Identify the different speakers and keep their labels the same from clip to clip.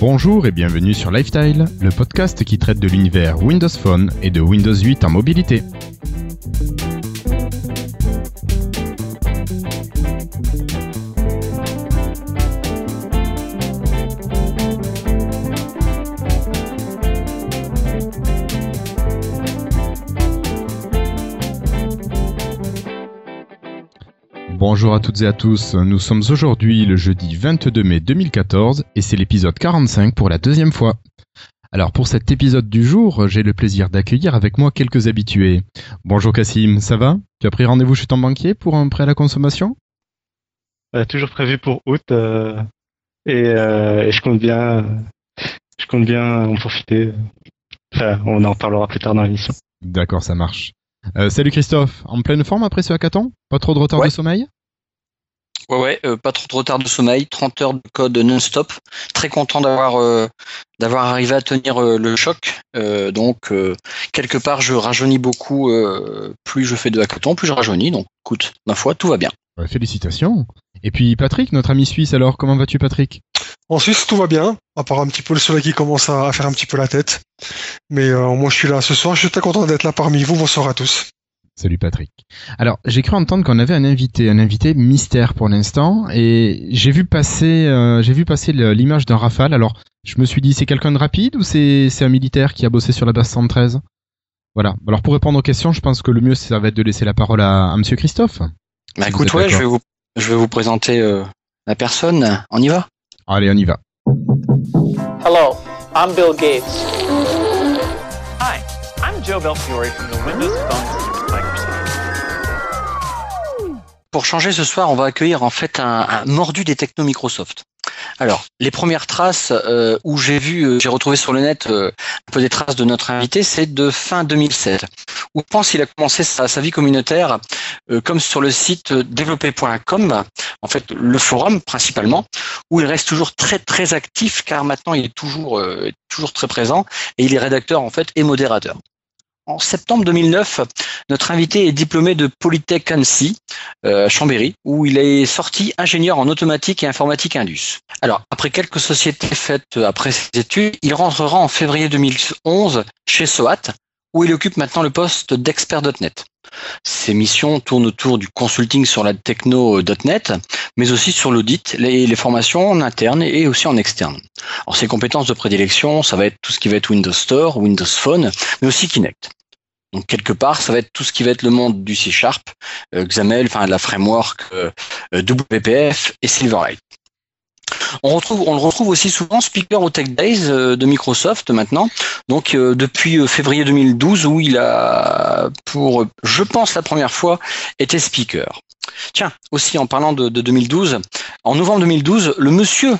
Speaker 1: Bonjour et bienvenue sur Lifestyle, le podcast qui traite de l'univers Windows Phone et de Windows 8 en mobilité. Bonjour à toutes et à tous, nous sommes aujourd'hui le jeudi 22 mai 2014 et c'est l'épisode 45 pour la deuxième fois. Alors pour cet épisode du jour, j'ai le plaisir d'accueillir avec moi quelques habitués. Bonjour Cassim, ça va? Tu as pris rendez-vous chez ton banquier pour un prêt à la consommation?
Speaker 2: Euh, Toujours prévu pour août euh, euh, et, je compte bien, je compte bien en profiter. Enfin, on en parlera plus tard dans l'émission.
Speaker 1: D'accord, ça marche. Euh, salut Christophe, en pleine forme après ce hackathon? Pas trop de retard de sommeil?
Speaker 3: Ouais, ouais, euh, pas trop de retard de sommeil, 30 heures de code non-stop. Très content d'avoir euh, d'avoir arrivé à tenir le choc. donc quelque part, je rajeunis beaucoup. plus je fais de hackathon, plus je rajeunis. Donc, écoute, ma foi, tout va bien.
Speaker 1: félicitations. Et puis Patrick, notre ami suisse. Alors, comment vas-tu, Patrick?
Speaker 4: En Suisse, tout va bien, à part un petit peu le soleil qui commence à faire un petit peu la tête. Mais euh, moi, je suis là ce soir. Je suis très content d'être là parmi vous. Bonsoir à tous.
Speaker 1: Salut Patrick. Alors, j'ai cru entendre qu'on avait un invité, un invité mystère pour l'instant, et j'ai vu passer, euh, j'ai vu passer l'image d'un Rafale. Alors, je me suis dit, c'est quelqu'un de rapide ou c'est un militaire qui a bossé sur la base 113 Voilà. Alors, pour répondre aux questions, je pense que le mieux, ça va être de laisser la parole à, Monsieur Christophe.
Speaker 3: Bah écoute, ouais, je vais vous, je vais vous présenter euh, la personne. On y va?
Speaker 1: Allez, on y va.
Speaker 5: Hello, I'm Bill Gates. Hi, I'm Joe Belfiore from the Windows Phone
Speaker 3: Pour changer ce soir, on va accueillir en fait un, mordu des techno Microsoft. Alors, les premières traces euh, où j'ai vu, euh, j'ai retrouvé sur le net euh, un peu des traces de notre invité, c'est de fin 2007. Où je pense qu'il a commencé sa, vie communautaire comme sur le site développé.com, en fait le forum principalement, où il reste toujours très très actif car maintenant il est toujours toujours très présent et il est rédacteur en fait et modérateur. En septembre 2009, notre invité est diplômé de Polytech Annecy, euh, Chambéry, où il est sorti ingénieur en automatique et informatique Indus. Alors, après quelques sociétés faites après ses études, il rentrera en février 2011 chez SOAT, où il occupe maintenant le poste d'expert.net. Ses missions tournent autour du consulting sur la techno.net, mais aussi sur l'audit, les, les, formations en interne et aussi en externe. Alors ses compétences de prédilection, ça va être tout ce qui va être Windows Store, Windows Phone, mais aussi Kinect. Donc quelque part, ça va être tout ce qui va être le monde du C Sharp, euh, XAML, enfin la framework euh, euh WPF et Silverlight. On, retrouve, on le retrouve aussi souvent speaker au Tech Days euh, de Microsoft maintenant, donc euh, depuis février 2012 où il a, pour, je pense la première fois, été speaker. Tiens, aussi en parlant de, de 2012, en novembre 2012, le monsieur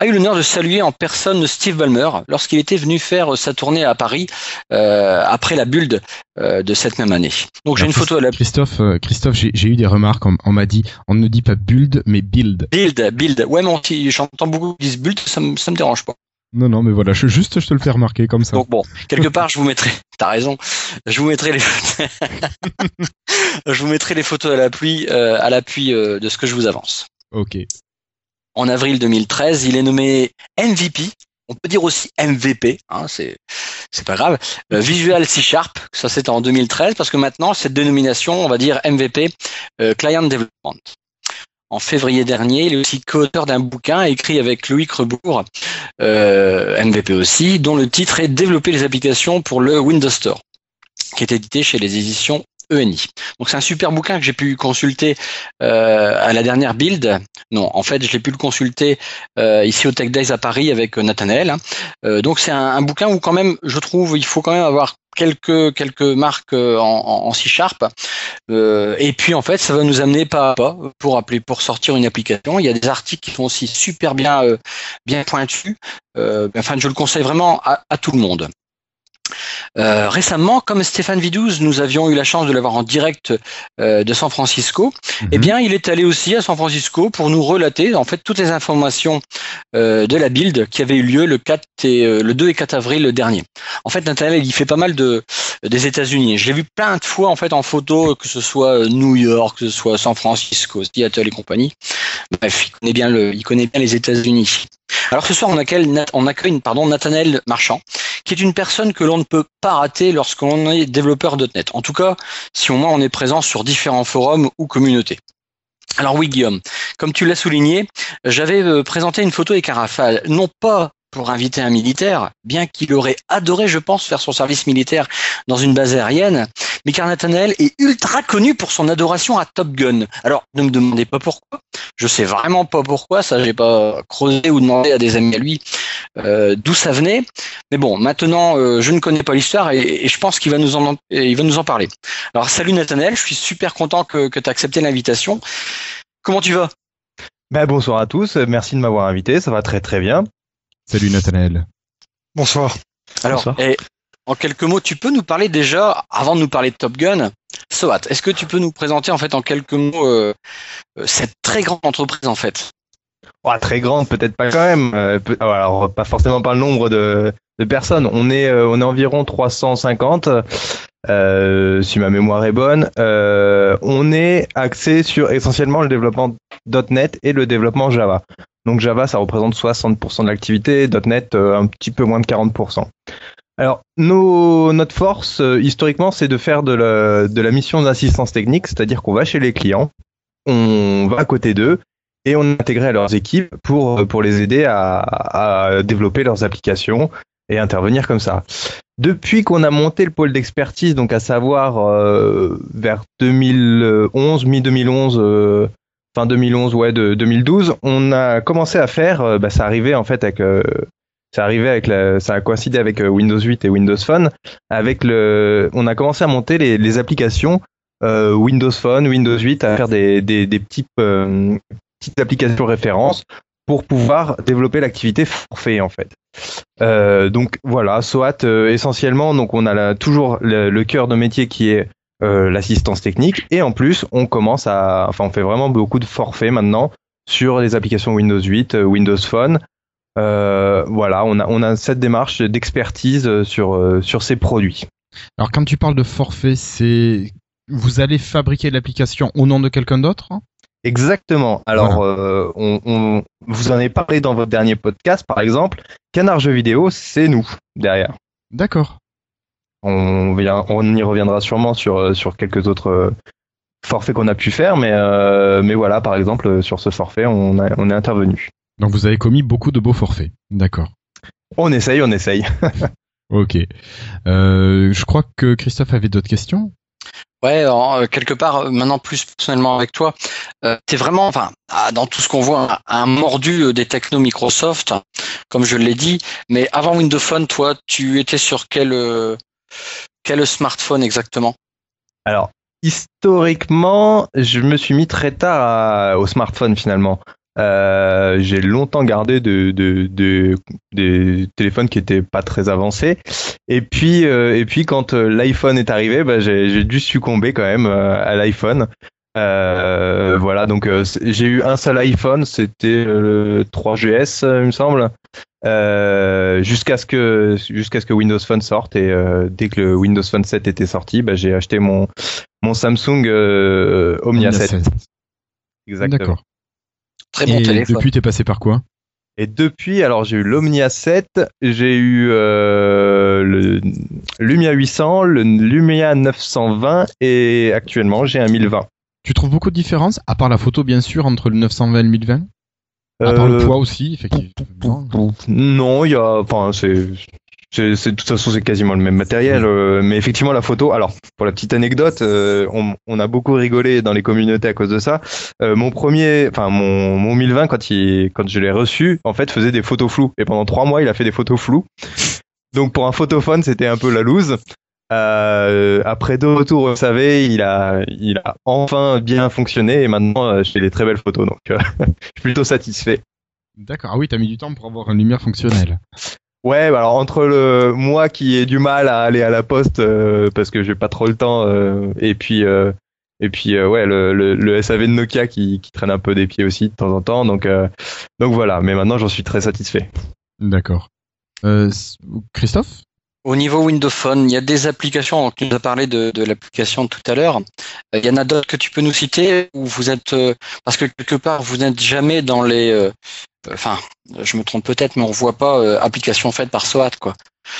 Speaker 3: a eu l'honneur de saluer en personne Steve Ballmer lorsqu'il était venu faire sa tournée à Paris euh, après la build euh, de cette même année.
Speaker 1: Donc j'ai une photo à la Christophe. Euh, Christophe, j'ai eu des remarques. On, m'a dit, on ne dit pas build, mais build.
Speaker 3: Build, build. Ouais, mais j'entends beaucoup qui disent build, ça me, ça me dérange pas.
Speaker 1: Non, non, mais voilà, je, juste je te le fais remarquer comme ça.
Speaker 3: Donc bon, quelque part, je vous mettrai. T'as raison. Je vous mettrai les. je vous mettrai les photos à l'appui, à l'appui de ce que je vous avance.
Speaker 1: Ok
Speaker 3: en avril 2013. Il est nommé MVP. On peut dire aussi MVP, hein, c'est c'est pas grave. Euh, Visual C Sharp, ça c'était en 2013 parce que maintenant cette dénomination, on va dire MVP, euh, Client Development. En février dernier, il est aussi co-auteur d'un bouquin écrit avec Louis Crebourg, euh, MVP aussi, dont le titre est Développer les applications pour le Windows Store, qui est édité chez les éditions ENI. Donc c'est un super bouquin que j'ai pu consulter euh, à la dernière build. Non, en fait, je l'ai pu le consulter euh, ici au Tech Days à Paris avec euh, Nathanaël. Hein. donc c'est un, bouquin où quand même, je trouve, il faut quand même avoir quelques marques en, C Sharp. et puis en fait, ça va nous amener pas à pas pour appeler pour sortir une application. Il y a des articles qui sont aussi super bien bien pointus. enfin, je le conseille vraiment à tout le monde. Euh, récemment, comme Stéphane Vidouze, nous avions eu la chance de l'avoir en direct euh, de San Francisco. Eh bien, il est allé aussi à San Francisco pour nous relater en fait toutes les informations euh, de la build qui avait eu lieu le 4 et le 2 et 4 avril dernier. En fait, Nathaniel, il fait pas mal de des États-Unis. Je l'ai vu plein de fois en fait en photo, que ce soit New York, que ce soit San Francisco, Seattle et compagnie. Bref, il connaît bien le, il connaît bien les États-Unis. Alors ce soir, on accueille, on accueille Nathanaël Marchand, qui est une personne que l'on ne peut pas rater lorsqu'on est développeur .NET. En tout cas, si au moins on est présent sur différents forums ou communautés. Alors oui, Guillaume, comme tu l'as souligné, j'avais euh, présenté une photo avec un non pas pour inviter un militaire, bien qu'il aurait adoré, je pense, faire son service militaire dans une base aérienne. Mais car Nathanael est ultra connu pour son adoration à Top Gun. Alors, ne me demandez pas pourquoi. Je sais vraiment pas pourquoi. Ça, j'ai pas creusé ou demandé à des amis à lui euh, d'où ça venait. Mais bon, maintenant, euh, je ne connais pas l'histoire et, je pense qu'il va nous en, il va nous en parler. Alors, salut Nathanael. Je suis super content que, que tu as accepté l'invitation. Comment tu vas?
Speaker 6: Ben, bonsoir à tous, merci de m'avoir invité, ça va très très bien.
Speaker 1: Salut Nathanaël.
Speaker 4: Bonsoir.
Speaker 3: Alors, en quelques mots, tu peux nous parler déjà, avant de nous parler de Top Gun, SOAT, est-ce que tu peux nous présenter en fait en quelques mots euh, euh, cette très grande entreprise en fait?
Speaker 6: Très grande, peut-être pas quand même. Euh, alors, pas forcément par le nombre de, personnes. On est, on est environ 350. Si ma mémoire est bonne, on est axé sur essentiellement le développement .NET et le développement Java. Donc Java, ça représente 60% de l'activité, .NET euh, un petit peu moins de 40%. Alors, notre force, euh, historiquement, c'est de faire de la, mission d'assistance technique, c'est-à-dire qu'on va chez les clients, on va à côté d'eux, et on est à leurs équipes pour, pour les aider à, développer leurs applications et intervenir comme ça. Depuis qu'on a monté le pôle d'expertise, donc à savoir euh, vers 2011, mi-2011, fin 2011 ouais de 2012 on a commencé à faire euh, bah, ça arrivait en fait avec euh, ça arrivait avec la, ça a coïncidé avec euh, Windows 8 et Windows Phone avec le on a commencé à monter les, les applications Windows Phone Windows 8 à faire des, des, des petits, petites applications références pour pouvoir développer l'activité forfait en fait. Donc voilà, SOAT essentiellement, donc on a toujours le, le, cœur de métier qui est euh, l'assistance technique et en plus on commence à enfin on fait vraiment beaucoup de forfaits maintenant sur les applications Windows 8, euh, Windows Phone. Euh, voilà, on a on a cette démarche d'expertise sur sur ces produits.
Speaker 1: Alors quand tu parles de forfait, c'est vous allez fabriquer l'application au nom de quelqu'un d'autre?
Speaker 6: Exactement. Alors, on, on, vous en avez parlé dans votre dernier podcast, par exemple. Canard Jeux Vidéo, c'est nous derrière.
Speaker 1: D'accord.
Speaker 6: On, y reviendra sûrement sur, euh, sur quelques autres euh, forfaits qu'on a pu faire, mais, euh, mais voilà, par exemple, sur ce forfait, on, on est intervenu.
Speaker 1: Donc vous avez commis beaucoup de beaux forfaits, d'accord.
Speaker 6: On essaye, on essaye.
Speaker 1: ok. je crois que Christophe avait d'autres questions.
Speaker 3: Ouais, quelque part, maintenant plus personnellement avec toi, euh, tu es vraiment, enfin, dans tout ce qu'on voit, un, mordu des technos Microsoft, comme je l'ai dit. Mais avant Windows Phone, toi, tu étais sur quel smartphone exactement?
Speaker 6: Alors, historiquement, je me suis mis très tard au smartphone finalement. Euh, j'ai longtemps gardé de, des téléphones qui étaient pas très avancés. Et puis, euh, et puis quand euh, l'iPhone est arrivé, bah, j'ai dû succomber quand même à l'iPhone. voilà, donc j'ai eu un seul iPhone, c'était le 3GS, il me semble. Euh, jusqu'à ce que jusqu'à ce que Windows Phone sorte et euh, dès que le Windows Phone 7 était sorti, bah, j'ai acheté mon mon Samsung euh, Omnia, 7.
Speaker 1: Exactement. D'accord. Très bon et téléphone. Depuis, t'es passé par quoi
Speaker 6: Et depuis, alors j'ai eu l'Omnia 7, j'ai eu le Lumia 800, le Lumia 920 et actuellement j'ai un 1020.
Speaker 1: Tu trouves beaucoup de différences, à part la photo bien sûr, entre le 920 et le 1020 à part le euh, poids aussi, effectivement.
Speaker 6: Non, il y a, enfin, c'est, c'est, de toute façon, c'est quasiment le même matériel. Euh, mais effectivement, la photo. Alors, pour la petite anecdote, euh, on, on, a beaucoup rigolé dans les communautés à cause de ça. mon premier, enfin, mon, mon 1020 quand il, quand je l'ai reçu, en fait, faisait des photos floues. Et pendant trois mois, il a fait des photos floues. Donc, pour un photophone, c'était un peu la loose. Euh, après deux retours, vous savez, il a, il a enfin bien fonctionné et maintenant euh, j'ai des très belles photos, donc euh, je suis plutôt satisfait.
Speaker 1: D'accord. Ah oui, t'as mis du temps pour avoir une lumière fonctionnelle.
Speaker 6: Ouais, bah alors entre le moi qui ai du mal à aller à la poste euh, parce que j'ai pas trop le temps euh, et puis euh, et puis euh, ouais le, le, le SAV de Nokia qui, qui traîne un peu des pieds aussi de temps en temps donc euh, donc voilà mais maintenant j'en suis très satisfait.
Speaker 1: D'accord. Euh, Christophe?
Speaker 3: Au niveau Windows Phone, il y a des applications, tu nous as parlé de, de l'application tout à l'heure. Euh, Il y en a d'autres que tu peux nous citer où vous êtes, euh, parce que quelque part vous n'êtes jamais dans les, euh, enfin, je me trompe peut-être, mais on voit pas euh, application faite par SOAT quoi.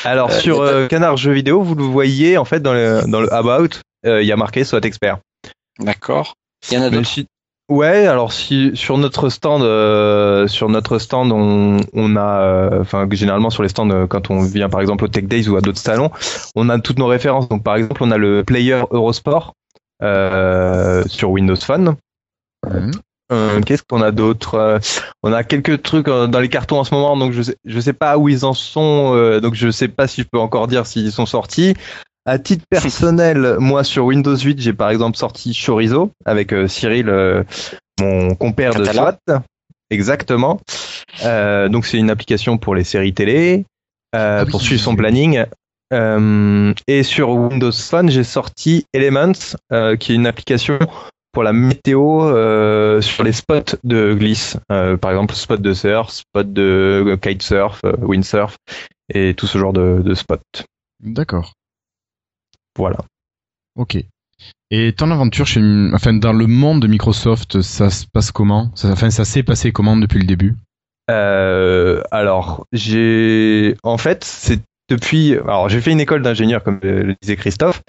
Speaker 6: Alors
Speaker 3: Euh,
Speaker 6: sur
Speaker 3: a
Speaker 6: euh, Canard jeux vidéo vous le voyez en fait dans le dans le about euh, il y a marqué SWAT expert.
Speaker 3: D'accord. Il y en a d'autres.
Speaker 6: Ouais, alors si sur notre stand, euh, sur notre stand, on, on a, euh, enfin généralement sur les stands, euh, quand on vient par exemple au Tech Days ou à d'autres salons, on a toutes nos références. Donc par exemple, on a le Player Eurosport euh, sur Windows Phone. Qu'est-ce qu'on a d'autre Euh, On a quelques trucs dans les cartons en ce moment, donc je sais, je sais pas où ils en sont, euh, donc je sais pas si je peux encore dire s'ils sont sortis. À titre personnel, moi sur Windows 8, j'ai par exemple sorti Chorizo avec euh, Cyril, euh, mon compère de. SWAT. Exactement. Euh, donc c'est une application pour les séries télé, euh,
Speaker 1: Ah oui,
Speaker 6: pour suivre son
Speaker 1: oui.
Speaker 6: planning. Euh, et sur Windows Phone, j'ai sorti Elements, euh, qui est une application pour la météo euh, sur les spots de glisse. Euh, par exemple, spot de surf, spot de kitesurf, euh, windsurf et tout ce genre de, de spots.
Speaker 1: D'accord.
Speaker 6: Voilà.
Speaker 1: Ok. Et ton aventure chez, enfin, dans le monde de Microsoft, ça se passe comment? Ça, Enfin, ça s'est passé comment depuis le début?
Speaker 6: Euh, alors, j'ai, en fait, c'est depuis, alors j'ai fait une école d'ingénieur, comme le disait Christophe.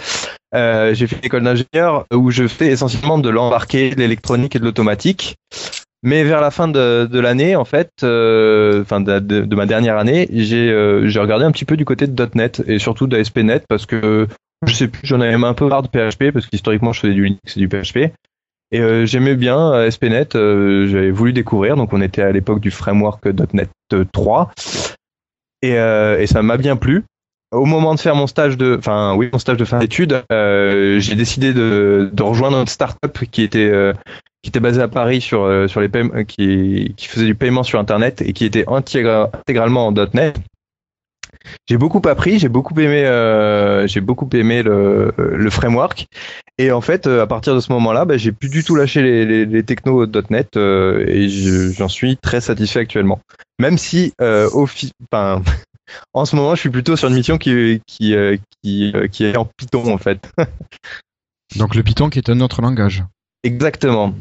Speaker 6: Euh, j'ai fait une école d'ingénieur où je fais essentiellement de l'embarqué, de l'électronique et de l'automatique. Mais vers la fin de, de l'année, en fait, euh, de, de- de ma dernière année, j'ai euh, regardé un petit peu du côté de .NET et surtout de ASP.NET parce que je sais plus, j'en avais un peu marre de PHP parce qu'historiquement je faisais du Linux et du PHP. Et euh, j'aimais bien euh, ASP.NET, euh, j'avais voulu découvrir, donc on était à l'époque du framework .NET 3, et, ça m'a bien plu. Au moment de faire mon stage de, enfin oui, mon stage de fin d'études, j'ai décidé de, rejoindre une startup qui était qui était basée à Paris sur sur les qui qui faisait du paiement sur internet et qui était intégra- intégralement en .NET. J'ai beaucoup appris, j'ai beaucoup aimé, euh, j'ai beaucoup aimé le, le framework. Et en fait, euh, à partir de ce moment-là, bah, j'ai plus du tout lâché les, les, les technos .NET euh, et je- j'en suis très satisfait actuellement. Même si, euh, au en ce moment, je suis plutôt sur une mission qui qui qui, qui est en Python en fait.
Speaker 1: Donc le Python qui est un autre langage.
Speaker 6: Exactement.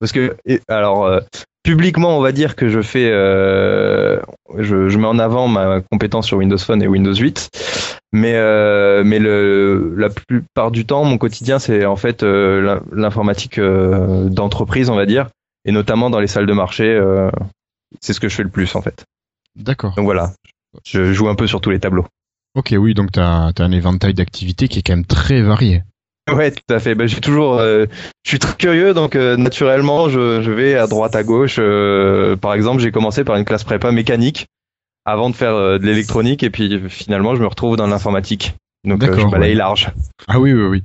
Speaker 6: Parce que, alors, publiquement, on va dire que je fais, euh, je, je mets en avant ma compétence sur Windows Phone et Windows 8, mais, euh, mais le, la plupart du temps, mon quotidien, c'est en fait euh, l'in- l'informatique euh, d'entreprise, on va dire, et notamment dans les salles de marché, euh, c'est ce que je fais le plus en fait.
Speaker 1: D'accord.
Speaker 6: Donc voilà, je joue un peu sur tous les tableaux.
Speaker 1: Ok, oui, donc t'as as un éventail d'activités qui est quand même très varié.
Speaker 6: Ouais, tout à fait. Ben, j'ai toujours, euh, je suis très curieux, donc euh, naturellement, je, je vais à droite, à gauche. Euh, par exemple, j'ai commencé par une classe prépa mécanique avant de faire euh, de l'électronique, et puis finalement, je me retrouve dans l'informatique. Donc, je balaye
Speaker 1: ouais.
Speaker 6: large.
Speaker 1: Ah oui, oui, oui.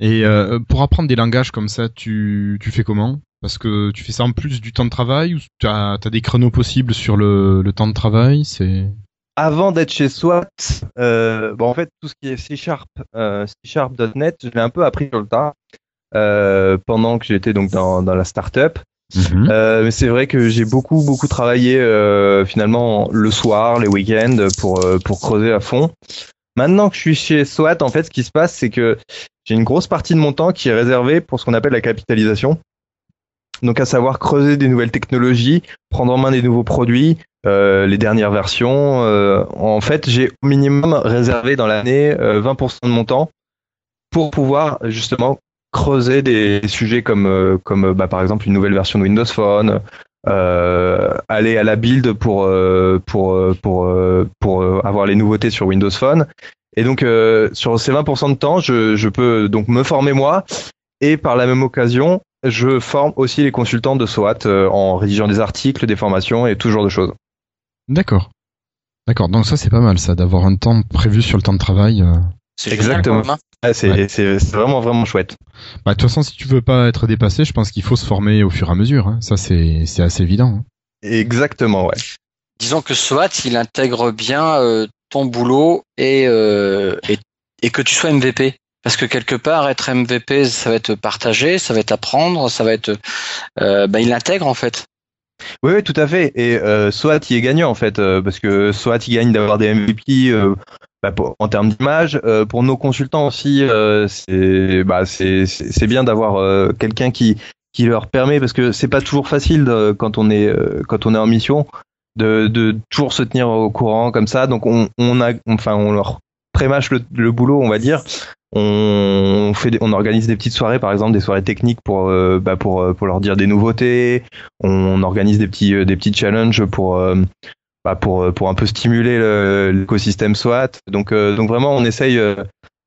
Speaker 1: Et euh, pour apprendre des langages comme ça, tu, tu fais comment? Parce que tu fais ça en plus du temps de travail ou tu as, des créneaux possibles sur le, le temps de travail? C'est
Speaker 6: Avant d'être chez SWAT, euh, bon, en fait, tout ce qui est C Sharp, euh, C Sharp.net, je l'ai un peu appris sur le tas euh, pendant que j'étais donc dans, dans la startup.
Speaker 1: Mhm.
Speaker 6: Euh, mais c'est vrai que j'ai beaucoup beaucoup travaillé euh, finalement le soir, les week-ends pour euh, pour creuser à fond. Maintenant que je suis chez SWAT, en fait, ce qui se passe, c'est que j'ai une grosse partie de mon temps qui est réservée pour ce qu'on appelle la capitalisation. Donc, à savoir creuser des nouvelles technologies, prendre en main des nouveaux produits, euh, les dernières versions. Euh, en fait, j'ai au minimum réservé dans l'année euh, 20% de mon temps pour pouvoir justement creuser des sujets comme, euh, comme euh, bah, par exemple une nouvelle version de Windows Phone, euh, aller à la build pour, euh, pour, euh, pour, euh, pour euh, avoir les nouveautés sur Windows Phone. Et donc, euh, sur ces 20% de temps, je, je peux donc me former moi et par la même occasion, je forme aussi les consultants de SWAT euh, en rédigeant des articles, des formations et tout ce genre de choses.
Speaker 1: D'accord. D'accord, donc ça c'est pas mal ça, d'avoir un temps prévu sur le temps de travail. euh.
Speaker 3: C'est
Speaker 6: Exactement.
Speaker 3: hein.
Speaker 6: Ah, c'est
Speaker 1: Ouais.
Speaker 6: c'est- c'est vraiment, vraiment chouette.
Speaker 1: Bah, de toute façon, si tu veux pas être dépassé, je pense qu'il faut se former au fur et à mesure. hein. Ça c'est c'est assez évident. hein.
Speaker 6: Exactement, ouais.
Speaker 3: disons que SWAT, il intègre bien euh, ton boulot et, euh, et, et que tu sois MVP. Parce que quelque part, être MVP, ça va être partagé, ça va être apprendre, ça va être. Euh, bah, il intègre en fait.
Speaker 6: Oui, oui, tout à fait. Et euh, SWAT y est gagnant en fait, euh, parce que SWAT y gagne d'avoir des MVP euh, bah, en termes d'image. Euh, pour nos consultants aussi, c'est bah, c'est bien d'avoir quelqu'un qui qui leur permet, parce que c'est pas toujours facile quand on est quand on est en mission de, de toujours se tenir au courant comme ça. Donc on, on a enfin on leur prémâche le, boulot, on va dire. On fait on organise des petites soirées par exemple des soirées techniques pour euh, bah, pour euh, pour leur dire des nouveautés. On organise des petits euh, des petits challenges pour euh, bah, pour euh, pour un peu stimuler le- l'écosystème SWAT. Donc donc vraiment on essaye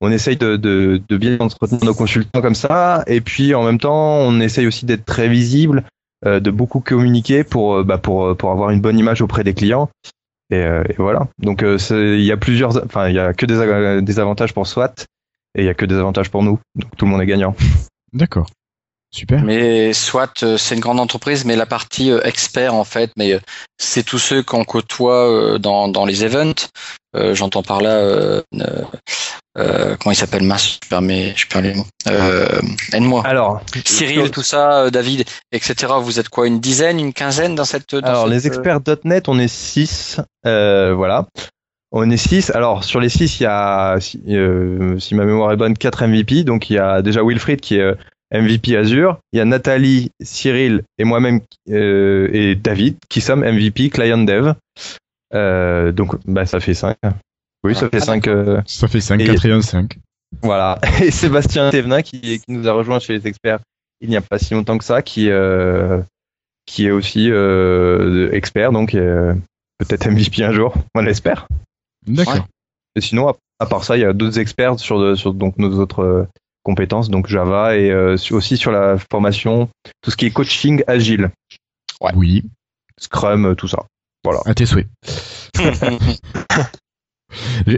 Speaker 6: on essaye de, de, de bien entretenir nos consultants comme ça. Et puis en même temps on essaye aussi d'être très visible de beaucoup communiquer pour bah, pour pour avoir une bonne image auprès des clients et, euh, et voilà. Donc euh, il y a plusieurs enfin il y a que des, ag- des avantages pour SWAT et il y a que des avantages pour nous. Donc tout le monde est gagnant.
Speaker 1: D'accord. Super.
Speaker 3: Mais soit euh, c'est une grande entreprise, mais la partie euh, expert en fait, mais euh, c'est tous ceux qu'on côtoie euh, dans, dans les events. Euh, J'entends par là, euh, euh, euh, comment il s'appelle? Mince, je perds, mes, je perds les mots. Euh, Aide-moi.
Speaker 6: alors
Speaker 3: Cyril, tout ça, euh, David, etc. Vous êtes quoi, une dizaine, une quinzaine dans cette dans
Speaker 6: Alors,
Speaker 3: cette,
Speaker 6: les
Speaker 3: euh,
Speaker 6: experts.net, on est 6. Euh, voilà. On est 6. Alors, sur les 6, il y a, si, euh, si ma mémoire est bonne, 4 MVP. Donc, il y a déjà Wilfried qui est euh, MVP Azure. Il y a Nathalie, Cyril et moi-même euh, et David qui sommes MVP Client Dev. Euh, donc, bah, ça fait 5. Oui, ça
Speaker 3: Ah,
Speaker 6: fait 5. euh,
Speaker 1: Ça fait 5,
Speaker 6: Et-
Speaker 1: 4 et 1, 5.
Speaker 6: voilà. Et Sébastien Thévenin qui, qui nous a rejoint chez les experts il n'y a pas si longtemps que ça, qui, euh, qui est aussi euh, expert, donc euh, peut-être MVP un jour, on l'espère.
Speaker 1: D'accord.
Speaker 3: Ouais.
Speaker 6: Et sinon, à, à part ça, il y a d'autres experts sur, de- sur donc nos autres euh, compétences, donc Java et euh, aussi sur la formation, tout ce qui est coaching agile,
Speaker 3: Ouais.
Speaker 1: Oui,
Speaker 6: Scrum, euh, tout ça.
Speaker 1: à tes souhaits.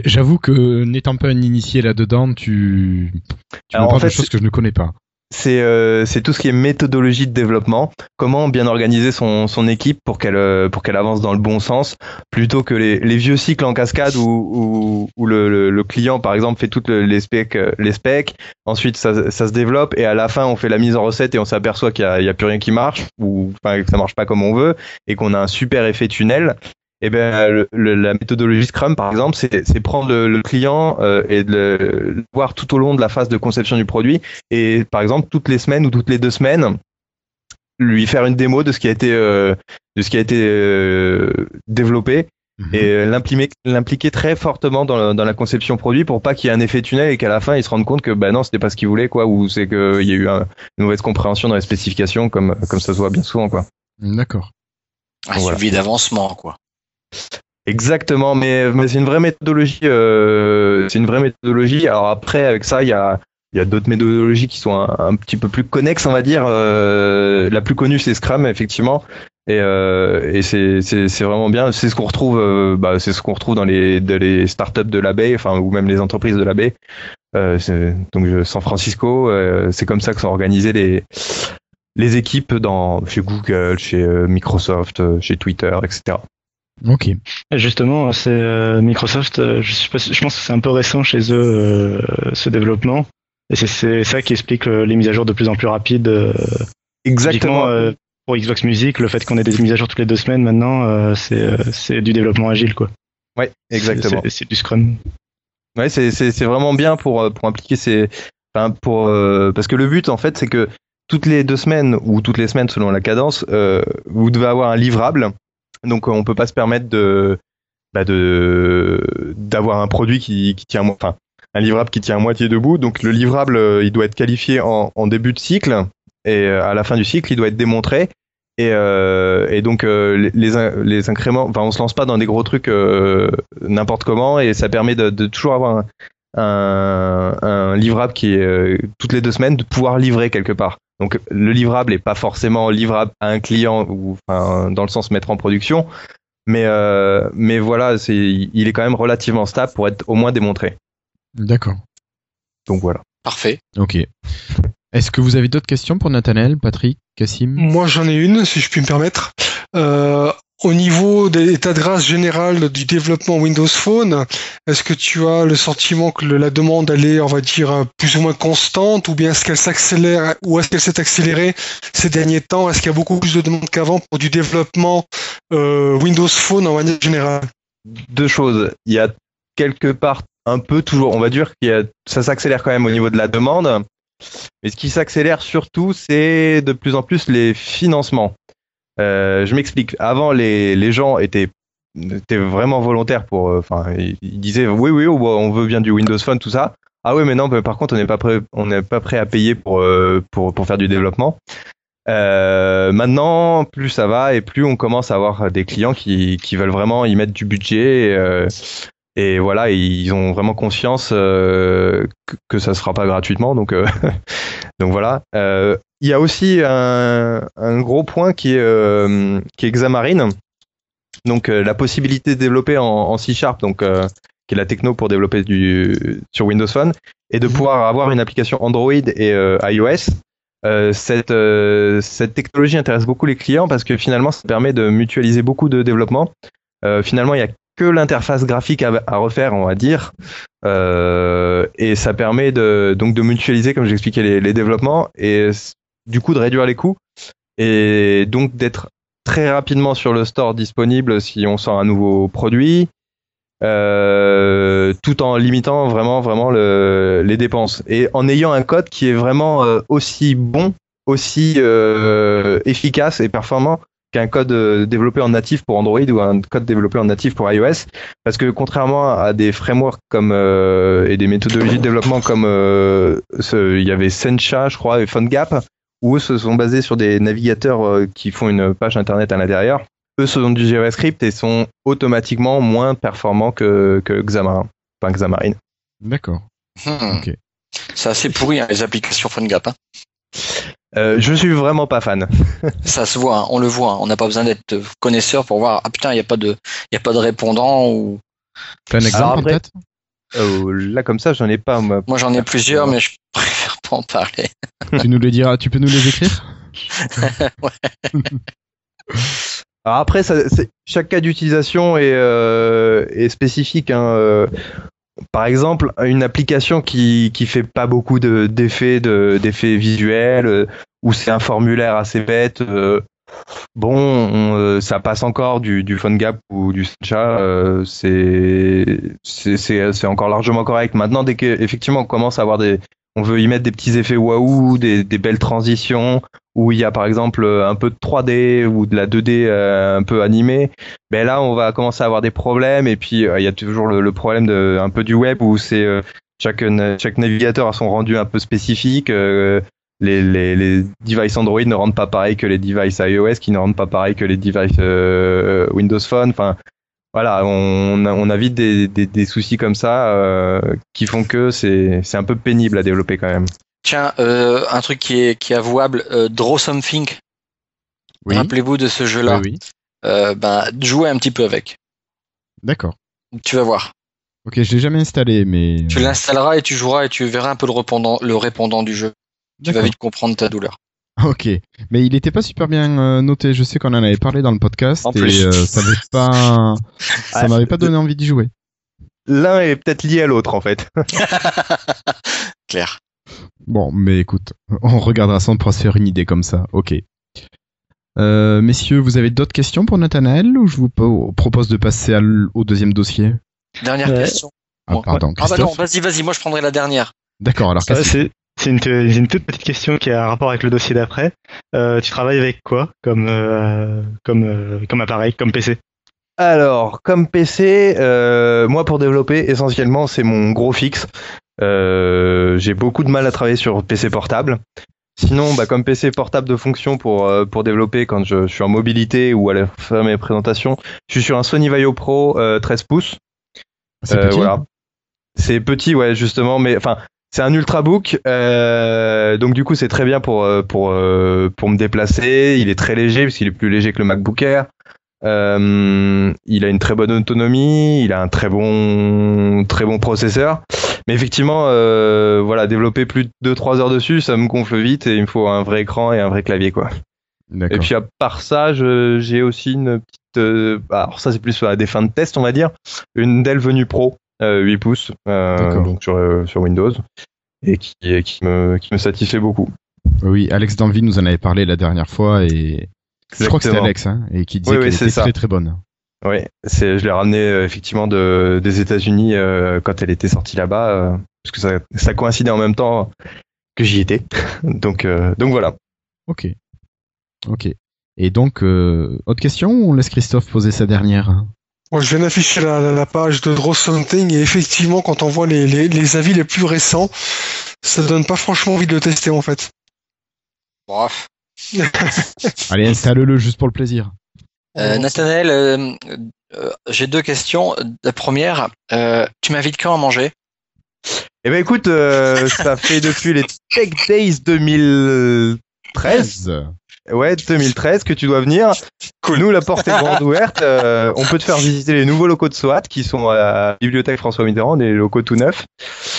Speaker 1: J'avoue que n'étant pas un initié là-dedans, tu, tu
Speaker 6: Alors,
Speaker 1: me
Speaker 6: en
Speaker 1: parles de choses que je ne connais pas.
Speaker 6: C'est euh, tout ce qui est méthodologie de développement, comment bien organiser son, son équipe pour qu'elle euh, pour qu'elle avance dans le bon sens, plutôt que les, les vieux cycles en cascade où, où, où le, le, le client par exemple fait toutes le- les specs euh, les specs, ensuite ça, ça se développe et à la fin on fait la mise en recette et on s'aperçoit qu'il y a, a plus rien qui marche ou enfin que ça marche pas comme on veut et qu'on a un super effet tunnel. Et ben le- le- la méthodologie Scrum par exemple, c'est c'est prendre le, le client euh, et de le, le voir tout au long de la phase de conception du produit et par exemple toutes les semaines ou toutes les deux semaines lui faire une démo de ce qui a été euh, de ce qui a été euh, développé
Speaker 1: Mhm.
Speaker 6: et l'impliquer l'impliquer très fortement dans, le- dans la conception produit pour pas qu'il y ait un effet tunnel et qu'à la fin il se rende compte que bah non c'était pas ce qu'il voulait quoi ou c'est qu'il y a eu un- une mauvaise compréhension dans les spécifications comme comme ça se voit bien souvent quoi
Speaker 1: D'accord.
Speaker 3: Un
Speaker 6: Voilà.
Speaker 3: suivi d'avancement, quoi.
Speaker 6: Exactement, mais, c'est une vraie méthodologie. euh, c'est une vraie méthodologie. Alors après, avec ça, il y a, d'autres méthodologies qui sont un, petit peu plus connexes, on va dire. Euh, la plus connue, c'est Scrum, effectivement. Et, euh, c'est, vraiment bien. C'est ce qu'on retrouve, bah, c'est ce qu'on retrouve dans les, startups de la baie, enfin ou même les entreprises de la baie. Donc San Francisco, c'est comme ça que sont organisées les les équipes dans chez Google, chez Microsoft, chez Twitter, etc.
Speaker 1: Ok.
Speaker 2: Justement, c'est euh, Microsoft. euh, je, sais pas si- je pense que c'est un peu récent chez eux euh, ce développement, et c'est- c'est ça qui explique euh, les mises à jour de plus en plus rapides. euh,
Speaker 6: Exactement.
Speaker 2: euh, pour Xbox Music, le fait qu'on ait des mises à jour toutes les deux semaines maintenant, euh, c'est euh, c'est du développement agile, quoi.
Speaker 6: Ouais, exactement.
Speaker 2: c'est- du Scrum.
Speaker 6: Ouais, c'est c'est c'est vraiment bien pour pour impliquer ces enfin pour euh, parce que le but en fait c'est que toutes les deux semaines ou toutes les semaines selon la cadence euh, vous devez avoir un livrable donc on peut pas se permettre de bah, d'avoir un produit qui tient enfin un livrable qui tient à moitié debout donc le livrable euh, il doit être qualifié en, début de cycle et euh, à la fin du cycle il doit être démontré et, euh, et donc les, les in- les incréments, enfin on se lance pas dans des gros trucs n'importe comment et ça permet de, toujours avoir un, un, livrable qui est toutes les deux semaines de pouvoir livrer quelque part. Donc le livrable est pas forcément livrable à un client ou enfin, dans le sens mettre en production, mais euh, mais voilà c'est il est quand même relativement stable pour être au moins démontré.
Speaker 1: D'accord.
Speaker 6: Donc voilà.
Speaker 3: Parfait.
Speaker 1: Ok. Est-ce que vous avez d'autres questions pour Nathanaël, Patrick, Cassim
Speaker 4: Moi, j'en ai une, si je puis me permettre. Euh, au niveau de l'état de grâce général du développement Windows Phone, est-ce que tu as le sentiment que la demande elle est, on va dire, euh, plus ou moins constante, ou bien est-ce qu'elle s'accélère, ou est-ce qu'elle s'est accélérée ces derniers temps? Est-ce qu'il y a beaucoup plus de demandes qu'avant pour du développement euh, Windows Phone en manière générale?
Speaker 6: Deux choses. Il y a quelque part un peu toujours, on va dire a, ça s'accélère quand même au niveau de la demande. Mais ce qui s'accélère surtout, c'est de plus en plus les financements. Euh, je m'explique. Avant, les, gens étaient, vraiment volontaires pour, euh, enfin, ils, disaient oui, oui, on veut bien du Windows Phone, tout ça. Ah oui, mais non, par contre, on n'est pas prêt, on n'est pas prêt à payer pour, euh, pour, faire du développement. Maintenant, plus ça va et plus on commence à avoir des clients qui, qui veulent vraiment y mettre du budget. Et, voilà, ils ont vraiment conscience que, que ça se fera pas gratuitement. Donc, donc voilà. Il y a aussi un, un gros point qui est, euh, qui est Xamarin. Donc euh, la possibilité de développer en, en C Sharp, donc euh, qui est la techno pour développer du, sur Windows Phone, et de pouvoir avoir une application Android et euh, iOS. Cette, cette technologie intéresse beaucoup les clients parce que finalement ça permet de mutualiser beaucoup de développement. Finalement, il n'y a que l'interface graphique à, à, refaire, on va dire, et ça permet de, donc de mutualiser, comme j'expliquais, les, les développements et du coup de réduire les coûts et donc d'être très rapidement sur le store disponible si on sort un nouveau produit, euh, tout en limitant vraiment vraiment le, les dépenses et en ayant un code qui est vraiment euh, aussi bon, aussi euh, efficace et performant qu'un code développé en natif pour Android ou un code développé en natif pour iOS. Parce que contrairement à des frameworks comme et des méthodologies de développement comme il y avait Sencha je crois et PhoneGap où eux se sont basés sur des navigateurs euh, qui font une page internet à l'intérieur eux sont du JavaScript et sont automatiquement moins performants que, que Xamarin enfin Xamarin
Speaker 1: D'accord.
Speaker 3: Hmm. C'est assez pourri hein, les applications PhoneGap. Hein.
Speaker 6: euh, je suis vraiment pas fan
Speaker 3: Ça se voit, hein, on le voit. hein. On n'a pas besoin d'être connaisseur pour voir. Ah putain, il y a pas de, il y a pas de répondant ou.
Speaker 1: Un exemple tête?
Speaker 6: Euh, là comme ça j'en ai pas moi
Speaker 3: Moi j'en ai plusieurs, mais je préfère pas en parler.
Speaker 1: Tu nous les diras, tu peux nous les écrire?
Speaker 6: Alors après, ça, chaque cas d'utilisation est, euh, est spécifique. hein, euh. Par exemple, une application qui qui fait pas beaucoup de d'effets de d'effets visuels euh, ou c'est un formulaire assez bête. euh, bon, on, euh, ça passe encore du du PhoneGap ou du euh, c'est c'est c'est encore largement correct. Maintenant, dès qu'effectivement on commence à avoir des on veut y mettre des petits effets waouh, des, des belles transitions, où il y a par exemple euh, un peu de 3D ou de la 2D euh, un peu animée, ben là on va commencer à avoir des problèmes et puis euh, il y a toujours le, problème un peu du web où c'est chaque na- chaque navigateur a son rendu un peu spécifique. les, devices Android ne rendent pas pareil que les devices iOS, qui ne rendent pas pareil que les devices Windows Phone. Voilà, on, a- on a vite des, des, des soucis comme ça euh, qui font que c'est c'est un peu pénible à développer quand même.
Speaker 3: Tiens, euh, un truc qui est qui est avouable, euh, Draw Something.
Speaker 1: Oui.
Speaker 3: Rappelez-vous de ce jeu-là.
Speaker 1: Oui, oui.
Speaker 3: Euh, ben jouez un petit peu avec.
Speaker 1: D'accord.
Speaker 3: Tu vas voir.
Speaker 1: Ok, je l'ai jamais installé, mais.
Speaker 3: Tu l'installeras et tu joueras et tu verras un peu le répondant, le répondant du jeu. Tu vas vite comprendre ta douleur.
Speaker 1: Ok, mais il était pas super bien euh, noté. Je sais qu'on en avait parlé dans le podcast
Speaker 3: En
Speaker 1: et
Speaker 3: plus.
Speaker 1: euh, ça avait pas, ça
Speaker 6: Ah,
Speaker 1: m'avait pas donné envie d'y jouer.
Speaker 6: L'un est peut-être lié à l'autre en fait.
Speaker 3: Claire.
Speaker 1: Bon, mais écoute, on regardera ça, on pourra se faire une idée comme ça. Ok. Euh, messieurs, vous avez d'autres questions pour Nathanaël ou je vous po- propose de passer au deuxième dossier?
Speaker 3: Dernière
Speaker 2: Ouais.
Speaker 3: question.
Speaker 1: Ah,
Speaker 3: Ah bah non, vas-y, vas-y, moi je prendrai la dernière.
Speaker 1: D'accord, alors qu'est-ce
Speaker 2: c'est c'est une, toute petite question qui a un rapport avec le dossier d'après. Euh, tu travailles avec quoi comme, euh, comme, euh, comme appareil, comme PC
Speaker 6: Alors, comme PC, euh, moi pour développer, essentiellement, c'est mon gros fixe. Euh, J'ai beaucoup de mal à travailler sur PC portable. Sinon, bah, comme PC portable de fonction pour, euh, pour développer quand je, je suis en mobilité ou à faire mes présentations, je suis sur un Sony Vaio Pro euh, 13 pouces.
Speaker 1: C'est
Speaker 6: Euh,
Speaker 1: petit
Speaker 6: voilà. C'est petit, ouais, justement, mais enfin, c'est un ultrabook, euh, donc du coup, c'est très bien pour euh, pour euh, pour me déplacer. Il est très léger puisqu'il est plus léger que le MacBook Air. Euh, il a une très bonne autonomie, il a un très bon très bon processeur. Mais effectivement, euh, voilà, développer plus de 2-3 heures dessus, ça me gonfle vite et il me faut un vrai écran et un vrai clavier, quoi. Et puis à part ça, j'ai aussi une petite euh, alors ça c'est plus à des fins de test, on va dire, une Dell Venue Pro 8 pouces,
Speaker 1: D'accord.
Speaker 6: donc sur, euh, sur Windows, et qui, et qui, me, qui me satisfait beaucoup.
Speaker 1: Oui, Alex Danville nous en avait parlé la dernière fois et je crois que c'était. Alex hein, et qui disait
Speaker 6: Oui, oui,
Speaker 1: qu'elle
Speaker 6: c'est
Speaker 1: était
Speaker 6: ça.
Speaker 1: très très bonne.
Speaker 6: Oui, c'est, je l'ai ramené euh, effectivement de, des États-Unis euh, quand elle était sortie là-bas, euh, parce que ça, ça coïncidait en même temps que j'y étais. donc, euh, donc voilà.
Speaker 1: Ok. Ok. Et donc, euh, autre question ou on laisse Christophe poser sa dernière
Speaker 4: Moi, je viens d'afficher la, la- la page de Draw Something et effectivement, quand on voit les, les, les avis les plus récents, ça donne pas franchement envie de le tester en fait.
Speaker 3: Bref.
Speaker 1: Allez, installe-le juste pour le plaisir.
Speaker 3: Euh, Nathanaël, euh, euh, j'ai deux questions. La première, euh, tu m'invites quand à manger?
Speaker 6: Eh ben écoute, euh, ça fait depuis les Tech Days 2013, ouais 2013 que tu dois venir. Nous, la porte est grande ouverte. euh, on peut te faire visiter les nouveaux locaux de SWAT qui sont à la bibliothèque François Mitterrand, des locaux tout neufs.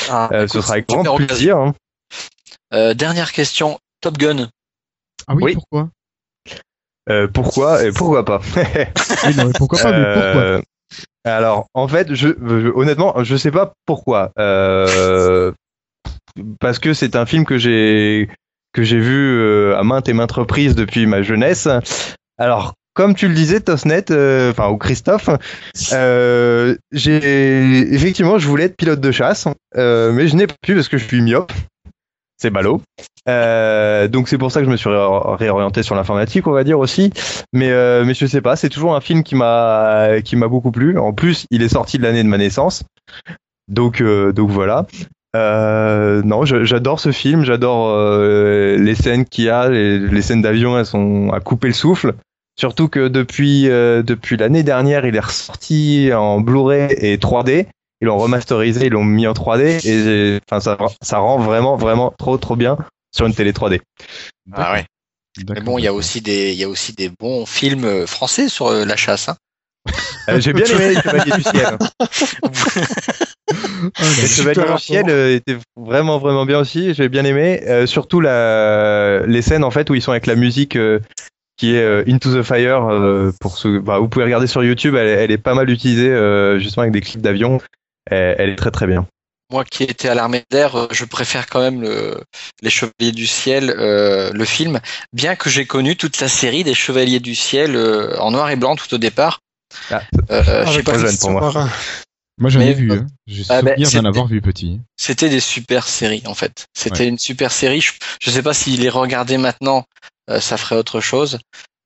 Speaker 3: Ah,
Speaker 6: Euh,
Speaker 3: écoute,
Speaker 6: ce sera avec grand plaisir. hein.
Speaker 3: Euh, dernière question, Top Gun.
Speaker 1: Ah oui,
Speaker 6: Oui.
Speaker 1: pourquoi?
Speaker 6: Euh, pourquoi et pourquoi pas
Speaker 1: Oui, non, pourquoi pas, mais pourquoi?
Speaker 6: Euh, Alors, en fait, je, je- honnêtement, je sais pas pourquoi. Euh, parce que c'est un film que j'ai que j'ai vu euh, à maintes et maintes reprises depuis ma jeunesse. Alors, comme tu le disais, Tosnet, euh, enfin ou Christophe, euh, j'ai effectivement, je voulais être pilote de chasse, euh, mais je n'ai pas pu parce que je suis myope. C'est ballot. Euh, donc c'est pour ça que je me suis ré- réorienté sur l'informatique, on va dire aussi. Mais euh, mais je sais pas, c'est toujours un film qui m'a qui m'a beaucoup plu. En plus, il est sorti de l'année de ma naissance, donc donc voilà. Euh, non, j'adore ce film, j'adore euh, les scènes qu'il y a, les, les scènes d'avion, elles sont à couper le souffle. Surtout que depuis euh, depuis l'année dernière, il est ressorti en Blu-ray et 3D. Ils l'ont remasterisé, ils l'ont mis en 3D et enfin ça ça rend vraiment vraiment trop trop bien sur une télé 3D.
Speaker 3: Ah ouais. Mais bon, il y a aussi des, il y a aussi des bons films français sur euh, la chasse. Hein.
Speaker 6: Euh, j'ai bien aimé les Chevaliers du ciel.
Speaker 1: Ah, là,
Speaker 6: Les Chevaliers du ciel euh, étaient vraiment vraiment bien aussi. J'ai bien aimé, Euh, surtout la les scènes en fait où ils sont avec la musique euh, qui est euh, Into the Fire. euh, pour bah, vous pouvez regarder sur YouTube, elle, est- elle est pas mal utilisée euh, justement avec des clips d'avion. Elle, elle est très très bien.
Speaker 3: Moi qui étais à l'armée d'air, je préfère quand même le, les Chevaliers du ciel, euh, le film, bien que j'ai connu toute la série des Chevaliers du ciel euh, en noir et blanc tout au départ.
Speaker 6: Ah,
Speaker 3: Euh, je sais
Speaker 4: Avec
Speaker 3: pas,
Speaker 6: trop jeune
Speaker 4: Christian
Speaker 6: pour moi.
Speaker 1: Moi, j'en ai vu. Hein. J'ai
Speaker 3: Ah,
Speaker 1: souvenir d'en avoir vu petit.
Speaker 3: c'était des super séries en fait. C'était une super série. Je, je sais pas s'il les regardait maintenant, euh, ça ferait autre chose.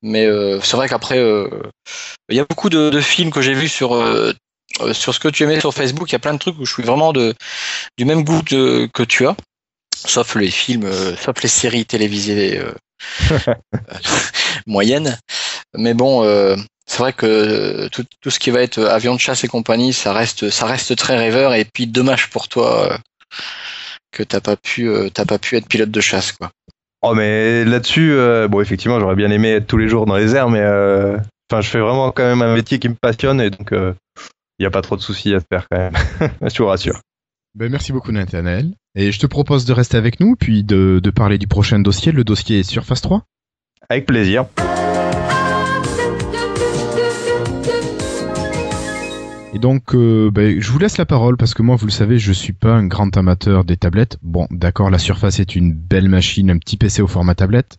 Speaker 3: Mais euh, c'est vrai qu'après, euh, il y a beaucoup de, de films que j'ai vus sur euh, euh, sur ce que tu aimais sur Facebook. Il y a plein de trucs où je suis vraiment de du même goût que, que tu as, sauf les films, euh, sauf les séries télévisées euh, euh, moyennes. Mais bon, euh, c'est vrai que tout, tout ce qui va être avion de chasse et compagnie, ça reste ça reste très rêveur. Et puis dommage pour toi. euh, que t'as pas pu euh, t'as pas pu être pilote de chasse quoi.
Speaker 6: Oh mais là-dessus, euh, bon effectivement, j'aurais bien aimé être tous les jours dans les airs, mais euh, enfin je fais vraiment quand même un métier qui me passionne et donc il n'y a pas trop de soucis à se faire quand même. je vous rassure.
Speaker 1: Ben, merci beaucoup, Nathanaël. Et je te propose de rester avec nous, puis de, de parler du prochain dossier. Le dossier Surface 3.
Speaker 6: Avec plaisir.
Speaker 1: Et donc, euh, ben, je vous laisse la parole parce que moi, vous le savez, je suis pas un grand amateur des tablettes. Bon, d'accord, la Surface est une belle machine, un petit PC au format tablette,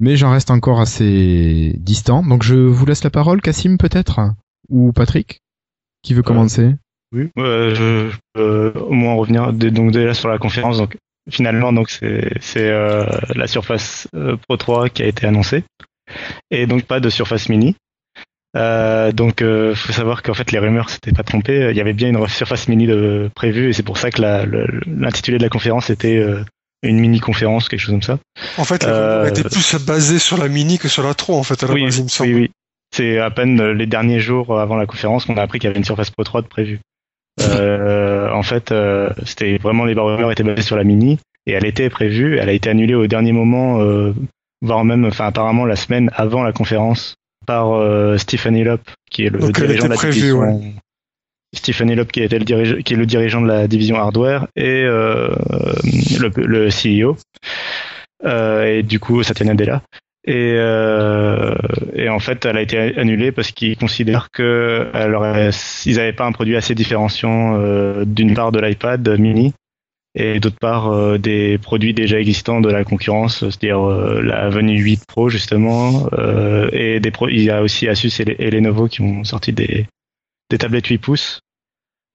Speaker 1: mais j'en reste encore assez distant. Donc, je vous laisse la parole, Cassim peut-être, ou Patrick, qui veut commencer?
Speaker 2: Oui, euh, je, je peux au moins revenir donc déjà sur la conférence. Donc finalement, donc c'est c'est euh, la Surface euh, Pro 3 qui a été annoncée et donc pas de Surface Mini. Euh, donc euh, faut savoir qu'en fait les rumeurs s'étaient pas trompées. Il y avait bien une Surface Mini de prévue et c'est pour ça que l'intitulé de la conférence était euh, une mini conférence, quelque chose comme ça.
Speaker 4: En fait,
Speaker 2: Euh,
Speaker 4: elle était plus basée sur la Mini que sur la 3, en fait, à la
Speaker 2: Oui,
Speaker 4: base, il me semble.
Speaker 2: oui, oui. C'est à peine euh, les derniers jours avant la conférence qu'on a appris qu'il y avait une Surface Pro 3 de prévue. Euh, en fait, euh, c'était vraiment les rumeurs étaient basées sur la Mini et elle était prévue. Elle a été annulée au dernier moment, euh, voire même, enfin apparemment la semaine avant la conférence par euh, Stephen Hillop, qui est le
Speaker 4: Donc,
Speaker 2: dirigeant de la
Speaker 4: prévue,
Speaker 2: division. Stephen Hillop qui était le dirige- qui est le dirigeant de la division hardware et euh, le, le CEO. Euh, et du coup Satya Nadella. Et, euh, et en fait, elle a été annulée parce qu'ils considèrent que elle aurait, ils n'avaient pas un produit assez différenciant euh, d'une part de l'iPad mini et d'autre part euh, des produits déjà existants de la concurrence, c'est-à-dire euh, la Venue 8 Pro justement, euh, et des pro il y a aussi Asus et, et Lenovo qui ont sorti des, des tablettes 8 pouces.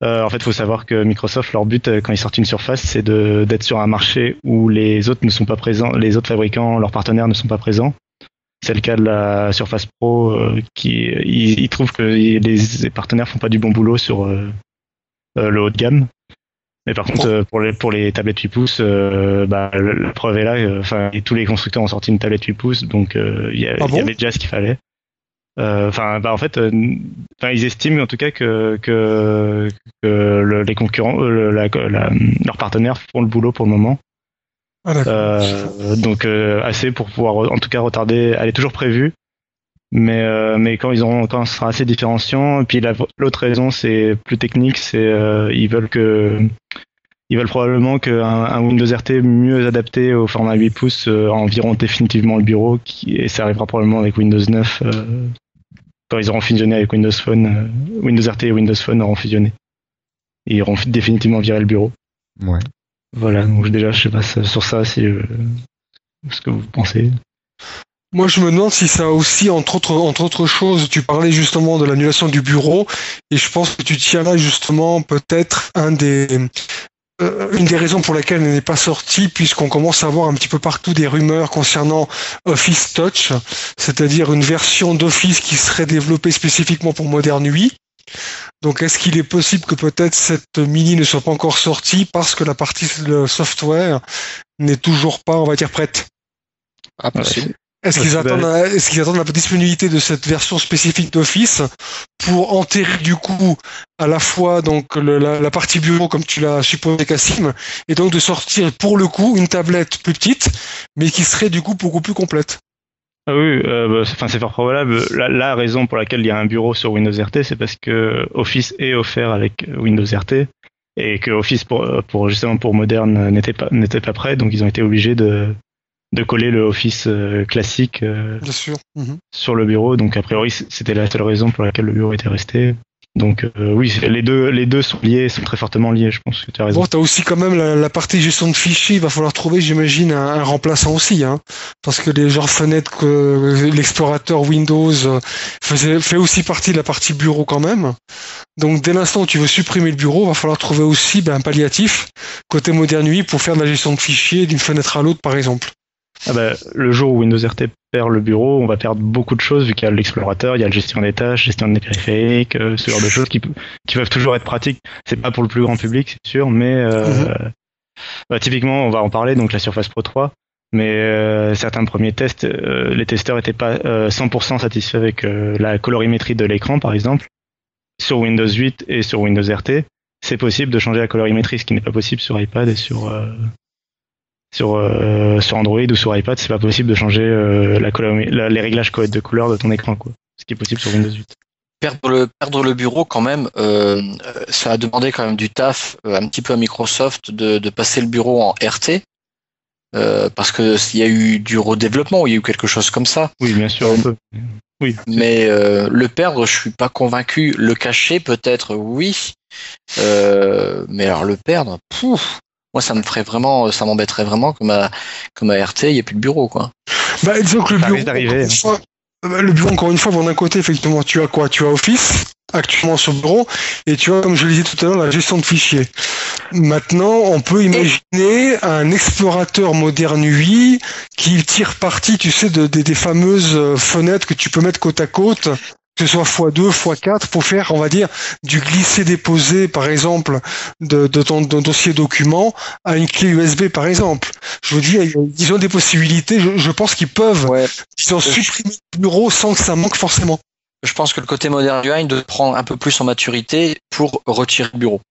Speaker 2: Euh, en fait, il faut savoir que Microsoft, leur but quand ils sortent une surface, c'est d'être sur un marché où les autres ne sont pas présents, les autres fabricants, leurs partenaires ne sont pas présents. C'est le cas de la Surface Pro, euh, qui ils, ils trouvent que les, partenaires font pas du bon boulot sur euh, le haut de gamme. Mais par contre, euh, pour les pour les tablettes 8 pouces, euh, bah, la preuve est là. euh, Enfin, tous les constructeurs ont sorti une tablette 8 pouces, donc euh, il y,
Speaker 4: Ah
Speaker 2: il
Speaker 4: bon
Speaker 2: y avait déjà ce qu'il fallait. Euh, Enfin, bah en fait, euh, ils estiment en tout cas que que, que le- les concurrents, euh, le- la- la- leurs partenaires font le boulot pour le moment.
Speaker 4: Ah.
Speaker 2: Euh, donc euh, assez pour pouvoir en tout cas retarder. Elle est toujours prévue, mais euh, mais quand ils auront quand ce sera assez différenciant. Et puis la- l'autre raison c'est plus technique, c'est euh, ils veulent que ils veulent probablement qu'un un Windows RT mieux adapté au format 8 pouces euh, environ définitivement le bureau qui, et ça arrivera probablement avec Windows 9 euh, quand ils auront fusionné avec Windows Phone. euh, Windows RT et Windows Phone auront fusionné. Et ils auront définitivement viré le bureau.
Speaker 1: Ouais.
Speaker 2: Voilà, donc déjà je sais pas sur ça si euh, ce que vous pensez.
Speaker 4: Moi, je me demande si ça aussi, entre autres, entre autres choses, tu parlais justement de l'annulation du bureau, et je pense que tu tiens là justement peut-être un des, euh, une des raisons pour lesquelles elle n'est pas sortie, puisqu'on commence à voir un petit peu partout des rumeurs concernant Office Touch, c'est-à-dire une version d'Office qui serait développée spécifiquement pour Modern 8. Donc, est-ce qu'il est possible que peut-être cette mini ne soit pas encore sortie parce que la partie software n'est toujours pas, on va dire, prête?
Speaker 3: Ah, possible.
Speaker 4: Est-ce qu'ils attendent, la- disponibilité de cette version spécifique d'Office pour enterrer du coup à la fois donc la, partie bureau comme tu l'as supposé Cassim et donc de sortir pour le coup une tablette plus petite mais qui serait du coup beaucoup plus complète?
Speaker 2: Ah oui, euh, bah, c'est- fort probable. La, raison pour laquelle il y a un bureau sur Windows RT, c'est parce que Office est offert avec Windows RT et que Office pour, pour justement pour moderne n'était pas n'était pas prêt, donc ils ont été obligés de de coller le Office euh, classique euh,
Speaker 4: Bien sûr. Mhm.
Speaker 2: sur le bureau. Donc a priori c'était la seule raison pour laquelle le bureau était resté. Donc euh, oui, les deux les deux sont liés, sont très fortement liés. Je pense que tu as raison.
Speaker 4: Bon, t'as aussi quand même la, la partie gestion de fichiers. Il va falloir trouver, j'imagine, un, un remplaçant aussi, hein, parce que les genres fenêtres que l'explorateur Windows euh, faisait, fait aussi partie de la partie bureau quand même. Donc, dès l'instant où tu veux supprimer le bureau, il va falloir trouver aussi ben, un palliatif côté Modern 8 pour faire de la gestion de fichiers d'une fenêtre à l'autre, par exemple.
Speaker 2: Ah bah, le jour où Windows RT perd le bureau, on va perdre beaucoup de choses vu qu'il y a l'explorateur, il y a la gestion des tâches, gestion des périphériques, euh, ce genre de choses qui, qui peuvent toujours être pratiques. C'est pas pour le plus grand public, c'est sûr, mais euh, bah, typiquement, on va en parler, donc la Surface Pro 3. Mais euh, certains premiers tests, euh, les testeurs étaient pas euh, 100% satisfaits avec euh, la colorimétrie de l'écran, par exemple. Sur Windows 8 et sur Windows RT, c'est possible de changer la colorimétrie, ce qui n'est pas possible sur iPad et sur euh, sur euh, sur Android ou sur iPad, c'est pas possible de changer euh, la coloré- la- les réglages de couleur de ton écran, quoi. Ce qui est possible sur Windows 8.
Speaker 3: Perdre le, perdre le bureau, quand même, euh, ça a demandé quand même du taf un petit peu à Microsoft de, de passer le bureau en RT. parce que s'il y a eu du redéveloppement ou il y a eu quelque chose comme ça.
Speaker 2: Oui, bien sûr, un peu. Oui.
Speaker 3: Mais euh, le perdre, je suis pas convaincu. Le cacher, peut-être, oui. Euh, mais alors le perdre, pouf, moi ça me ferait vraiment, ça m'embêterait vraiment que ma, que ma RT, il n'y ait plus de bureau, quoi.
Speaker 4: Bah, disons que le
Speaker 2: Ça
Speaker 4: bureau,
Speaker 2: risque d'arriver,
Speaker 4: encore une
Speaker 2: hein.
Speaker 4: fois, euh, le bureau, encore une fois, bon, d'un côté, effectivement, tu as quoi? Tu as Office, actuellement sur le bureau, et tu as, comme je le disais tout à l'heure, la gestion de fichiers. Maintenant, on peut imaginer un explorateur moderne UI qui tire parti, tu sais, de, de- des fameuses euh, fenêtres que tu peux mettre côte à côte, que ce soit x2, x4, pour faire, on va dire, du glisser-déposer, par exemple, de, de ton dossier document à une clé USB, par exemple. Je veux dire, ils ont des possibilités, je, je pense qu'ils peuvent
Speaker 3: Ouais.
Speaker 4: ils ont supprimé le bureau sans que ça manque forcément.
Speaker 3: Je pense que le côté moderne du de prendre un peu plus en maturité pour retirer le bureau.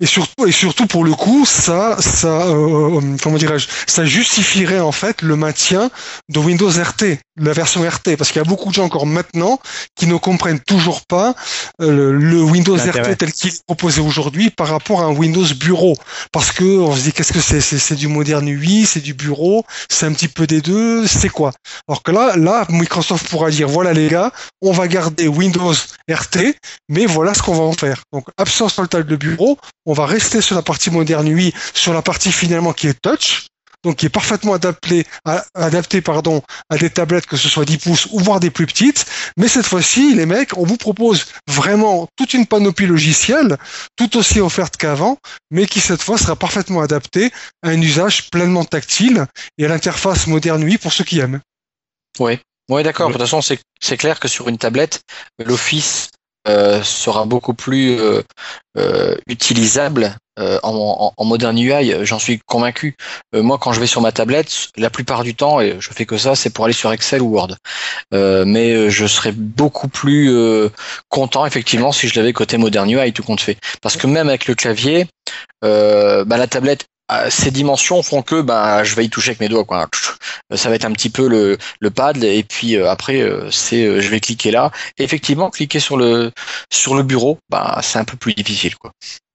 Speaker 4: Et surtout, et surtout pour le coup, ça, ça, euh, comment dirais-je, ça justifierait en fait le maintien de Windows RT. La version RT, parce qu'il y a beaucoup de gens encore maintenant qui ne comprennent toujours pas euh, le, Windows RT tel qu'il est proposé aujourd'hui par rapport à un Windows Bureau, parce que on se dit qu'est-ce que c'est? C'est du moderne UI, c'est du bureau, c'est un petit peu des deux, c'est quoi? Alors que là, là, Microsoft pourra dire voilà les gars, on va garder Windows RT, mais voilà ce qu'on va en faire. Donc absence totale de bureau, on va rester sur la partie moderne UI, sur la partie finalement qui est touch, donc qui est parfaitement adapté, à, adapté pardon, à des tablettes que ce soit 10 pouces ou voire des plus petites. Mais cette fois-ci, les mecs, on vous propose vraiment toute une panoplie logicielle, tout aussi offerte qu'avant, mais qui cette fois sera parfaitement adaptée à un usage pleinement tactile et à l'interface moderne UI pour ceux qui aiment.
Speaker 3: Oui, ouais, d'accord. De toute façon, c'est clair que sur une tablette, l'Office euh, sera beaucoup plus euh, euh, utilisable en, en, moderne UI, j'en suis convaincu. moi, quand je vais sur ma tablette, la plupart du temps, et je fais que ça, c'est pour aller sur Excel ou Word. mais je serais beaucoup plus content, effectivement, si je l'avais côté moderne UI, tout compte fait. Parce que même avec le clavier, bah, la tablette ces dimensions font que bah, je vais y toucher avec mes doigts. Quoi. Ça va être un petit peu le, le pad et puis euh, après euh, c'est euh, je vais cliquer là. Effectivement, cliquer sur le sur le bureau, bah, c'est un peu plus difficile. Quoi.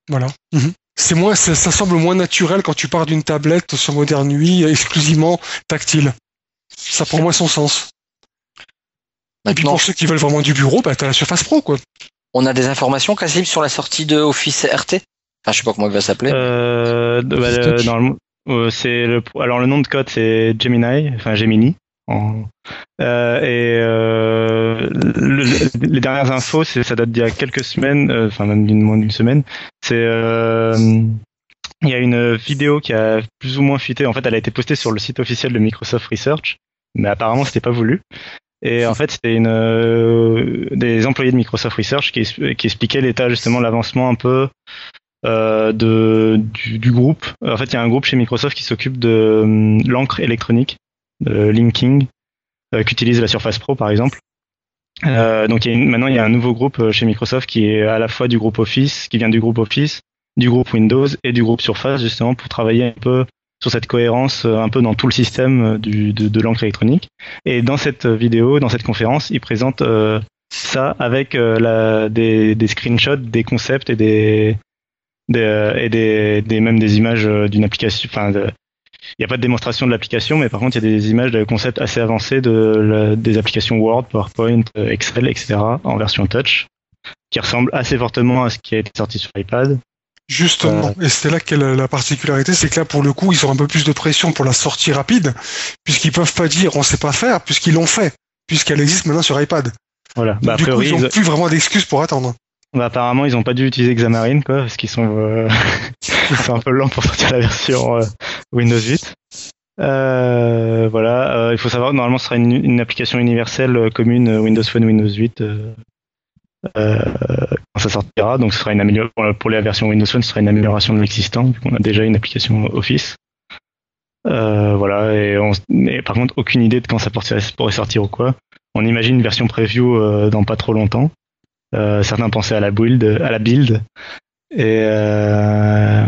Speaker 4: Voilà. Mhm. C'est moins, ça, semble moins naturel quand tu pars d'une tablette sur Modern UI exclusivement tactile. Ça prend moins son sens. et puis pour ceux qui veulent vraiment du bureau, bah, tu as la Surface Pro. quoi.
Speaker 3: On a des informations, Cassim, sur la sortie de Office RT Enfin, je sais pas comment il va s'appeler.
Speaker 2: Euh, bah, euh, c'est le, alors le nom de code c'est Gemini, enfin Gemini. Euh, et euh, les dernières infos, ça date d'il y a quelques semaines, euh, enfin même d'une moins d'une semaine. C'est il y a une vidéo qui a plus ou moins fuité. En fait, elle a été postée sur le site officiel de Microsoft Research, mais apparemment c'était pas voulu. Et en fait, c'était une des employés de Microsoft Research qui, qui expliquaient l'état justement l'avancement un peu de, du, groupe. En fait, il y a un groupe chez Microsoft qui s'occupe de l'encre électronique, linking, euh, qu'utilise la Surface Pro par exemple. donc maintenant, il y a un nouveau groupe chez Microsoft qui est à la fois du groupe Office, qui vient du groupe Office, du groupe Windows et du groupe Surface justement pour travailler un peu sur cette cohérence un peu dans tout le système de, l'encre électronique. Et dans cette vidéo, dans cette conférence, ils présentent ça avec des, screenshots, des concepts et des, et des, même des images euh, d'une application. Il n'y a pas de démonstration de l'application, mais par contre, il y a des images de concepts assez avancés de des applications Word, PowerPoint, euh, Excel, etc. en version touch, qui ressemblent assez fortement à ce qui a été sorti sur iPad.
Speaker 4: Justement, et c'est là que la particularité, c'est que là, pour le coup, ils ont un peu plus de pression pour la sortie rapide, puisqu'ils peuvent pas dire on sait pas faire, puisqu'ils l'ont fait, puisqu'elle existe maintenant sur iPad.
Speaker 2: Voilà.
Speaker 4: Bah, du coup, ils n'ont plus vraiment d'excuses pour attendre.
Speaker 2: Bah, apparemment, ils ont pas dû utiliser Xamarin, quoi, parce qu'ils sont, euh, un peu lents pour sortir la version euh, Windows 8. Euh, voilà, il faut savoir, normalement, ce sera une, une application universelle commune Windows Phone, Windows 8 quand ça sortira. Donc, ce sera une amélioration pour la version Windows Phone, ce sera une amélioration de l'existant, vu qu'on a déjà une application Office. voilà, et, on, et, par contre, aucune idée de quand ça pourrait sortir ou quoi. On imagine une version preview dans pas trop longtemps. Euh, certains pensaient à la build, à la build. Et, euh,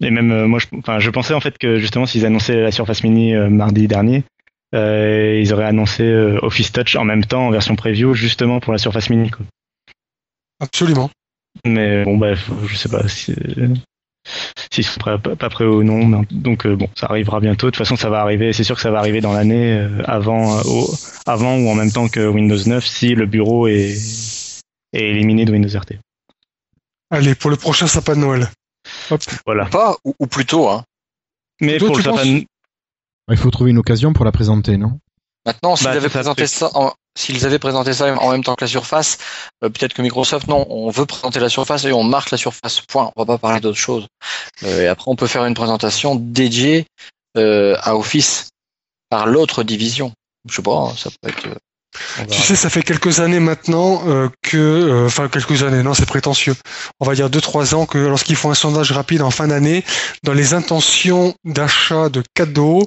Speaker 2: et même euh, moi, je, enfin, je pensais en fait que justement s'ils annonçaient la Surface Mini mardi dernier, ils auraient annoncé Office Touch en même temps en version preview justement pour la Surface Mini. Quoi.
Speaker 4: Absolument.
Speaker 2: Mais bon, bref, je sais pas si s'ils sont pas prêts ou non. Donc bon, ça arrivera bientôt. De toute façon, ça va arriver. C'est sûr que ça va arriver dans l'année avant, avant ou en même temps que Windows 9 si le bureau est et éliminé de Windows RT.
Speaker 4: Allez, pour le prochain sapin de Noël.
Speaker 3: Hop. Voilà. Pas, ou, plutôt, hein.
Speaker 2: Mais pour le sapin
Speaker 1: Il faut trouver une occasion pour la présenter, non?
Speaker 3: Maintenant, s'ils bah, avaient présenté ça, s'ils avaient présenté ça en même temps que la Surface, euh, peut-être que Microsoft, non, on veut présenter la Surface et on marque la Surface. Point. On va pas parler d'autre chose. Euh, et après, on peut faire une présentation dédiée euh, à Office par l'autre division. Je sais pas, hein, ça peut être.
Speaker 4: Tu sais, ça fait quelques années maintenant euh, que, euh, enfin quelques années, non, c'est prétentieux. On va dire deux trois ans que lorsqu'ils font un sondage rapide en fin d'année, dans les intentions d'achat de cadeaux,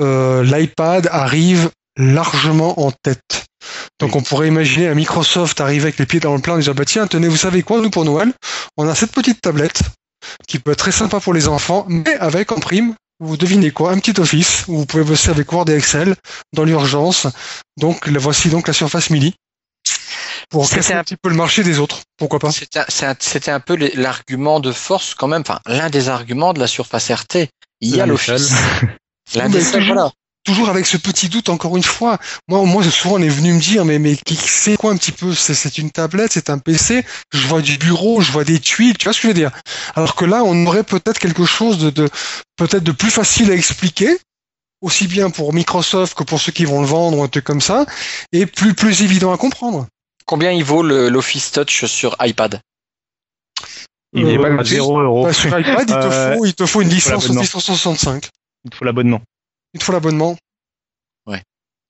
Speaker 4: euh, l'iPad arrive largement en tête. Donc on pourrait imaginer un Microsoft arriver avec les pieds dans le plan et dire bah tiens tenez vous savez quoi nous pour Noël on a cette petite tablette qui peut être très sympa pour les enfants mais avec en prime vous devinez quoi Un petit office où vous pouvez bosser avec Word et Excel dans l'urgence. Donc la voici donc la Surface Mini pour casser
Speaker 3: un-
Speaker 4: un petit peu le marché des autres. Pourquoi pas?
Speaker 3: C'était un- peu l'argument de force quand même, enfin l'un des arguments de la surface RT. Il y a l'office. L'un des seuls, voilà.
Speaker 4: Toujours avec ce petit doute, encore une fois. Moi, moi, souvent, on est venu me dire, mais, mais qui- c'est quoi un petit peu? C'est c'est une tablette, c'est un PC. Je vois du bureau, je vois des tuiles. Tu vois ce que je veux dire? Alors que là, on aurait peut-être quelque chose de, de peut-être de plus facile à expliquer, aussi bien pour Microsoft que pour ceux qui vont le vendre ou un truc comme ça, et plus plus évident à comprendre.
Speaker 3: Combien il vaut le- l'Office Touch sur iPad?
Speaker 2: Il est
Speaker 4: Euh,
Speaker 2: pas à
Speaker 4: oui.
Speaker 2: 0 euros.
Speaker 4: Bah, sur iPad, il te
Speaker 2: Euh,
Speaker 4: faut, il te faut une licence. Office 365.
Speaker 2: Il te faut l'abonnement.
Speaker 4: Il te faut l'abonnement.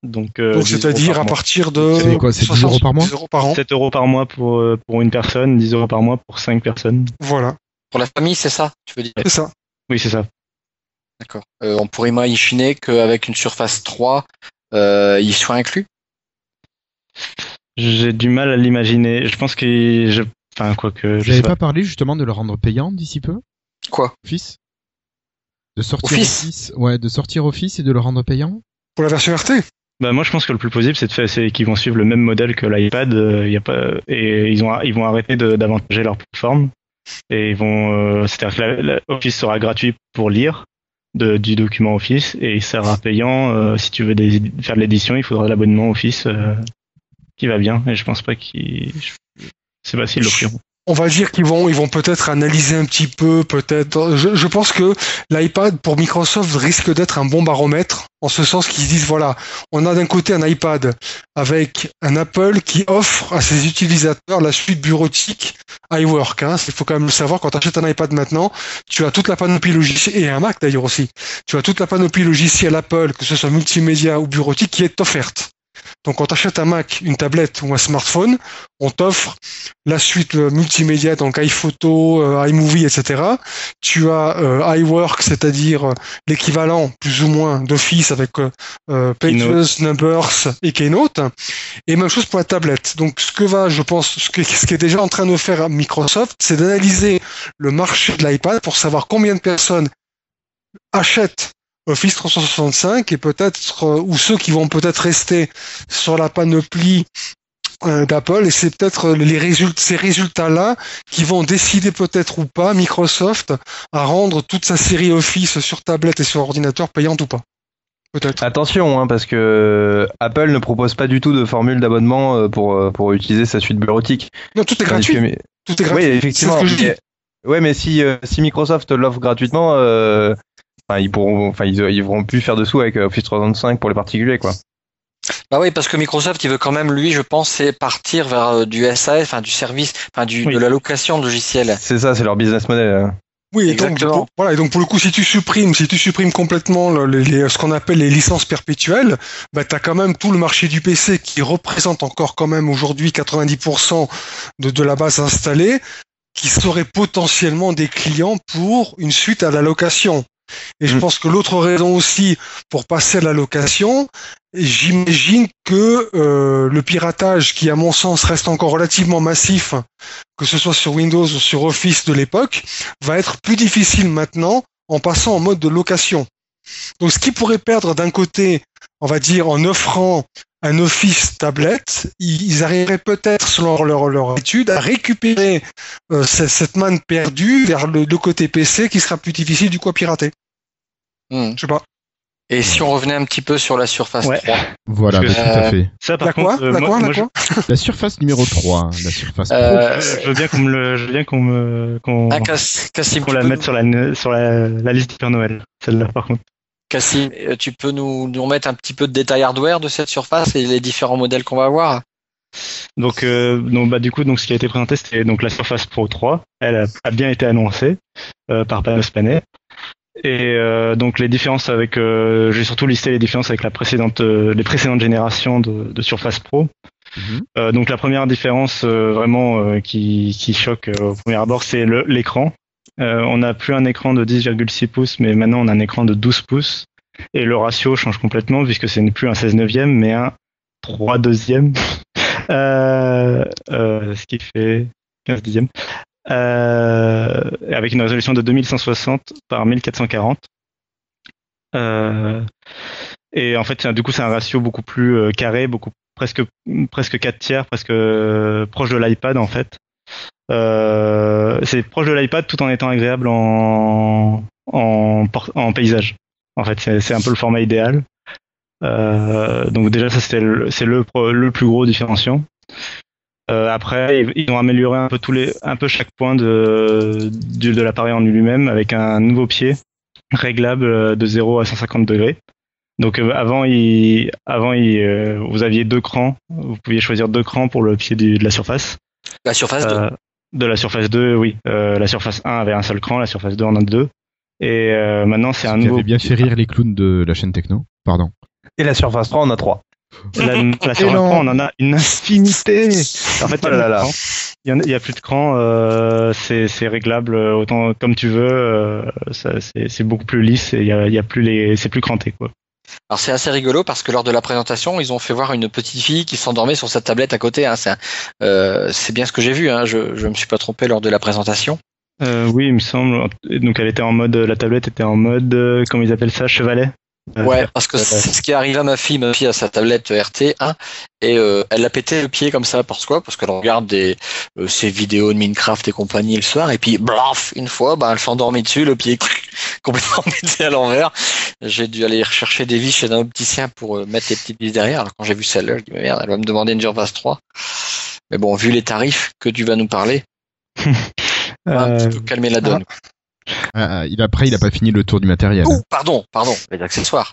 Speaker 2: Donc, euh,
Speaker 4: Donc,
Speaker 2: 10 euros
Speaker 4: c'est-à-dire à partir de
Speaker 1: C'est quoi, c'est 10 euros par mois
Speaker 4: 10 euros par an.
Speaker 2: 7 euros par mois pour, euh, pour une personne, 10 euros par mois pour 5 personnes.
Speaker 4: Voilà,
Speaker 3: Pour la famille, c'est ça, tu veux dire
Speaker 4: c'est ça.
Speaker 2: Oui, c'est ça.
Speaker 3: D'accord. Euh, on pourrait imaginer qu'avec une Surface 3, euh, il soit inclus?
Speaker 2: J'ai du mal à l'imaginer. Je pense que je, enfin, quoi que,
Speaker 1: Vous n'avez
Speaker 2: pas.
Speaker 1: pas parlé justement de le rendre payant d'ici peu?
Speaker 3: Quoi?
Speaker 1: Office? De sortir
Speaker 3: Office
Speaker 1: Office Ouais, de sortir Office et de le rendre payant
Speaker 4: Pour la version RT?
Speaker 2: Bah, moi, je pense que le plus possible, c'est de faire, c'est qu'ils vont suivre le même modèle que l'iPad. euh, y a pas, et ils ont, ils vont arrêter d'avantager leur plateforme. Et ils vont, euh, c'est-à-dire que la- la- Office sera gratuit pour lire de, du document Office et il sera payant euh, si tu veux des- faire de l'édition, il faudra l'abonnement Office euh, qui va bien. Et je pense pas qu'ils, je sais pas s'ils l'offriront.
Speaker 4: On va dire qu'ils vont, ils vont peut-être analyser un petit peu, peut-être. Je, pense que l'iPad pour Microsoft risque d'être un bon baromètre, en ce sens qu'ils se disent voilà, on a d'un côté un iPad avec un Apple qui offre à ses utilisateurs la suite bureautique iWork. Hein. Il faut quand même le savoir, quand tu achètes un iPad maintenant, tu as toute la panoplie logicielle, et un Mac d'ailleurs aussi, tu as toute la panoplie logicielle Apple, que ce soit multimédia ou bureautique, qui est offerte. Donc quand tu achètes un Mac, une tablette ou un smartphone, on t'offre la suite euh, multimédia, donc iPhoto, euh, iMovie, etc. Tu as euh, iWork, c'est-à-dire l'équivalent plus ou moins d'Office avec euh, euh, Pages,
Speaker 2: Keynote.
Speaker 4: Numbers et Keynote. Et même chose pour la tablette. Donc ce que va, je pense, ce, que, ce qui est déjà en train de faire Microsoft, c'est d'analyser le marché de l'iPad pour savoir combien de personnes achètent Office 365 et peut-être euh, ou ceux qui vont peut-être rester sur la panoplie euh, d'Apple et c'est peut-être les résultats, ces résultats-là qui vont décider peut-être ou pas Microsoft à rendre toute sa série Office sur tablette et sur ordinateur payante ou pas. Peut-être.
Speaker 6: Attention, hein, parce que Apple ne propose pas du tout de formule d'abonnement euh, pour, euh, pour utiliser sa suite bureautique.
Speaker 4: Non, tout est gratuit.
Speaker 6: que-
Speaker 4: Tout est gratuit.
Speaker 6: Oui, effectivement.
Speaker 4: Dis.
Speaker 6: mais- si, euh, si Microsoft l'offre gratuitement, euh, enfin, ils pourront, enfin, ils, ils pourront plus faire dessous avec euh, Office 365 pour les particuliers, quoi.
Speaker 3: Bah oui, parce que Microsoft, il veut quand même, lui, je pense, c'est partir vers euh, du SAS, enfin du service, enfin du,
Speaker 2: Oui.
Speaker 3: de la location de logiciels.
Speaker 6: C'est ça, c'est leur business model. hein.
Speaker 4: Oui, et donc, pour- voilà, et donc pour le coup, si tu supprimes, si tu supprimes complètement le- les- les- ce qu'on appelle les licences perpétuelles, bah, tu as quand même tout le marché du PC qui représente encore quand même aujourd'hui 90% de, de la base installée, qui seraient potentiellement des clients pour une suite à la location. Et je
Speaker 6: Mm.
Speaker 4: pense que l'autre raison aussi pour passer à la location, j'imagine que euh, le piratage, qui à mon sens reste encore relativement massif, que ce soit sur Windows ou sur Office de l'époque, va être plus difficile maintenant en passant en mode de location. Donc ce qui pourrait perdre d'un côté, on va dire en offrant un Office tablette, ils arriveraient peut-être, selon leur, leur étude, à récupérer euh, cette, cette manne perdue vers le, le côté PC qui sera plus difficile du coup à pirater.
Speaker 3: Hmm.
Speaker 4: Je sais pas.
Speaker 3: Et si on revenait un petit peu sur la Surface
Speaker 2: Ouais.
Speaker 3: 3
Speaker 1: Voilà, bah, tout à
Speaker 3: Euh,
Speaker 1: fait.
Speaker 2: Ça, par
Speaker 4: La quoi
Speaker 2: contre, euh,
Speaker 4: La
Speaker 2: moi,
Speaker 4: quoi La
Speaker 2: moi, je-
Speaker 4: quoi
Speaker 1: La surface numéro 3, hein, la surface
Speaker 3: euh,
Speaker 2: je veux bien qu'on me le, je veux bien qu'on me, qu'on,
Speaker 3: ah, Cass- Cassim,
Speaker 2: qu'on
Speaker 3: tu
Speaker 2: la
Speaker 3: peux
Speaker 2: mette
Speaker 3: nous-
Speaker 2: sur la, sur la, la liste du Père Noël. Celle-là, par contre.
Speaker 3: Cassim, euh, tu peux nous, nous remettre un petit peu de détail hardware de cette surface et les différents modèles qu'on va avoir
Speaker 2: Donc, euh, donc bah, du coup, donc, ce qui a été présenté, c'était donc la Surface Pro 3. Elle a, a bien été annoncée euh, par Panos Panay. Et euh, donc les différences avec, euh, j'ai surtout listé les différences avec la précédente, euh, les précédentes générations de, de Surface Pro.
Speaker 1: Mhm.
Speaker 2: Euh, donc la première différence euh, vraiment euh, qui, qui choque au premier abord, c'est l'écran. Euh, on n'a plus un écran de 10,6 pouces, mais maintenant on a un écran de 12 pouces. Et le ratio change complètement puisque ce n'est plus un 16 neuvième, mais un 3 deuxième. euh, euh, ce qui fait 15 dixièmes. Euh, avec une résolution de 2160 par 1440. Euh, et en fait, du coup, c'est un ratio beaucoup plus euh, carré, beaucoup presque presque 4 tiers, presque euh, proche de l'iPad en fait. Euh, c'est proche de l'iPad tout en étant agréable en en, en paysage. En fait, c'est un peu le format idéal. Euh, donc déjà, ça le- c'est le pro- le plus gros différenciant. Euh, après, ils- ont amélioré un peu tous les, un peu chaque point de de, de l'appareil en lui-même avec un nouveau pied réglable euh, de 0 à 150 degrés. Donc euh, avant, il, avant il, euh, vous aviez deux crans. Vous pouviez choisir deux crans pour le pied du- de la surface.
Speaker 3: La surface de.
Speaker 2: Euh, de la surface 2, oui. Euh, la surface 1 avait un seul cran, la surface 2 en a deux. Et euh, maintenant, c'est
Speaker 1: Ce
Speaker 2: un nouveau.
Speaker 1: avait bien fait rire les clowns de la chaîne techno. Pardon.
Speaker 6: Et la Surface 3, on a 3.
Speaker 2: La, la surface
Speaker 1: Excellent.
Speaker 2: 3, on en a une infinité. En fait, il y a
Speaker 6: Oh là là.
Speaker 2: plus de crans. Il y en a- il y a plus de cran, euh, c'est réglable autant comme tu veux. euh, ça, c'est beaucoup plus lisse et il y a, il y a plus les, c'est plus cranté quoi.
Speaker 3: Alors c'est assez rigolo parce que lors de la présentation, ils ont fait voir une petite fille qui s'endormait sur sa tablette à côté. Hein. C'est euh, c'est bien ce que j'ai vu. Hein. Je je me suis pas trompé lors de la présentation.
Speaker 2: Euh, oui, il me semble. Donc elle était en mode, la tablette était en mode, comment ils appellent ça, chevalet? Euh,
Speaker 3: Ouais, parce que
Speaker 2: euh,
Speaker 3: c'est ce qui arrive à ma fille. Ma fille a sa tablette RT1 et euh, elle a pété le pied comme ça. Parce quoi? Parce qu'elle regarde des euh, ses vidéos de Minecraft et compagnie le soir et puis blaf une fois, bah, elle s'endormit dessus, le pied complètement pété à l'envers. J'ai dû aller rechercher des vis chez un opticien pour euh, mettre les petites vis derrière. Alors quand j'ai vu celle-là, je dis mais merde, elle va me demander une Surface 3. Mais bon, vu les tarifs que tu vas nous parler, on va un
Speaker 2: euh,
Speaker 3: petit peu calmer la donne.
Speaker 1: Ah, il, après, il a pas fini le tour du matériel.
Speaker 3: Ouh, pardon, pardon, les accessoires.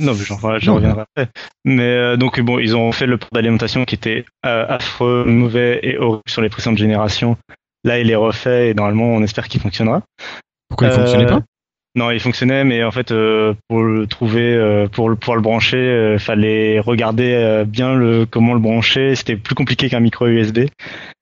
Speaker 2: Non, mais j'en reviendrai après. Mais euh, donc bon, ils ont fait le port d'alimentation qui était euh, affreux, mauvais et horrible sur les précédentes générations. Là, il est refait et normalement, on espère qu'il fonctionnera.
Speaker 1: Pourquoi il
Speaker 2: Euh,
Speaker 1: fonctionnait pas?
Speaker 2: Non, il fonctionnait, mais en fait, euh, pour le trouver, euh, pour le pouvoir le brancher, euh, fallait regarder euh, bien le comment le brancher. C'était plus compliqué qu'un micro USB.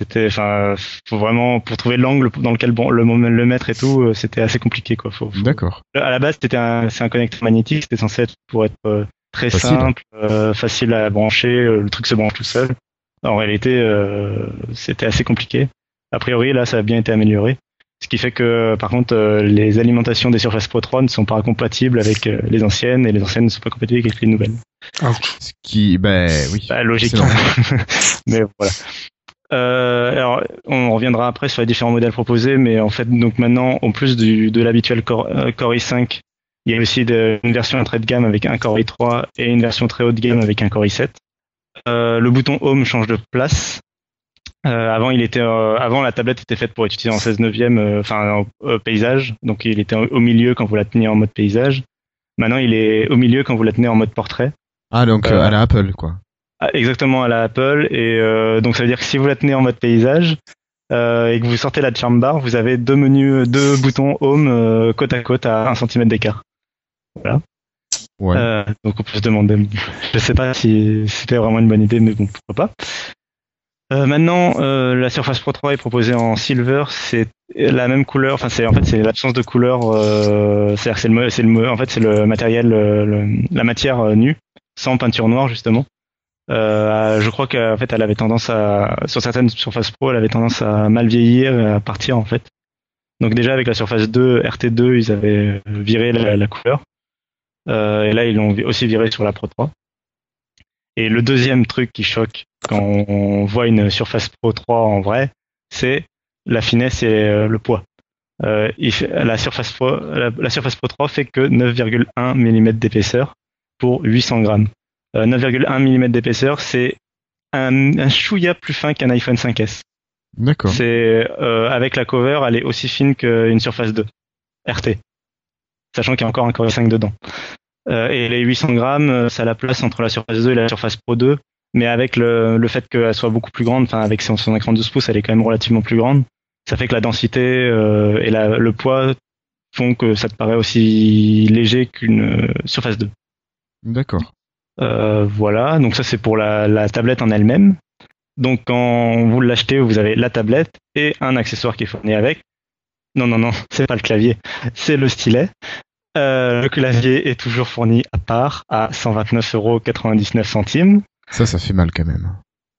Speaker 2: C'était, enfin, faut vraiment pour trouver l'angle dans lequel bon, le le mettre et tout, euh, c'était assez compliqué quoi. Faut, faut-
Speaker 1: D'accord.
Speaker 2: à la base, c'était un, c'est un connecteur magnétique. C'était censé être pour être euh, très
Speaker 1: Facile.
Speaker 2: simple, euh, facile à brancher. le truc se branche tout seul. En réalité, euh, c'était assez compliqué. A priori, là, ça a bien été amélioré. Ce qui fait que, par contre, euh, les alimentations des Surface Pro 3 ne sont pas compatibles avec euh, les anciennes et les anciennes ne sont pas compatibles avec les nouvelles.
Speaker 1: Ce qui, ben oui.
Speaker 2: Bah, logique. Mais voilà. Euh, alors, on reviendra après sur les différents modèles proposés, mais en fait, donc maintenant, en plus du, de l'habituel Core, euh, Core i5, il y a aussi de- une version entrée de gamme avec un Core i3 et une version très haut de gamme avec un Core i7. Euh, le bouton Home change de place. Euh, avant, il était, euh, avant la tablette était faite pour être utilisée en 16 neuvième, euh, enfin en euh, paysage, donc il était au milieu quand vous la teniez en mode paysage. Maintenant, il est au milieu quand vous la tenez en mode portrait.
Speaker 1: Ah, donc
Speaker 2: Euh,
Speaker 1: à la Apple, quoi.
Speaker 2: Ah, exactement à la Apple et euh, donc ça veut dire que si vous la tenez en mode paysage euh, et que vous sortez la charm bar, vous avez deux menus, deux boutons home euh, côte à côte à 1 cm d'écart.
Speaker 1: Ouais.
Speaker 2: Euh, donc on peut se demander, je sais pas si c'était vraiment une bonne idée, mais bon pourquoi pas. Euh, maintenant, euh, la Surface Pro 3 est proposée en silver, c'est la même couleur, enfin c'est en fait c'est l'absence de couleur, euh, c'est-à-dire c'est le, c'est le, en fait c'est le matériel, euh, le- la matière euh, nue, sans peinture noire justement. Euh, je crois qu'en fait, elle avait tendance à, sur certaines Surface Pro, elle avait tendance à mal vieillir, et à partir en fait. Donc déjà avec la Surface 2, RT2, ils avaient viré la, la couleur. Et là, ils l'ont aussi viré sur la Pro 3. Et le deuxième truc qui choque quand on voit une Surface Pro 3 en vrai, c'est la finesse et euh, le poids. Euh, il fait- la, Surface Pro, la, la Surface Pro 3 fait que 9,1 mm d'épaisseur pour 800 grammes. Euh, 9,1 mm d'épaisseur, c'est un, un chouïa plus fin qu'un iPhone 5S.
Speaker 1: D'accord.
Speaker 2: C'est euh, avec la cover, elle est aussi fine qu'une Surface 2 RT, sachant qu'il y a encore un Core i5 dedans. Euh, et les 800 grammes, euh, ça la place entre la Surface 2 et la Surface Pro 2, mais avec le, le fait qu'elle soit beaucoup plus grande, enfin avec son, son écran de 12 pouces, elle est quand même relativement plus grande. Ça fait que la densité euh, et la, le poids font que ça te paraît aussi léger qu'une Surface 2.
Speaker 1: D'accord.
Speaker 2: Euh, voilà, donc ça c'est pour la, la tablette en elle-même. Donc quand vous l'achetez, vous avez la tablette et un accessoire qui est fourni avec. Non, non, non, c'est pas le clavier, c'est le stylet. Euh, le clavier est toujours fourni à part à 129,99 euros.
Speaker 1: Ça, ça fait mal quand même.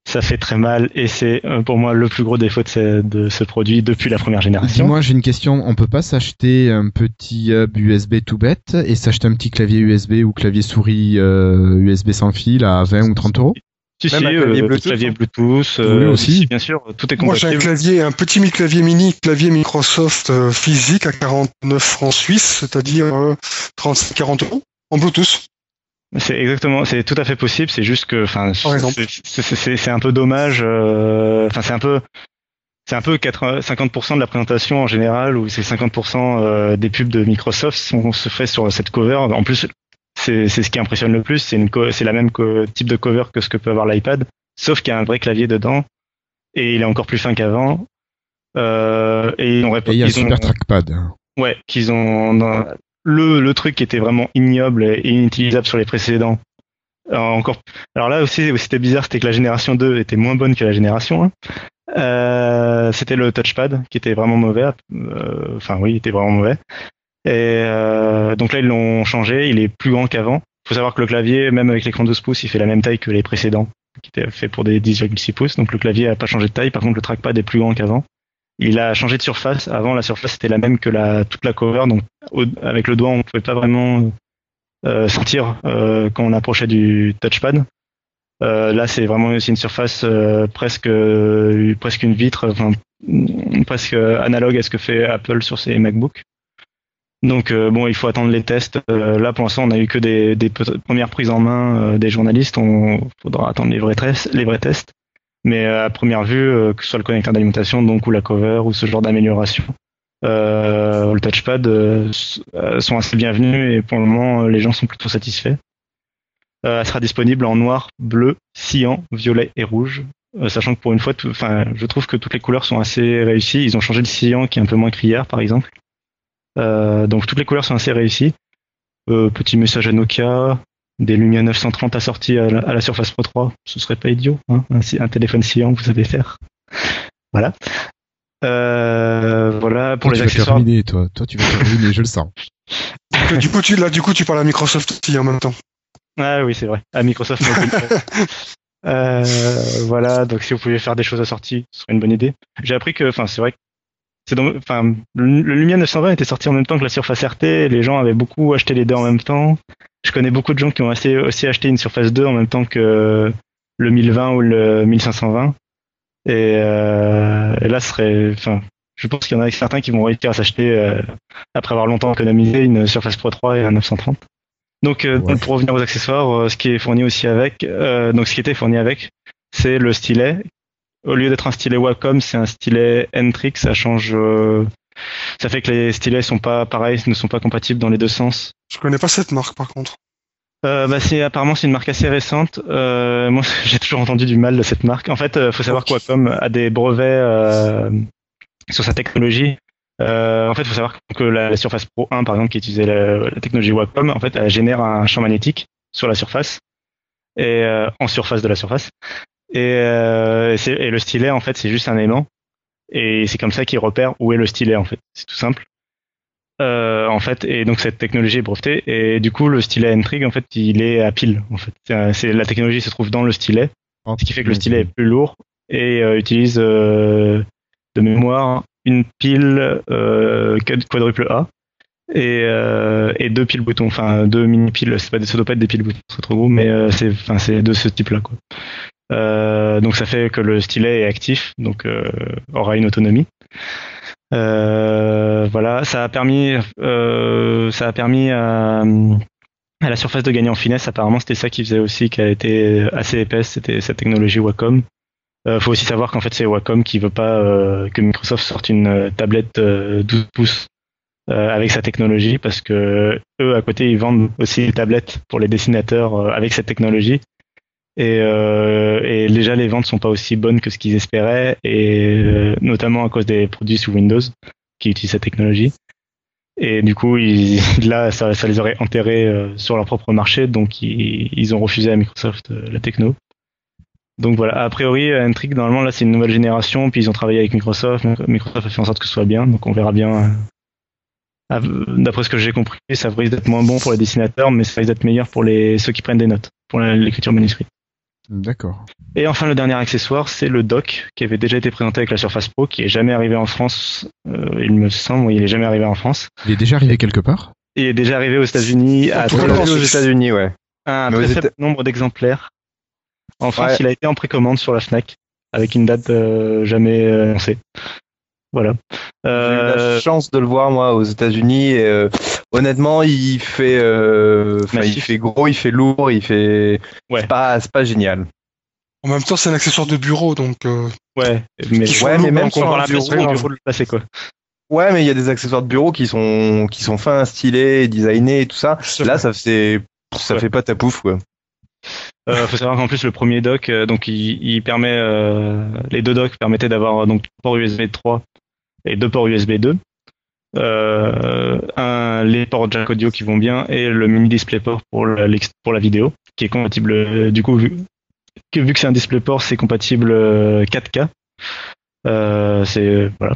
Speaker 2: ça fait très mal et c'est euh, pour moi le plus gros défaut de ce, de ce produit depuis la première génération.
Speaker 1: Dis-moi, j'ai une question. On peut pas s'acheter un petit hub USB tout bête et s'acheter un petit clavier USB ou clavier souris euh, USB sans fil à 20 ou 30 euros?
Speaker 2: Si,
Speaker 6: Même
Speaker 2: si,
Speaker 6: un clavier
Speaker 2: euh,
Speaker 6: Bluetooth,
Speaker 2: clavier
Speaker 6: hein.
Speaker 2: Bluetooth,
Speaker 1: Oui,
Speaker 2: euh,
Speaker 1: aussi.
Speaker 2: si, bien sûr, tout est
Speaker 4: Moi, j'ai un
Speaker 2: compatible.
Speaker 4: clavier, un petit clavier mini, clavier Microsoft euh, physique à 49 francs suisses, c'est-à-dire euh, 35-40 euros en Bluetooth.
Speaker 2: C'est exactement, c'est tout à fait possible. C'est juste que, enfin, c'est- c'est c'est- c'est un peu dommage. euh, Enfin, c'est un peu, c'est un peu 80 50% de la présentation en général, où c'est 50% euh, des pubs de Microsoft sont se fait sur cette cover. En plus, c'est c'est ce qui impressionne le plus. C'est c'est la même co- type de cover que ce que peut avoir l'iPad, sauf qu'il y a un vrai clavier dedans et il est encore plus fin qu'avant. Euh, et ils ont,
Speaker 1: Et il y a
Speaker 2: ont-
Speaker 1: super trackpad.
Speaker 2: Ouais, qu'ils ont le le truc qui était vraiment ignoble et inutilisable sur les précédents. Alors, encore. Alors là aussi, c'était bizarre, c'était que la génération 2 était moins bonne que la génération 1. Euh, c'était le touchpad qui était vraiment mauvais. Euh, Enfin oui, il était vraiment mauvais. Et euh, donc là, ils l'ont changé. Il est plus grand qu'avant. faut savoir que le clavier, même avec l'écran 12 pouces, il fait la même taille que les précédents, qui étaient faits pour des 10,6 pouces. Donc le clavier a pas changé de taille. Par contre, le trackpad est plus grand qu'avant. Il a changé de surface. Avant, la surface était la même que la toute la cover. Donc avec le doigt, on pouvait pas vraiment euh, sentir euh, quand on approchait du touchpad. Euh, là, c'est vraiment aussi une surface euh, presque euh, presque une vitre, enfin presque analogue à ce que fait Apple sur ses MacBooks. Donc euh, bon, il faut attendre les tests. Euh, là, pour l'instant, on a eu que des, premières prises en main euh, des journalistes. On faudra attendre les vrais tests. Mais euh, à première vue, que ce soit le connecteur d'alimentation, donc ou la cover ou ce genre d'amélioration, le touchpad sont assez bienvenus et pour le moment, les gens sont plutôt satisfaits. Elle sera disponible en noir, bleu, cyan, violet et rouge. Sachant que pour une fois, tout- je trouve que toutes les couleurs sont assez réussies. Ils ont changé le cyan qui est un peu moins criard, par exemple. Euh, donc toutes les couleurs sont assez réussies. Euh, petit message à Nokia, des Lumia 930 assortis à la, à la Surface Pro 3, ce serait pas idiot. Hein un, téléphone cyan, vous savez faire. Voilà. Euh, voilà pour
Speaker 1: Toi,
Speaker 2: les
Speaker 1: tu vas
Speaker 2: accessoires.
Speaker 1: ruiner, toi. Toi, tu vas te ruiner, je le sens.
Speaker 4: Donc, du coup, tu, là, du coup, tu parles à Microsoft aussi en même temps.
Speaker 2: Ah oui, c'est vrai. À Microsoft. Euh, voilà, donc si vous pouvez faire des choses assorties, ce serait une bonne idée. J'ai appris que, enfin, c'est vrai que enfin, le le Lumia 920 était sorti en même temps que la Surface RT. Les gens avaient beaucoup acheté les deux en même temps. Je connais beaucoup de gens qui ont assez- aussi acheté une Surface 2 en même temps que le 1020 ou le 1520. Et, euh, et là, ce serait, enfin, je pense qu'il y en a certains qui vont réussir à s'acheter euh, après avoir longtemps économisé une Surface Pro 3 et un 930. Donc, euh,
Speaker 1: Ouais.
Speaker 2: pour revenir aux accessoires, ce qui est fourni aussi avec, donc ce qui était fourni avec, c'est le stylet. Au lieu d'être un stylet Wacom, c'est un stylet N-Trix. Ça change, euh, ça fait que les stylets sont pas pareils, ne sont pas compatibles dans les deux sens.
Speaker 4: Je connais pas cette marque, par contre.
Speaker 2: Euh, bah c'est apparemment c'est une marque assez récente. Euh, moi j'ai toujours entendu du mal de cette marque. En fait, euh, faut savoir que Wacom a des brevets sur sa technologie. En fait, faut savoir que la, la Surface Pro 1 par exemple qui utilisait la, la technologie Wacom, en fait, elle génère un champ magnétique sur la surface et en surface de la surface. Et, euh, et le stylet en fait c'est juste un aimant et c'est comme ça qu'il repère où est le stylet en fait. C'est tout simple. Euh, en fait, et donc cette technologie est brevetée, et du coup le stylet N-Trig, en fait, il est à pile. En fait, C'est la technologie se trouve dans le stylet, ce qui fait que le stylet est plus lourd et euh, utilise euh, de mémoire une pile euh, quad- quadruple A et, euh, et deux piles boutons, enfin deux mini piles. C'est pas des être des piles boutons, c'est trop gros, mais euh, c'est enfin c'est de ce type-là quoi. Euh, donc ça fait que le stylet est actif, donc euh, aura une autonomie. Euh, voilà, ça a permis, euh, ça a permis à, à la surface de gagner en finesse. Apparemment, c'était ça qui faisait aussi qu'elle était assez épaisse. C'était cette technologie Wacom. Euh, faut aussi savoir qu'en fait, c'est Wacom qui veut pas euh, que Microsoft sorte une tablette euh, 12 pouces avec sa technologie parce que eux à côté ils vendent aussi des tablettes pour les dessinateurs avec cette technologie. Et, euh, et déjà les ventes sont pas aussi bonnes que ce qu'ils espéraient, et euh, notamment à cause des produits sous Windows qui utilisent cette technologie. Et du coup, ils, là, ça, ça les aurait enterrés euh, sur leur propre marché, donc ils, ils ont refusé à Microsoft euh, la techno. Donc voilà, a priori, Intrigue, normalement, là, c'est une nouvelle génération, puis ils ont travaillé avec Microsoft, Microsoft a fait en sorte que ce soit bien, donc on verra bien. euh, D'après ce que j'ai compris, ça risque d'être moins bon pour les dessinateurs, mais ça risque d'être meilleur pour les ceux qui prennent des notes, pour l'écriture manuscrite.
Speaker 1: D'accord.
Speaker 2: Et enfin, le dernier accessoire, c'est le dock qui avait déjà été présenté avec la Surface Pro, qui est jamais arrivé en France. Euh, il me semble, oui, il est jamais arrivé en France.
Speaker 1: Il est déjà arrivé quelque part
Speaker 2: Il est déjà arrivé aux États-Unis à très
Speaker 6: aux États-Unis, ouais.
Speaker 2: un
Speaker 6: Mais
Speaker 2: très faible nombre d'exemplaires. En France,
Speaker 6: Ouais.
Speaker 2: il a été en précommande sur la Fnac avec une date euh, jamais euh, annoncée. Voilà.
Speaker 6: J'ai eu la chance de le voir moi aux États-Unis. et, euh, honnêtement, il fait, euh, enfin, il
Speaker 2: Massif.
Speaker 6: fait gros, il fait lourd, il fait.
Speaker 2: Ouais.
Speaker 6: C'est pas, c'est pas génial.
Speaker 4: En même temps, c'est un accessoire de bureau, donc euh,
Speaker 2: ouais, mais,
Speaker 6: Ouais, même
Speaker 2: on
Speaker 6: un
Speaker 2: l'impression
Speaker 6: bureau,
Speaker 2: du bureau de le placer quoi.
Speaker 6: Ouais, mais il y a des accessoires de bureau qui sont, qui sont fins, stylés, designés et tout ça. Là, ça fait, ça
Speaker 2: Ouais.
Speaker 6: fait pas ta pouf, quoi.
Speaker 2: Euh, faut savoir qu'en plus le premier dock, euh, donc il, il permet, euh, les deux docks permettaient d'avoir donc port USB 3 et deux ports USB 2. Euh, un, les ports jack audio qui vont bien et le mini DisplayPort pour la, pour la vidéo qui est compatible euh, du coup vu que, vu que c'est un DisplayPort c'est compatible euh, 4K. Euh, c'est voilà.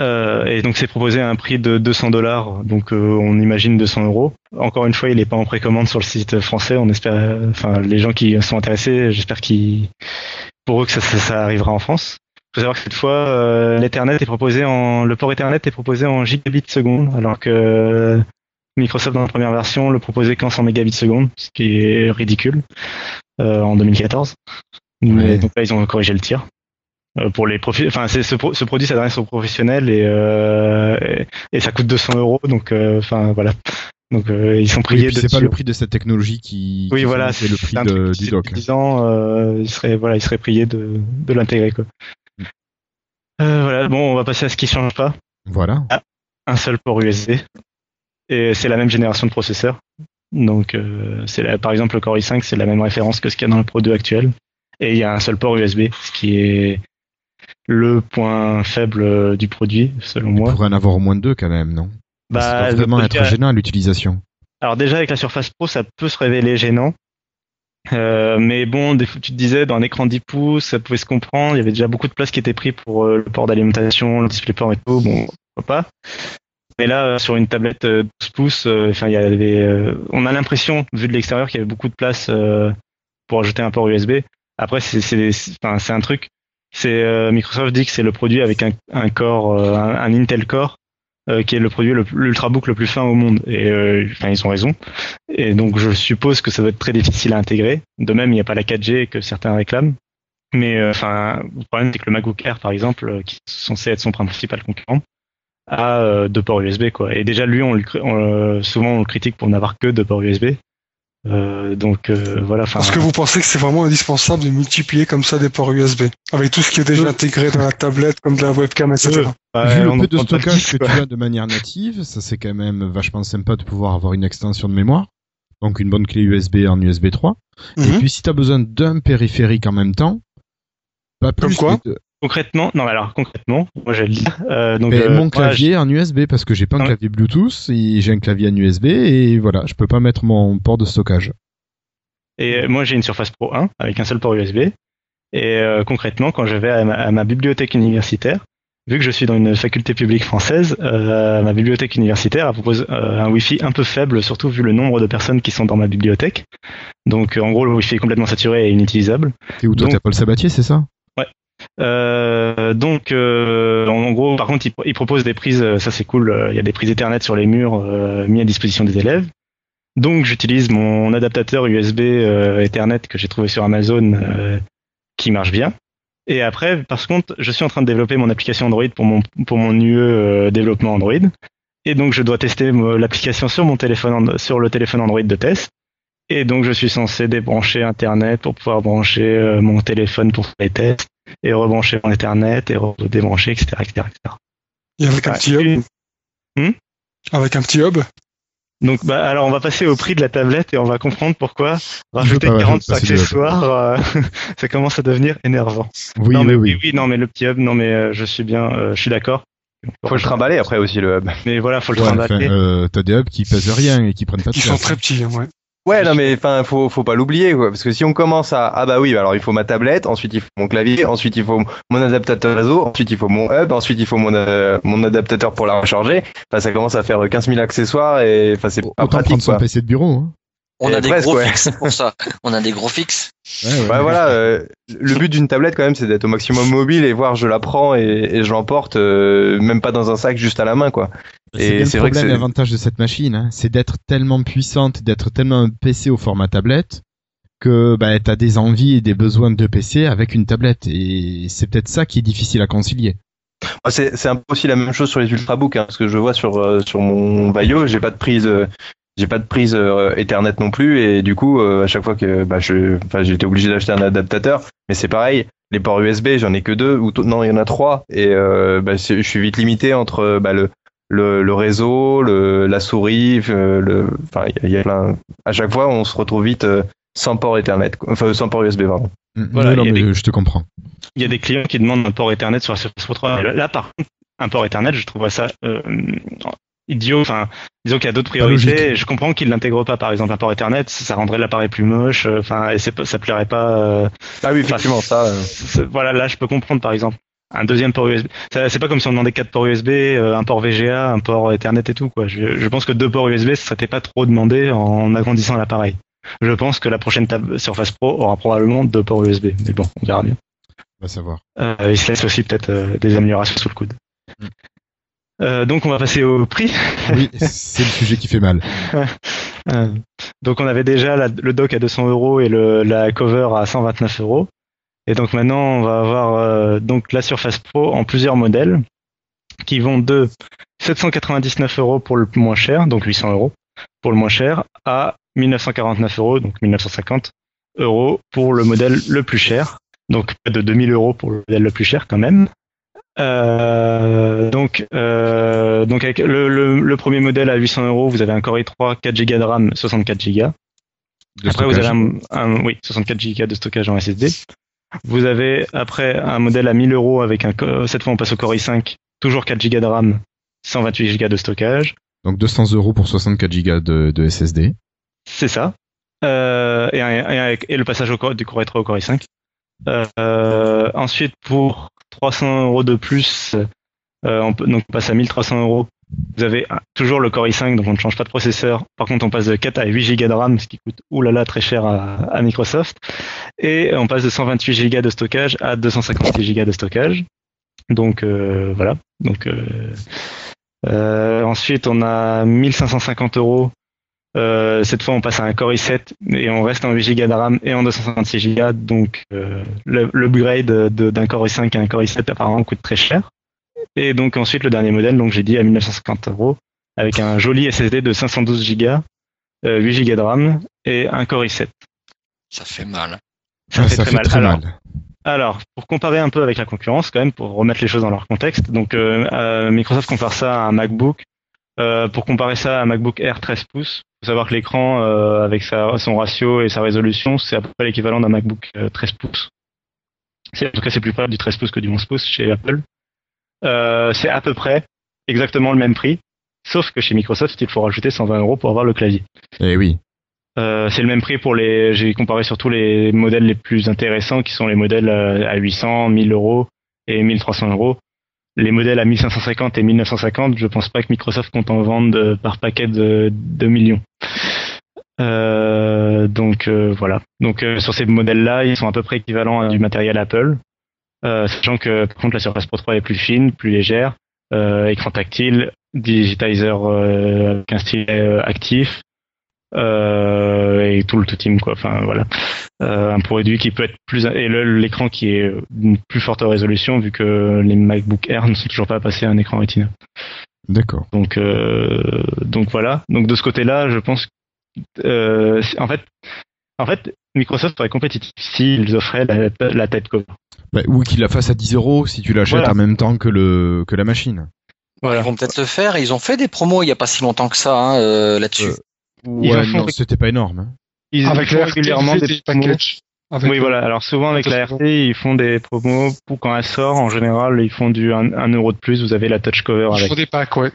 Speaker 2: Euh, et donc c'est proposé à un prix de 200 dollars, donc euh, on imagine 200 euros. Encore une fois, il n'est pas en précommande sur le site français. On espère, enfin les gens qui sont intéressés, j'espère qu'ils, pour eux que ça, ça arrivera en France. Il faut savoir que cette fois, euh, l'Ethernet est proposé en, le port Ethernet est proposé en gigabits seconde, alors que Microsoft dans la première version le proposait qu'en 100 mégabits seconde, ce qui est ridicule euh, en 2014. Mais
Speaker 1: Ouais.
Speaker 2: donc là, ils ont corrigé le tir. Euh, pour les profils, enfin, c'est ce, pro- ce produit s'adresse aux professionnels et, euh, et, et ça coûte 200 euros, donc euh, enfin voilà. Donc euh, ils sont
Speaker 1: Oui,
Speaker 2: priés de.
Speaker 1: c'est pas le prix de cette technologie qui,
Speaker 2: Oui,
Speaker 1: qui
Speaker 2: voilà,
Speaker 1: fait le prix de- du.
Speaker 2: 10 ans, euh, il serait voilà, il serait prié de, de l'intégrer quoi. Euh, voilà, bon, on va passer à ce qui change pas.
Speaker 1: Voilà.
Speaker 2: Un seul port USB et c'est la même génération de processeurs. Donc euh, c'est par exemple le Core i5, c'est la même référence que ce qu'il y a dans le Pro 2 actuel et il y a un seul port USB, ce qui est le point faible euh, du produit selon
Speaker 1: Il
Speaker 2: moi.
Speaker 1: pourrait en avoir au moins deux quand même, non?
Speaker 2: Bah,
Speaker 1: Ça doit vraiment être gênant à l'utilisation.
Speaker 2: Alors déjà avec la Surface Pro, ça peut se révéler gênant. Euh, mais bon, des fois, tu te disais, dans un écran 10 pouces, ça pouvait se comprendre. Il y avait déjà beaucoup de place qui était pris pour euh, le port d'alimentation, le DisplayPort et tout. Bon, pourquoi pas. Mais là, euh, sur une tablette euh, 12 pouces, enfin, il y avait, on a l'impression, vu de l'extérieur, qu'il y avait beaucoup de place pour ajouter un port USB. Après, c'est, un truc. Microsoft dit que c'est le produit avec un, un, un Intel Core, euh, qui est le produit le, l'ultrabook le plus fin au monde. Et euh, enfin, ils ont raison. Et donc je suppose que ça va être très difficile à intégrer. De même, il n'y a pas la 4G que certains réclament. Mais euh, enfin, le problème c'est que le MacBook Air, par exemple, euh, qui est censé être son principal concurrent, a deux ports USB quoi. Et déjà lui, le on le- souvent on le critique pour n'avoir que deux ports USB. Euh, donc euh, voilà. Enfin,
Speaker 4: Est-ce que vous pensez que c'est vraiment indispensable de multiplier comme ça des ports USB Avec tout ce qui est déjà
Speaker 2: Euh.
Speaker 4: intégré dans la tablette, comme de la webcam, etc.
Speaker 2: bah,
Speaker 1: Vu le peu de stockage que
Speaker 2: quoi.
Speaker 1: tu as de manière native, ça c'est quand même vachement sympa de pouvoir avoir une extension de mémoire. Donc une bonne clé USB en USB 3. Et
Speaker 4: Mhm.
Speaker 1: puis si tu as besoin d'un périphérique en même temps, pas
Speaker 4: Comme
Speaker 1: plus.
Speaker 4: quoi
Speaker 1: mais de-
Speaker 2: Concrètement, non, alors concrètement, moi je vais le dire. Euh, donc euh,
Speaker 1: mon
Speaker 2: moi,
Speaker 1: clavier en USB parce que j'ai pas un
Speaker 2: Ouais.
Speaker 1: clavier Bluetooth et j'ai un clavier en USB et voilà, je peux pas mettre mon port de stockage.
Speaker 2: Et euh, moi, j'ai une Surface Pro 1 avec un seul port USB. Et euh, concrètement, quand je vais à ma, à ma bibliothèque universitaire, vu que je suis dans une faculté publique française, ma bibliothèque universitaire elle propose un Wi-Fi un peu faible, surtout vu le nombre de personnes qui sont dans ma bibliothèque. Donc, en gros, le Wi-Fi est complètement saturé et inutilisable.
Speaker 1: Et où toi t'as Paul Sabatier, c'est ça?
Speaker 2: Euh, donc, euh, en, gros, par contre, il, propose des prises, euh, ça c'est cool, euh, il y a des prises Ethernet sur les murs euh, mis à disposition des élèves. Donc, j'utilise mon adaptateur USB Ethernet que j'ai trouvé sur Amazon qui marche bien. Et après, par contre, je suis en train de développer mon application Android pour mon, UE développement Android. Et donc, je dois tester l'application sur mon téléphone, sur le téléphone Android de test. Et donc, je suis censé débrancher Internet pour pouvoir brancher mon téléphone pour faire les tests et rebrancher mon Ethernet et redébrancher, etc., etc., etc.
Speaker 4: Et avec un petit hub
Speaker 2: Hmm
Speaker 4: Avec un petit hub
Speaker 2: Donc, bah, alors, on va passer au prix de la tablette et on va comprendre pourquoi rajouter
Speaker 1: pas
Speaker 2: 40
Speaker 1: passer de-
Speaker 2: accessoires, euh, ça commence à devenir énervant.
Speaker 1: Oui,
Speaker 2: non,
Speaker 1: oui,
Speaker 2: mais
Speaker 1: oui.
Speaker 2: oui, non, mais le petit hub, non, mais euh, je suis bien, euh, je suis d'accord.
Speaker 6: Faut le trimballer après aussi le hub.
Speaker 2: Mais voilà, faut le
Speaker 1: Ouais, enfin,
Speaker 2: trimballer.
Speaker 1: euh, t'as des hubs qui pèsent rien et qui prennent pas de
Speaker 4: Ils sont très petits, hein, ouais.
Speaker 6: Ouais, non mais enfin faut faut pas l'oublier quoi parce que si on commence à ah bah oui alors il faut ma tablette, ensuite il faut mon clavier, ensuite il faut mon adaptateur réseau, ensuite il faut mon hub, ensuite il faut mon euh, mon adaptateur pour la recharger. Enfin ça commence à faire 15 000 accessoires et enfin c'est pas
Speaker 1: Autant
Speaker 6: pratique
Speaker 1: prendre son
Speaker 6: quoi.
Speaker 1: PC de bureau. Hein.
Speaker 3: On a des
Speaker 6: presque,
Speaker 3: gros
Speaker 6: ouais.
Speaker 3: fixes pour ça. On a des gros fixes.
Speaker 1: Ouais, ouais.
Speaker 6: Ouais, voilà, euh, le but d'une tablette quand même, c'est d'être au maximum mobile et voir je la prends et, et je l'emporte, euh, même pas dans un sac, juste à la main, quoi.
Speaker 1: C'est
Speaker 6: Et
Speaker 1: bien
Speaker 6: c'est
Speaker 1: le
Speaker 6: vrai que c'est-
Speaker 1: l'avantage de cette machine, hein, c'est d'être tellement puissante, d'être tellement un PC au format tablette que bah, tu as des envies et des besoins de PC avec une tablette. Et c'est peut-être ça qui est difficile à concilier.
Speaker 6: Ah, C'est c'est un peu aussi la même chose sur les ultrabooks, hein, parce que je vois sur euh, sur mon Vaio, j'ai pas de prise, euh, j'ai pas de prise euh, Ethernet non plus, et du coup, euh, à chaque fois que bah, je, été obligé d'acheter un adaptateur, mais c'est pareil. Les ports USB, j'en ai que deux, ou non, il y en a trois, et euh, bah, je suis vite limité entre bah, le le, le réseau, le, la souris, le, enfin, il y, a- il y a plein. À chaque fois, on se retrouve vite euh, sans port Ethernet, enfin sans port USB, pardon.
Speaker 1: Mm,
Speaker 2: Voilà,
Speaker 1: non, non, mais
Speaker 2: des-
Speaker 1: je te comprends.
Speaker 2: Il y a des clients qui demandent un port Ethernet sur la Surface Pro 3. Mais Là, par contre, un port Ethernet, je trouve ça euh, idiot. Enfin, disons qu'il y a d'autres priorités. et Je comprends qu'ils l'intègrent pas. Par exemple, un port Ethernet, ça rendrait l'appareil plus moche. euh, Enfin, et c'est pas- ça plairait pas. euh,
Speaker 6: Ah oui, effectivement, ça. euh,
Speaker 2: voilà, là, je peux comprendre, par exemple. Un deuxième port USB. C'est pas comme si on demandait quatre ports USB, euh, un port VGA, un port Ethernet et tout, quoi. Je, je pense que deux ports USB, ça serait pas trop demandé en agrandissant l'appareil. Je pense que la prochaine tab Surface Pro aura probablement deux ports USB. Mais bon, on verra bien.
Speaker 1: On va savoir.
Speaker 2: Euh, il se laisse aussi peut-être euh, des améliorations sous le coude.
Speaker 1: Mm.
Speaker 2: Euh, donc on va passer au prix.
Speaker 1: Oui, c'est le sujet qui fait mal.
Speaker 2: Euh, donc on avait déjà la- le dock à 200 euros et le, la cover à 129 euros. Et donc maintenant on va avoir euh, donc la Surface Pro en plusieurs modèles qui vont de 799 euros pour le moins cher, donc 800 euros pour le moins cher, à 1949 euros, donc 1950 euros pour le modèle le plus cher. Donc de 2000 euros pour le modèle le plus cher quand même. Euh, donc, euh, donc avec le, le, le premier modèle à 800 euros, vous avez un Core i3, 4 Go de RAM, 64 Go. Après, vous avez un, un- oui, 64 Go de stockage en SSD. Vous avez après un modèle à 1000 euros avec un, cette fois on passe au Core i5, toujours 4 Go de RAM, 128 Go de stockage.
Speaker 1: Donc 200 euros pour 64 Go de, de SSD.
Speaker 2: C'est ça. Euh, et, le passage au Core, du Core i3 au Core i5. Euh, euh, ensuite, pour 300 euros de plus, euh, on, peut, donc on passe à 1300 euros. Vous avez toujours le Core i5, donc on ne change pas de processeur. Par contre, on passe de 4 à 8 Go de RAM, ce qui coûte oulala très cher à, à Microsoft. Et on passe de 128 Go de stockage à 256 Go de stockage. Donc euh, voilà. Donc euh, euh, ensuite, on a 1550 euros euh, cette fois, on passe à un Core i7 et on reste en 8 Go de RAM et en 256 Go. Donc, euh, le- l'upgrade de- d'un Core i5 à un Core i7 apparemment coûte très cher. Et donc ensuite, le dernier modèle, donc j'ai dit à 1950 euros, avec un joli SSD de 512 Go, euh, 8 Go de RAM et un Core i7.
Speaker 3: Ça fait mal.
Speaker 2: Ça
Speaker 1: Ouais,
Speaker 2: fait très mal. Alors,
Speaker 1: mal.
Speaker 2: alors, pour comparer un peu avec la concurrence, quand même, pour remettre les choses dans leur contexte, donc euh, euh, Microsoft compare ça à un MacBook. Euh, pour comparer ça à un MacBook Air 13 pouces, faut savoir que l'écran, euh, avec sa, son ratio et sa résolution, c'est à peu près l'équivalent d'un MacBook euh, 13 pouces. C'est, en tout cas, c'est plus près du 13 pouces que du 11 pouces chez Apple. Euh, c'est à peu près exactement le même prix, sauf que chez Microsoft, il faut rajouter 120 euros pour avoir le clavier.
Speaker 1: Eh oui.
Speaker 2: Euh, c'est le même prix pour les. J'ai comparé surtout les modèles les plus intéressants, qui sont les modèles euh, à 800, 1000 euros et 1300 euros. Les modèles à 1550 et 1950, je pense pas que Microsoft compte en vendre euh, par paquet de 2 millions. Euh, donc euh, voilà. Donc sur ces modèles-là, ils sont à peu près équivalents à du matériel Apple, sachant que par contre la Surface Pro 3 est plus fine, plus légère, écran tactile, digitizer avec un stylet actif, et tout le tout team quoi. Enfin voilà, Euh, un produit qui peut être plus et l'écran qui est d'une plus forte résolution vu que les MacBook Air ne sont toujours pas passés à un écran Retina.
Speaker 1: D'accord.
Speaker 2: Donc euh, donc voilà. Donc de ce côté-là, je pense euh, en fait en fait Microsoft serait compétitif s'ils offraient la, la tête cover.
Speaker 1: Bah, ou qu'il la fasse à 10 euros si tu l'achètes
Speaker 2: Voilà.
Speaker 1: en même temps que le que la machine.
Speaker 2: Voilà.
Speaker 3: Ils vont peut-être le faire. Ils ont fait des promos il y a pas si longtemps que ça hein, euh, là-dessus.
Speaker 1: Euh, Ouais,
Speaker 2: font
Speaker 1: non, c'était pas énorme. hein.
Speaker 2: Ils
Speaker 4: Avec
Speaker 2: font régulièrement
Speaker 4: RT,
Speaker 2: des
Speaker 4: des
Speaker 2: promos.
Speaker 4: packages. Avec
Speaker 2: Oui, voilà. Alors souvent avec la RT, ils font des promos pour quand elle sort. En général, ils font du 1 euro de plus. Vous avez la touch cover
Speaker 4: Ils
Speaker 2: avec.
Speaker 4: font des packs, ouais.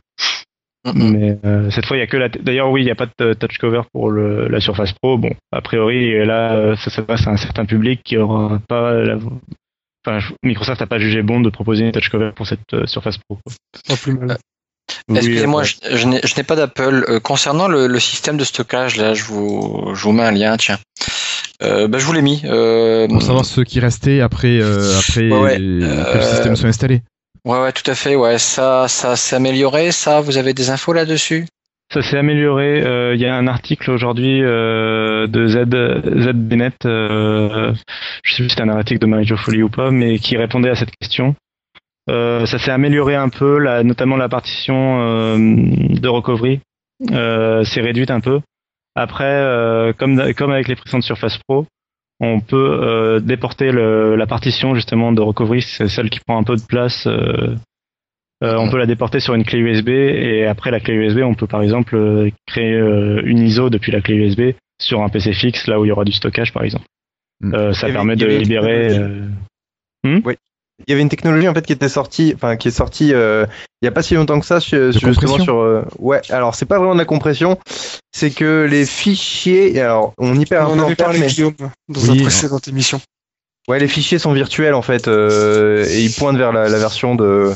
Speaker 3: Mhm.
Speaker 2: Mais euh, cette fois, il y a que la. D'ailleurs, oui, il n'y a pas de touch cover pour le, la Surface Pro. Bon, a priori, là, euh, ça s'adresse à un certain public qui aura pas. La... Enfin, Microsoft n'a pas jugé bon de proposer une touch cover pour cette euh, Surface Pro. quoi.
Speaker 4: Pas plus mal.
Speaker 3: Excusez-moi, je, je n'ai je n'ai pas d'Apple. Euh, concernant le, le système de stockage, là, je vous, je vous mets un lien, tiens. Euh, bah, je vous l'ai mis. Euh,
Speaker 1: Pour savoir ce qui restait après, euh, après
Speaker 3: Ouais, ouais,
Speaker 1: que le système soit installé.
Speaker 3: Ouais, ouais, tout à fait. Ouais, ça, ça s'est amélioré. Ça, vous avez des infos là-dessus?
Speaker 2: Ça s'est amélioré. euh, Il y a un article aujourd'hui euh, de Z ZDNet. Euh, je sais plus si c'était un article de Marie-Jo Folly ou pas, mais qui répondait à cette question. Euh, ça s'est amélioré un peu, là, notamment la partition euh, de recovery euh, s'est réduite un peu. Après, euh, comme, comme avec les précédentes Surface Pro, on peut euh, déporter le, la partition justement de recovery, c'est celle qui prend un peu de place. euh, euh, on peut la déporter sur une clé USB et après la clé USB, on peut par exemple créer euh, une ISO depuis la clé USB sur un PC fixe, là où il y aura du stockage par exemple.
Speaker 1: Mm.
Speaker 2: Euh, ça permet de
Speaker 6: une
Speaker 2: libérer.
Speaker 6: technologie. Il y avait une technologie en fait qui était sortie, enfin qui est sortie euh, il y a pas si longtemps que ça sur, justement
Speaker 1: compression
Speaker 6: sur euh, ouais alors c'est pas vraiment de la compression, c'est que les fichiers alors on y perd un
Speaker 4: On
Speaker 6: peu
Speaker 4: avait parlé,
Speaker 6: mais-
Speaker 4: Guillaume, dans
Speaker 1: Oui,
Speaker 4: une précédente émission.
Speaker 6: ouais les fichiers sont virtuels en fait euh, et ils pointent vers la, la version de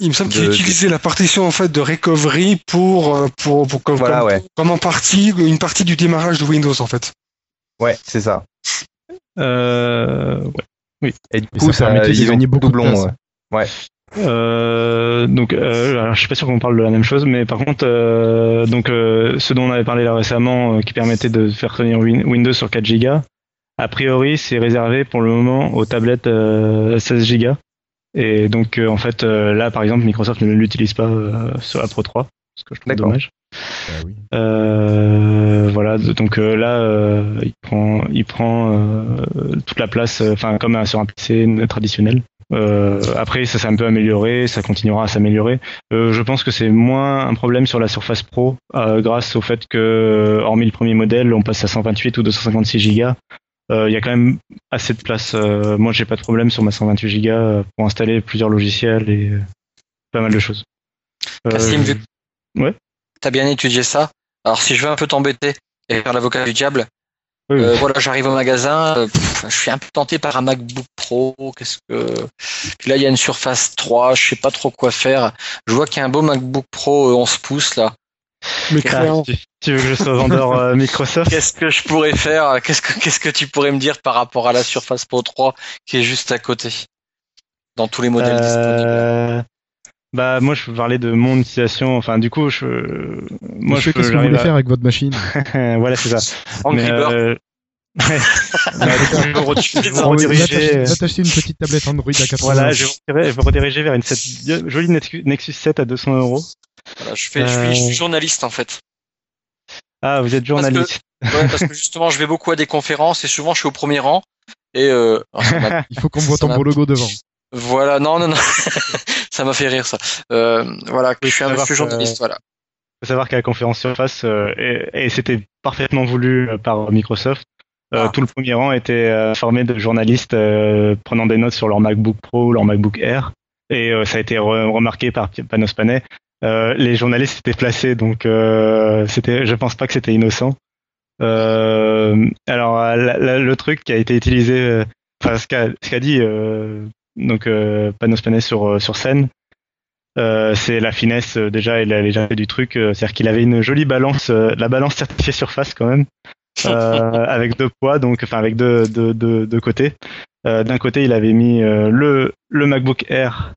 Speaker 4: Il me semble qu'il utilisait la partition en fait de recovery pour, pour, pour comme,
Speaker 6: Voilà,
Speaker 4: comme,
Speaker 6: ouais.
Speaker 4: comme en partie une partie du démarrage de Windows en fait.
Speaker 6: ouais c'est ça.
Speaker 2: euh, ouais.
Speaker 6: Et du coup
Speaker 1: ça de
Speaker 6: ils ont
Speaker 1: gagner beaucoup de
Speaker 6: doublon,
Speaker 1: place.
Speaker 6: ouais.
Speaker 2: Euh, donc, euh, alors, je suis pas sûr qu'on parle de la même chose, mais par contre, euh, donc euh, ce dont on avait parlé là récemment, euh, qui permettait de faire tenir Win- Windows sur 4 Go, a priori, c'est réservé pour le moment aux tablettes euh, 16 Go. Et donc, euh, en fait, euh, là, par exemple, Microsoft ne l'utilise pas euh, sur la Pro 3, ce que je trouve dommage.
Speaker 1: Bah oui.
Speaker 2: Euh, voilà, donc euh, là, euh, il prend, il prend euh, toute la place, euh, enfin comme sur un PC traditionnel. Euh, après, ça s'est un peu amélioré, ça continuera à s'améliorer. Euh, je pense que c'est moins un problème sur la Surface Pro, euh, grâce au fait que, hormis le premier modèle, on passe à 128 ou 256 Go. Euh, Il y a quand même assez de place. Euh, moi, j'ai pas de problème sur ma 128 Go pour installer plusieurs logiciels et euh, pas mal de choses. Euh,
Speaker 3: Cassim, vu que
Speaker 2: ouais.
Speaker 3: T'as bien étudié ça, alors si je veux un peu t'embêter et faire l'avocat du diable,
Speaker 2: oui,
Speaker 3: euh, voilà, j'arrive au magasin, euh, pff, je suis un peu tenté par un MacBook Pro, qu'est-ce que... Puis là, il y a une Surface 3, je sais pas trop quoi faire. Je vois qu'il y a un beau MacBook Pro euh, 11 pouces là.
Speaker 4: Mais
Speaker 2: Ah, tu, tu veux que je sois vendeur euh, Microsoft?
Speaker 3: Qu'est-ce que je pourrais faire? Qu'est-ce que qu'est-ce que tu pourrais me dire par rapport à la Surface Pro 3 qui est juste à côté? Dans tous les modèles disponibles.
Speaker 2: Euh, Bah moi je peux parler de mon utilisation. Enfin du coup je moi
Speaker 1: Monsieur,
Speaker 2: je peux
Speaker 1: qu'est-ce que vous voulez
Speaker 2: à-
Speaker 1: faire avec votre machine
Speaker 2: voilà c'est ça.
Speaker 3: Angry
Speaker 2: Mais, euh, je je
Speaker 1: une petite tablette Android à 80
Speaker 2: Voilà, je vais, rediriger- je vais rediriger vers une set- jolie Nexus Nexus 7 à 200 euros.
Speaker 3: Voilà, je, fais, je, suis, je suis journaliste en fait.
Speaker 2: Ah, vous êtes journaliste.
Speaker 3: Ouais, parce que justement, je vais beaucoup à des conférences et souvent je suis au premier rang. Et euh,
Speaker 1: Il faut qu'on voit ton beau logo devant.
Speaker 3: voilà, non, non, non, ça m'a fait rire ça. Euh, voilà, je suis un monsieur journaliste, voilà.
Speaker 2: faut savoir qu'à la conférence Surface, euh, et, et c'était parfaitement voulu euh, par Microsoft, euh,
Speaker 3: Ah.
Speaker 2: tout le premier rang était euh, formé de journalistes euh, prenant des notes sur leur MacBook Pro ou leur MacBook Air. Et ça a été re- remarqué par Panos Panay. Les journalistes étaient placés, donc c'était, je pense pas que c'était innocent. Alors la- la- le truc qui a été utilisé, enfin ce qu'a ce qu'a dit donc euh, Panos Panay sur euh, sur scène, euh, c'est la finesse euh, déjà et la légèreté du truc. euh, C'est-à-dire qu'il avait une jolie balance, euh, la balance certifiée surface quand même, euh, avec deux poids, donc enfin avec deux, deux, deux, deux côtés. Euh, d'un côté, il avait mis euh, le, le MacBook Air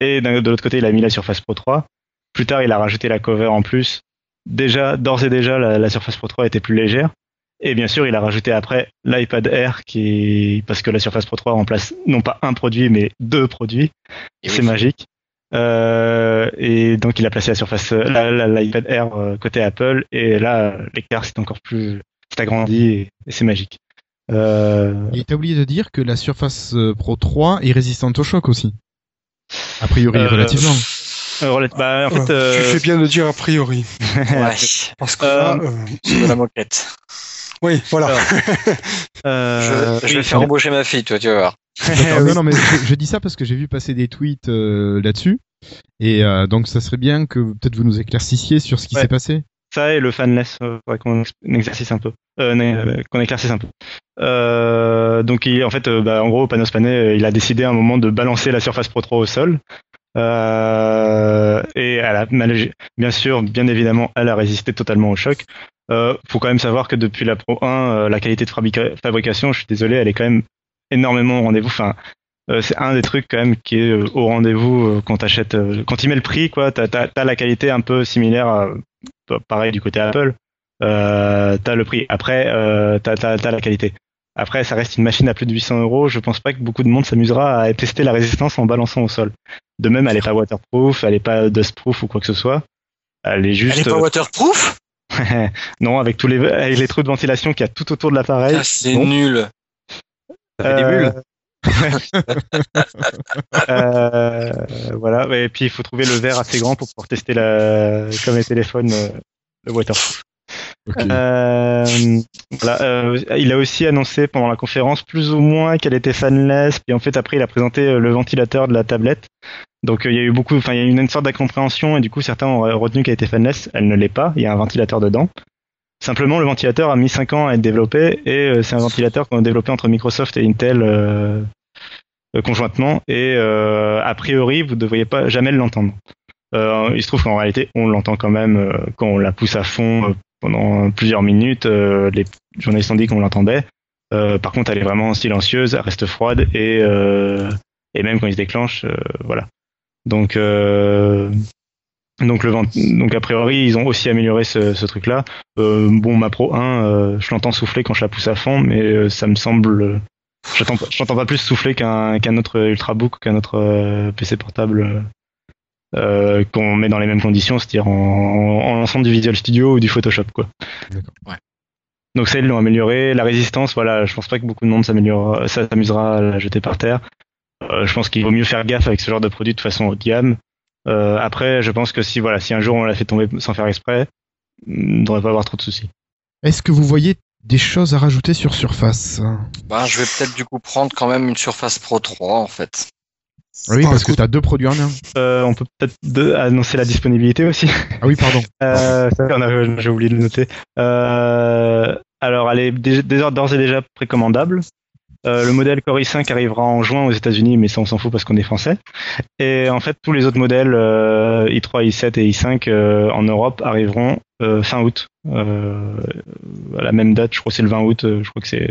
Speaker 2: et de l'autre côté, il a mis la Surface Pro 3. Plus tard, il a rajouté la cover en plus. Déjà, d'ores et déjà, la, la Surface Pro 3 était plus légère. Et bien sûr, il a rajouté après l'iPad Air, qui parce que la Surface Pro 3 remplace non pas un produit, mais deux produits.
Speaker 3: Et
Speaker 2: C'est
Speaker 3: oui.
Speaker 2: magique. Euh, et donc il a placé la surface, euh, la- la- l'iPad Air euh, côté Apple, et là l'écart c'est encore plus, c'est agrandi et, et c'est magique. Euh,
Speaker 1: Et t'as oublié de dire que la Surface Pro 3 est résistante au choc aussi. A priori,
Speaker 2: Euh,
Speaker 1: relativement.
Speaker 2: euh, bah, en
Speaker 4: Ouais,
Speaker 2: fait, euh,
Speaker 4: tu fais bien de dire a priori.
Speaker 3: Ouais,
Speaker 4: Parce que
Speaker 2: Euh,
Speaker 4: là, euh,
Speaker 3: c'est de la moquette.
Speaker 4: Oui, voilà.
Speaker 2: alors,
Speaker 3: Je,
Speaker 2: euh,
Speaker 3: je vais faire embaucher ma fille, toi, tu vas voir.
Speaker 1: Non, non, mais je, je dis ça parce que j'ai vu passer des tweets euh, là-dessus. Et euh, donc, ça serait bien que peut-être vous nous éclaircissiez sur ce qui
Speaker 2: Ouais.
Speaker 1: s'est passé.
Speaker 2: ça et le fanless, euh, qu'on ex- qu'on exercice un peu, euh, qu'on éclaircisse un peu. Euh, donc il, en fait, euh, bah, en gros, Panos Panay, il a décidé à un moment de balancer la Surface Pro 3 au sol. Euh, et bien sûr, bien évidemment, elle a résisté totalement au choc. Euh, faut quand même savoir que depuis la Pro 1, euh, la qualité de fabrica- fabrication, je suis désolé, elle est quand même énormément au rendez-vous. Enfin, euh, c'est un des trucs quand même qui est au rendez-vous quand t'achètes, quand tu mets le prix, quoi. T'as, t'as la qualité un peu similaire, à, pareil du côté Apple. T'as le prix. Après, euh, t'as, t'as la qualité. Après, ça reste une machine à plus de 800 euros. Je pense pas que beaucoup de monde s'amusera à tester la résistance en balançant au sol. De même, elle est pas waterproof, elle est pas dustproof ou quoi que ce soit. Elle est juste.
Speaker 3: Elle est pas waterproof?
Speaker 2: Non, avec tous les, avec les trous de ventilation qu'il y a tout autour de l'appareil.
Speaker 3: Ah, C'est
Speaker 2: bon.
Speaker 3: nul.
Speaker 6: Ça fait des
Speaker 2: Euh,
Speaker 6: bulles.
Speaker 2: Euh, voilà. Et puis il faut trouver le verre assez grand pour pouvoir tester la, comme les téléphones, euh, le waterproof. Euh, euh, il a aussi annoncé pendant la conférence plus ou moins qu'elle était fanless. Puis en fait après il a présenté euh, le ventilateur de la tablette. Donc il y a eu beaucoup, enfin il y a eu une, sorte d'incompréhension et du coup certains ont retenu qu'elle était fanless. Elle ne l'est pas. Il y a un ventilateur dedans. Simplement le ventilateur a mis 5 ans à être développé et c'est un ventilateur qu'on a développé entre Microsoft et Intel conjointement et a priori vous ne devriez pas jamais l'entendre. Il se trouve qu'en réalité on l'entend quand même quand on la pousse à fond pendant plusieurs minutes. euh, les journalistes ont dit qu'on l'entendait. Euh, par contre, elle est vraiment silencieuse, elle reste froide et euh, et même quand il se déclenche, euh, voilà. Donc euh, donc le vent- donc a priori ils ont aussi amélioré ce, truc-là. Euh, bon, ma Pro 1, euh, je l'entends souffler quand je la pousse à fond, mais euh, ça me semble, euh, j'entends pas- plus souffler qu'un qu'un autre ultrabook, qu'un autre euh, PC portable euh, qu'on met dans les mêmes conditions, c'est-à-dire en, en lançant du Visual Studio ou du Photoshop, quoi.
Speaker 1: D'accord.
Speaker 3: Ouais.
Speaker 2: Donc ça, ils l'ont amélioré. La résistance, voilà, je pense pas que beaucoup de monde s'améliore, ça s'amusera à la jeter par terre. Euh, je pense qu'il vaut mieux faire gaffe avec ce genre de produit de façon haut de gamme. Euh, après, je pense que si voilà, si un jour on l'a fait tomber sans faire exprès, on devrait pas avoir trop de soucis.
Speaker 1: Est-ce que vous voyez des choses à rajouter sur Surface?
Speaker 3: Bah, je vais peut-être du coup prendre quand même une Surface Pro 3 en fait.
Speaker 1: Oui,
Speaker 4: Bah,
Speaker 1: parce que tu as deux produits en un.
Speaker 2: Euh, on peut peut-être annoncer la disponibilité aussi.
Speaker 1: Ah oui, pardon.
Speaker 2: Euh, j'ai oublié de le noter. Euh, alors, elle est d'ores et déjà précommandable. Euh, le modèle Core i5 arrivera en juin aux États-Unis, mais ça on s'en fout parce qu'on est français. Et en fait, tous les autres modèles euh, i3, i7 et i5 euh, en Europe arriveront fin août. À la même date, je crois que c'est le 20 août. Je crois que c'est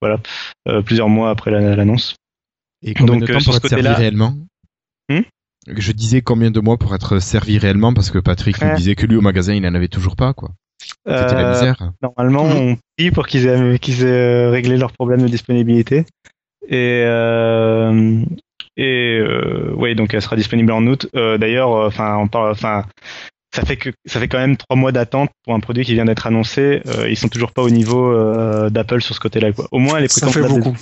Speaker 2: voilà plusieurs mois après la- l'annonce.
Speaker 1: Et combien
Speaker 2: Donc,
Speaker 1: de
Speaker 2: euh,
Speaker 1: temps pour être servi réellement
Speaker 2: Hmm
Speaker 1: Je disais combien de mois pour être servi réellement parce que Patrick nous
Speaker 2: Ouais.
Speaker 1: disait que lui au magasin il en avait toujours pas quoi. C'était la
Speaker 2: Euh,
Speaker 1: misère.
Speaker 2: Normalement, on prie pour qu'ils aient, qu'ils aient euh, réglé leurs problèmes de disponibilité. Et, euh, et euh, oui, donc elle sera disponible en août. Euh, D'ailleurs, enfin, on parle, enfin, ça fait que ça fait quand même trois mois d'attente pour un produit qui vient d'être annoncé. Euh, ils sont toujours pas au niveau euh, d'Apple sur ce côté-là. Quoi. Au moins, elle est
Speaker 4: Ça fait beaucoup.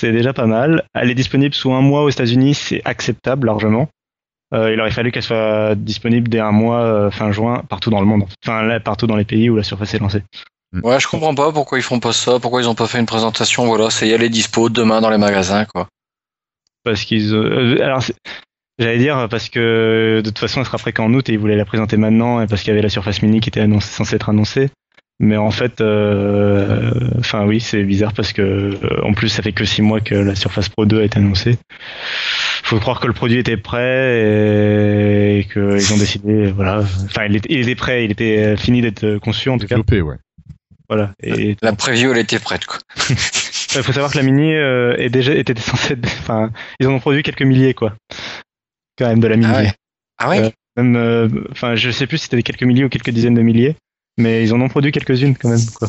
Speaker 2: C'est déjà pas mal. Elle est disponible sous un mois aux États-Unis, c'est acceptable largement. Euh, il aurait fallu qu'elle soit disponible dès un mois euh, fin juin partout dans le monde. Enfin, là, partout dans les pays où la surface est lancée.
Speaker 3: Ouais, je comprends pas pourquoi ils font pas ça, pourquoi ils ont pas fait une présentation. Voilà, c'est y aller dispo demain dans les magasins quoi.
Speaker 2: parce qu'ils euh, alors c'est- j'allais dire parce que de toute façon elle sera prête qu'en août et ils voulaient la présenter maintenant et parce qu'il y avait la Surface Mini qui était annoncée, censée être annoncée mais en fait euh, enfin oui c'est bizarre parce que euh, en plus ça fait que six mois que la Surface Pro 2 a été annoncée. Faut croire que le produit était prêt et qu'ils ont décidé voilà. Enfin il était, il était prêt il était fini d'être conçu en tout cas.
Speaker 1: Développé, ouais.
Speaker 2: voilà. Et
Speaker 3: La preview elle était prête quoi.
Speaker 2: il faut savoir que la Mini euh, est déjà était censée être- enfin ils en ont produit quelques milliers quoi. Quand même de la Mini.
Speaker 3: Ah ouais. Ah ouais?
Speaker 2: Euh, même euh, enfin je sais plus si c'était des quelques milliers ou quelques dizaines de milliers mais ils en ont produit quelques-unes quand même quoi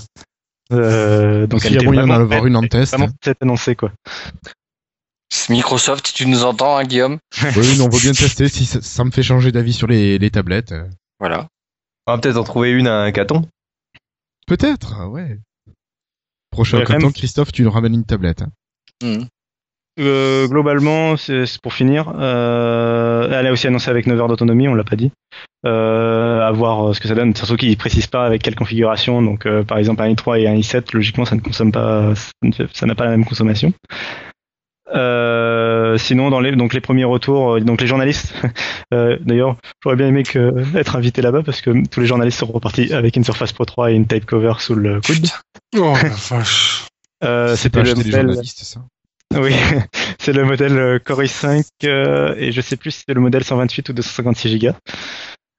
Speaker 2: euh, donc
Speaker 1: il y a moyen d'en avoir une en test.
Speaker 2: vraiment prête à être annoncée quoi
Speaker 3: Microsoft, tu nous entends, hein, Guillaume
Speaker 1: Oui, on veut bien tester si ça, ça me fait changer d'avis sur les, les tablettes.
Speaker 3: Voilà.
Speaker 6: On va peut-être en trouver une à un caton.
Speaker 1: Peut-être, ouais. Prochain
Speaker 2: Ouais,
Speaker 1: canton,
Speaker 2: même.
Speaker 1: Christophe, tu nous ramènes une tablette. hein.
Speaker 3: Mhm.
Speaker 2: Euh, globalement, c'est pour finir. Euh, elle a aussi annoncé avec 9 heures d'autonomie, on l'a pas dit. Euh, à voir euh, ce que ça donne. Surtout qu'ils précisent pas avec quelle configuration. Donc, euh, par exemple, un i3 et un i7, logiquement, ça ne consomme pas, ça n'a pas la même consommation. Euh, sinon, dans les donc les premiers retours, donc les journalistes. euh, D'ailleurs, j'aurais bien aimé que, être invité là-bas parce que tous les journalistes sont repartis avec une Surface Pro 3 et une tape cover sous le coude.
Speaker 4: Oh la vache.
Speaker 2: Euh,
Speaker 1: C'est pas
Speaker 2: C'était le modèle-
Speaker 1: journalistes, ça.
Speaker 2: Oui, c'est le modèle euh, Core i5 euh, et je sais plus si c'est le modèle 128 ou 256 Go.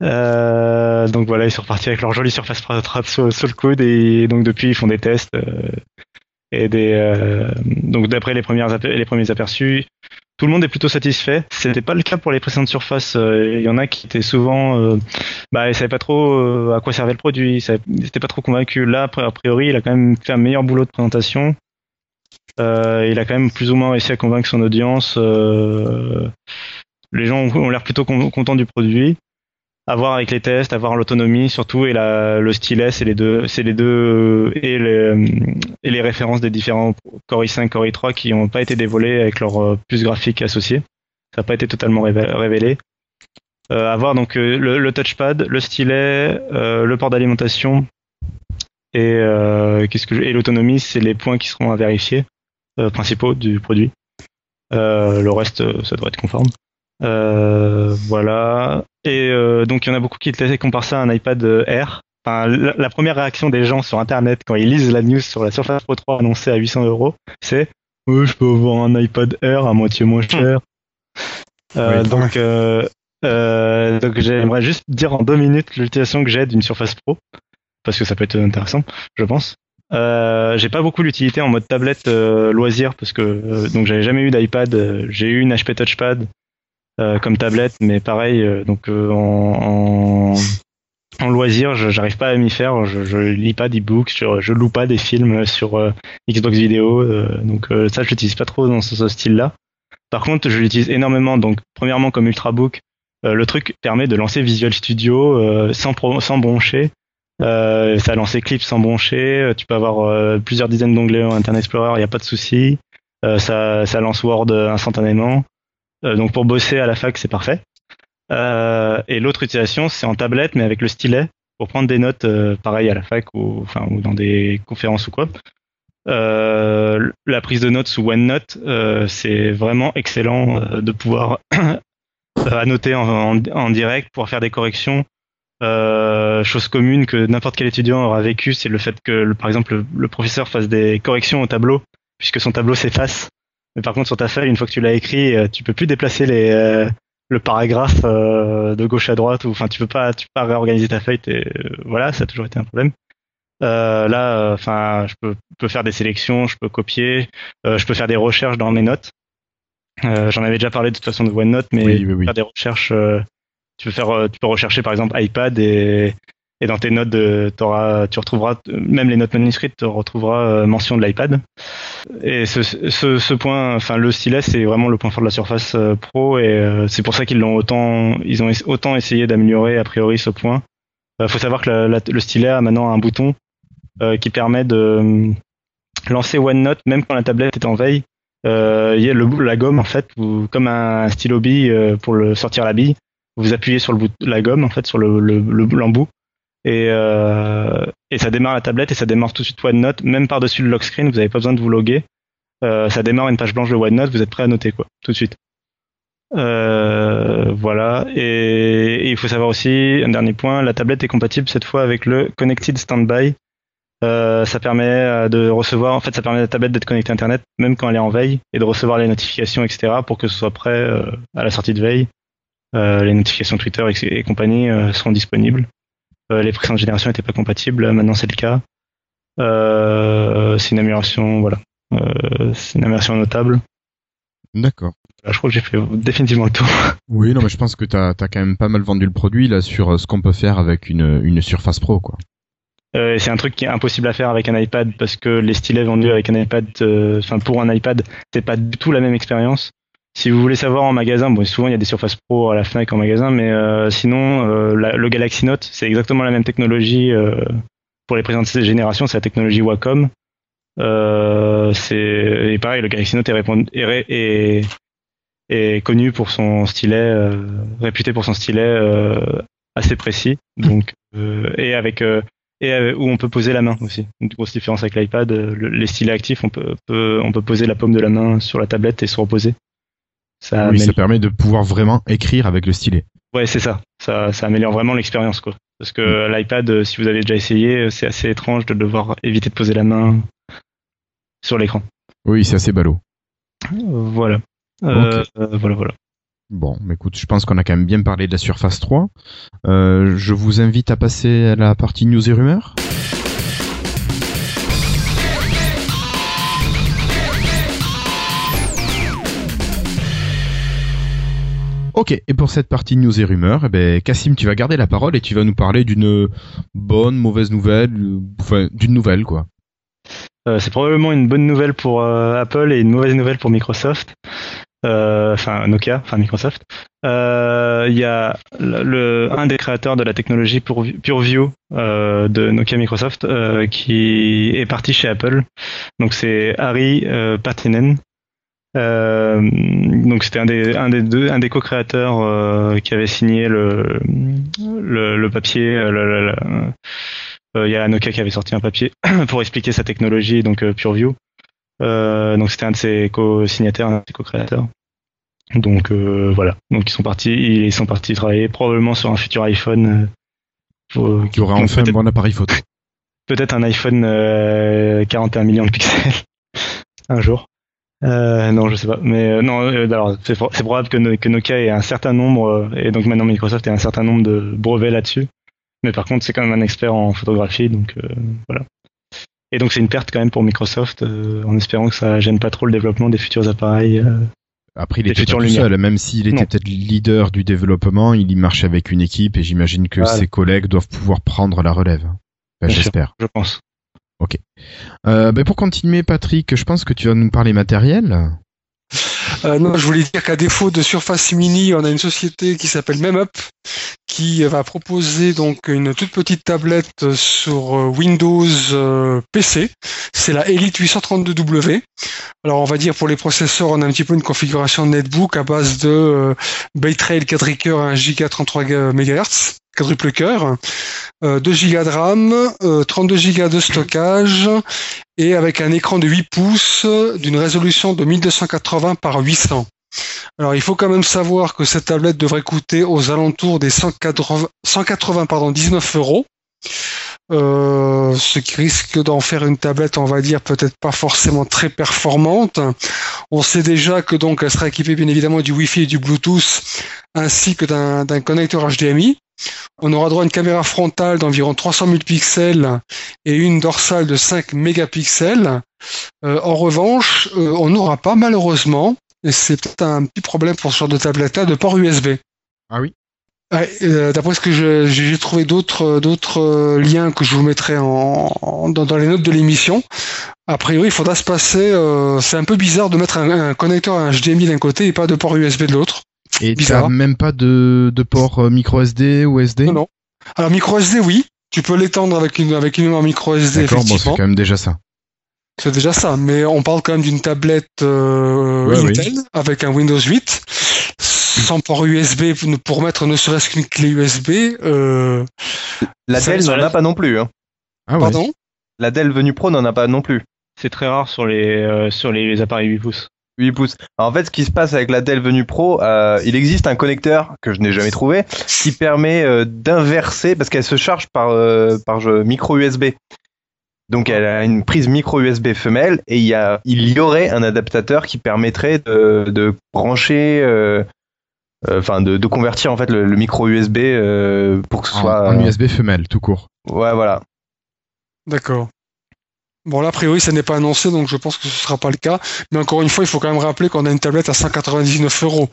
Speaker 2: Euh, donc voilà, ils sont repartis avec leur jolie surface Pro sur, sur, le coude et donc depuis ils font des tests euh, et des euh, donc d'après les premières les premiers aperçus, tout le monde est plutôt satisfait. C'était pas le cas pour les précédentes surfaces. Il y en a qui étaient souvent, bah, ils savaient pas trop à quoi servait le produit, ils n'étaient pas trop convaincus. Là, a priori, il a quand même fait un meilleur boulot de présentation. Euh, il a quand même plus ou moins réussi à convaincre son audience. Euh, les gens ont l'air plutôt contents du produit. À voir avec les tests, à voir l'autonomie surtout et la, le stylet, c'est les deux, c'est les deux et les, et les références des différents Core i5, Core i3 qui n'ont pas été dévoilés avec leur euh, puce graphique associée. Ça n'a pas été totalement révélé. Euh, donc le, le, touchpad, le stylet, euh, le port d'alimentation et qu'est-ce que et l'autonomie, c'est les points qui seront à vérifier. Euh, principaux du produit. Euh, le reste, euh, ça devrait être conforme. voilà. Et donc il y en a beaucoup qui comparent ça à un iPad Air. Enfin, la, première réaction des gens sur Internet quand ils lisent la news sur la Surface Pro 3 annoncée à 800 euros, c'est je peux avoir un iPad Air à moitié moins cher. donc, donc j'aimerais juste dire en deux minutes l'utilisation que j'ai d'une Surface Pro parce que ça peut être intéressant, je pense. Euh, j'ai pas beaucoup l'utilité en mode tablette euh, loisir parce que euh, donc j'avais jamais eu d'iPad. Euh, j'ai eu une HP Touchpad comme tablette, mais pareil donc en, en, loisir, j'arrive pas à m'y faire. Je, je lis pas d'e-books, je, je loue pas des films sur Xbox Vidéo, donc ça je l'utilise pas trop dans ce, style-là. Par contre, je l'utilise énormément. Donc premièrement comme ultrabook, le truc permet de lancer Visual Studio sans, sans broncher euh, ça a lancé Clips sans broncher. Euh, tu peux avoir euh, plusieurs dizaines d'onglets en Internet Explorer, il n'y a pas de souci. ça, ça lance Word instantanément. donc pour bosser à la fac, c'est parfait. et l'autre utilisation, c'est en tablette, mais avec le stylet, pour prendre des notes, pareil à la fac ou, dans des conférences ou quoi. la prise de notes sous OneNote, c'est vraiment excellent de pouvoir annoter en, en, direct, pouvoir faire des corrections, euh, chose commune que n'importe quel étudiant aura vécu, c'est le fait que, par exemple, le, professeur fasse des corrections au tableau, puisque son tableau s'efface. Mais par contre, sur ta feuille, une fois que tu l'as écrit, euh, tu peux plus déplacer les, euh, le paragraphe de gauche à droite, ou enfin, tu peux pas, tu peux pas réorganiser ta feuille. voilà, ça a toujours été un problème. là, enfin, je peux, peux, faire des sélections, je peux copier, je peux faire des recherches dans mes notes. J'en avais déjà parlé de toute façon de OneNote, mais faire des recherches tu peux faire, euh, tu peux rechercher par exemple iPad et, et dans tes notes, de, auras, tu retrouveras même les notes manuscrites, tu retrouveras euh, mention de l'iPad. Et ce, ce, ce, point, enfin le stylet, c'est vraiment le point fort de la Surface euh, Pro et c'est pour ça qu'ils l'ont autant, ils ont autant essayé d'améliorer a priori ce point. Il faut savoir que le stylet a maintenant un bouton qui permet de lancer OneNote même quand la tablette est en veille. Il y a le, la gomme en fait, ou, comme un stylo bille pour le sortir la bille vous appuyez sur le la gomme en fait sur le l'embout et, euh, et ça démarre la tablette et ça démarre tout de suite OneNote même par dessus le lock screen vous n'avez pas besoin de vous loguer euh, ça démarre une page blanche de OneNote vous êtes prêt à noter quoi tout de suite euh, voilà et, il faut savoir aussi un dernier point la tablette est compatible cette fois avec le Connected Standby euh, ça permet euh, de recevoir, en fait, ça permet à la tablette d'être connectée à Internet même quand elle est en veille et de recevoir les notifications, etc. pour que ce soit prêt euh, à la sortie de veille. Euh, les notifications Twitter et, compagnie euh, seront disponibles. Euh, les précédentes générations n'étaient pas compatibles, maintenant c'est le cas. c'est une amélioration, voilà. c'est une amélioration notable.
Speaker 1: D'accord.
Speaker 2: je crois que j'ai fait définitivement le tour.
Speaker 1: Oui, non, mais je pense que tu as, quand même pas mal vendu le produit là sur ce qu'on peut faire avec une, une Surface Pro, quoi.
Speaker 2: Euh, c'est un truc qui est impossible à faire avec un iPad parce que les stylets vendus avec un iPad, enfin pour un iPad, c'est pas du tout la même expérience. Si vous voulez savoir en magasin, bon, souvent il y a des Surface Pro à la Fnac en magasin, mais euh, sinon euh, le Galaxy Note, c'est exactement la même technologie euh, pour les présentes générations, c'est la technologie Wacom. c'est et pareil, le Galaxy Note est, est, est, connu pour son stylet, réputé pour son stylet assez précis, donc et avec et où on peut poser la main aussi. Une grosse différence avec l'iPad, les stylets actifs, on peut, on peut poser la paume de la main sur la tablette et se reposer.
Speaker 1: Ça, oui, ça permet de pouvoir vraiment écrire avec le stylet.
Speaker 2: Ouais, c'est ça. ça. Ça améliore vraiment l'expérience, quoi. Parce que mm. l'iPad, euh, si vous avez déjà essayé, euh, c'est assez étrange de devoir éviter de poser la main sur l'écran.
Speaker 1: Oui, c'est assez ballot.
Speaker 2: voilà. Euh, voilà, voilà.
Speaker 1: Bon, écoute, je pense qu'on a quand même bien parlé de la Surface 3. Euh, je vous invite à passer à la partie news et rumeurs. Ok, et pour cette partie news et rumeurs, eh ben, Cassim, tu vas garder la parole et tu vas nous parler d'une bonne, mauvaise nouvelle, euh, enfin, d'une nouvelle, quoi.
Speaker 2: Euh, c'est probablement une bonne nouvelle pour euh, Apple et une mauvaise nouvelle pour Microsoft. Enfin, Nokia, enfin Microsoft. Il y a un des créateurs de la technologie PureView de Nokia Microsoft qui est parti chez Apple. Donc c'est Harry Partinen. Euh, donc c'était un des un des deux un des co-créateurs euh, qui avait signé le le, le papier. Euh, il y a Nokia qui avait sorti un papier pour expliquer sa technologie, donc PureView. donc c'était un de ses co-signataires, un de ses co-créateurs. Donc voilà. Donc ils sont partis, ils sont partis travailler probablement sur un futur iPhone.
Speaker 1: qui aura enfin un bon appareil photo.
Speaker 2: Peut-être un iPhone 41 millions de pixels un jour. Euh, non, je sais pas. Mais euh, non, euh, alors c'est, probable que, que, Nokia ait un certain nombre, et donc maintenant Microsoft ait un certain nombre de brevets là-dessus. Mais par contre, c'est quand même un expert en photographie, donc voilà. Et donc c'est une perte quand même pour Microsoft, en espérant que ça gêne pas trop le développement des futurs appareils.
Speaker 1: Après, il était pas tout seul, même s'il était peut-être leader du développement, il y marche avec une équipe et j'imagine que ses collègues doivent pouvoir prendre la relève. j'espère.
Speaker 2: Je pense.
Speaker 1: Ok. Euh, ben pour continuer, Patrick, je pense que tu vas nous parler matériel.
Speaker 4: Euh, non, je voulais dire qu'à défaut de Surface Mini, on a une société qui s'appelle MemUp qui va proposer donc une toute petite tablette sur euh, Windows PC. C'est la Elite 832W. Alors on va dire pour les processeurs, on a un petit peu une configuration netbook à base de Bay Trail 4 cœurs 1 Go 33 MHz quadruple cœur, 2 Go de RAM, 32 Go de stockage et avec un écran de 8 pouces d'une résolution de 1280 par 800. Alors il faut quand même savoir que cette tablette devrait coûter aux alentours des 180, 180 pardon, 19 euros. Euh, ce qui risque d'en faire une tablette, on va dire, peut-être pas forcément très performante. On sait déjà que donc elle sera équipée bien évidemment du Wi-Fi et du Bluetooth, ainsi que d'un connecteur HDMI. On aura droit à une caméra frontale d'environ 300 000 pixels et une dorsale de 5 mégapixels. Euh, en revanche, euh, on n'aura pas malheureusement, et c'est peut-être un petit problème pour ce genre de tablette-là, de port USB.
Speaker 1: Ah oui
Speaker 4: euh, D'après ce que j'ai trouvé d'autres liens que je vous mettrai en, dans, les notes de l'émission. A priori, il faudra se passer. c'est un peu bizarre de mettre un, un connecteur HDMI d'un côté et pas de port USB de l'autre.
Speaker 1: Et tu n'as même pas de, de port euh, micro SD ou SD
Speaker 4: Non, non. Alors micro SD, oui. Tu peux l'étendre avec une avec une micro SD. D'accord, bon,
Speaker 1: c'est quand même déjà ça.
Speaker 4: C'est déjà ça, mais on parle quand même d'une tablette euh, Intel avec un Windows 8 sans port USB pour mettre ne serait-ce qu'une clé USB. Euh,
Speaker 6: la Dell n'en a pas non plus. Hein.
Speaker 4: Ah, Pardon?
Speaker 6: La Dell venue Pro n'en a pas non plus.
Speaker 2: C'est très rare sur les euh, sur les appareils 8 pouces.
Speaker 6: 8 pouces. en fait, ce qui se passe avec la Dell Venue Pro, euh, il existe un connecteur que je n'ai jamais trouvé qui permet euh, d'inverser parce qu'elle se charge par euh, par micro USB. Donc elle a une prise micro USB femelle et il y a il y aurait un adaptateur qui permettrait de, de brancher enfin de, de, convertir en fait le, micro USB pour que ce soit
Speaker 1: en USB femelle tout court.
Speaker 6: Ouais, voilà.
Speaker 4: D'accord. Bon, là, a priori, ça n'est pas annoncé, donc je pense que ce sera pas le cas. Mais encore une fois, il faut quand même rappeler qu'on a une tablette à 199 euros.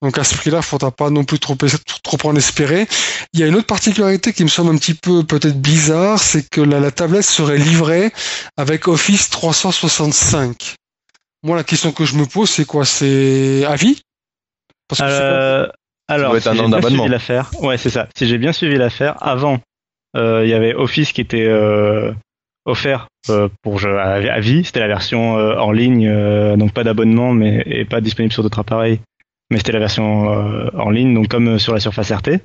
Speaker 4: Donc à ce prix-là, il faudra pas non plus trop, trop en espérer. Il y a une autre particularité qui me semble un petit peu peut-être bizarre, c'est que la, tablette serait livrée avec Office 365. Moi, la question que je me pose, c'est quoi? C'est à vie
Speaker 2: Parce que euh, Alors, si j'ai bien suivi l'affaire, ouais, c'est ça. Si j'ai bien suivi l'affaire, avant, euh, il y avait Office qui était euh, offert pour jeu à, vie. C'était la version en ligne, donc pas d'abonnement, mais et pas disponible sur d'autres appareils. Mais c'était la version en ligne, donc comme sur la Surface RT.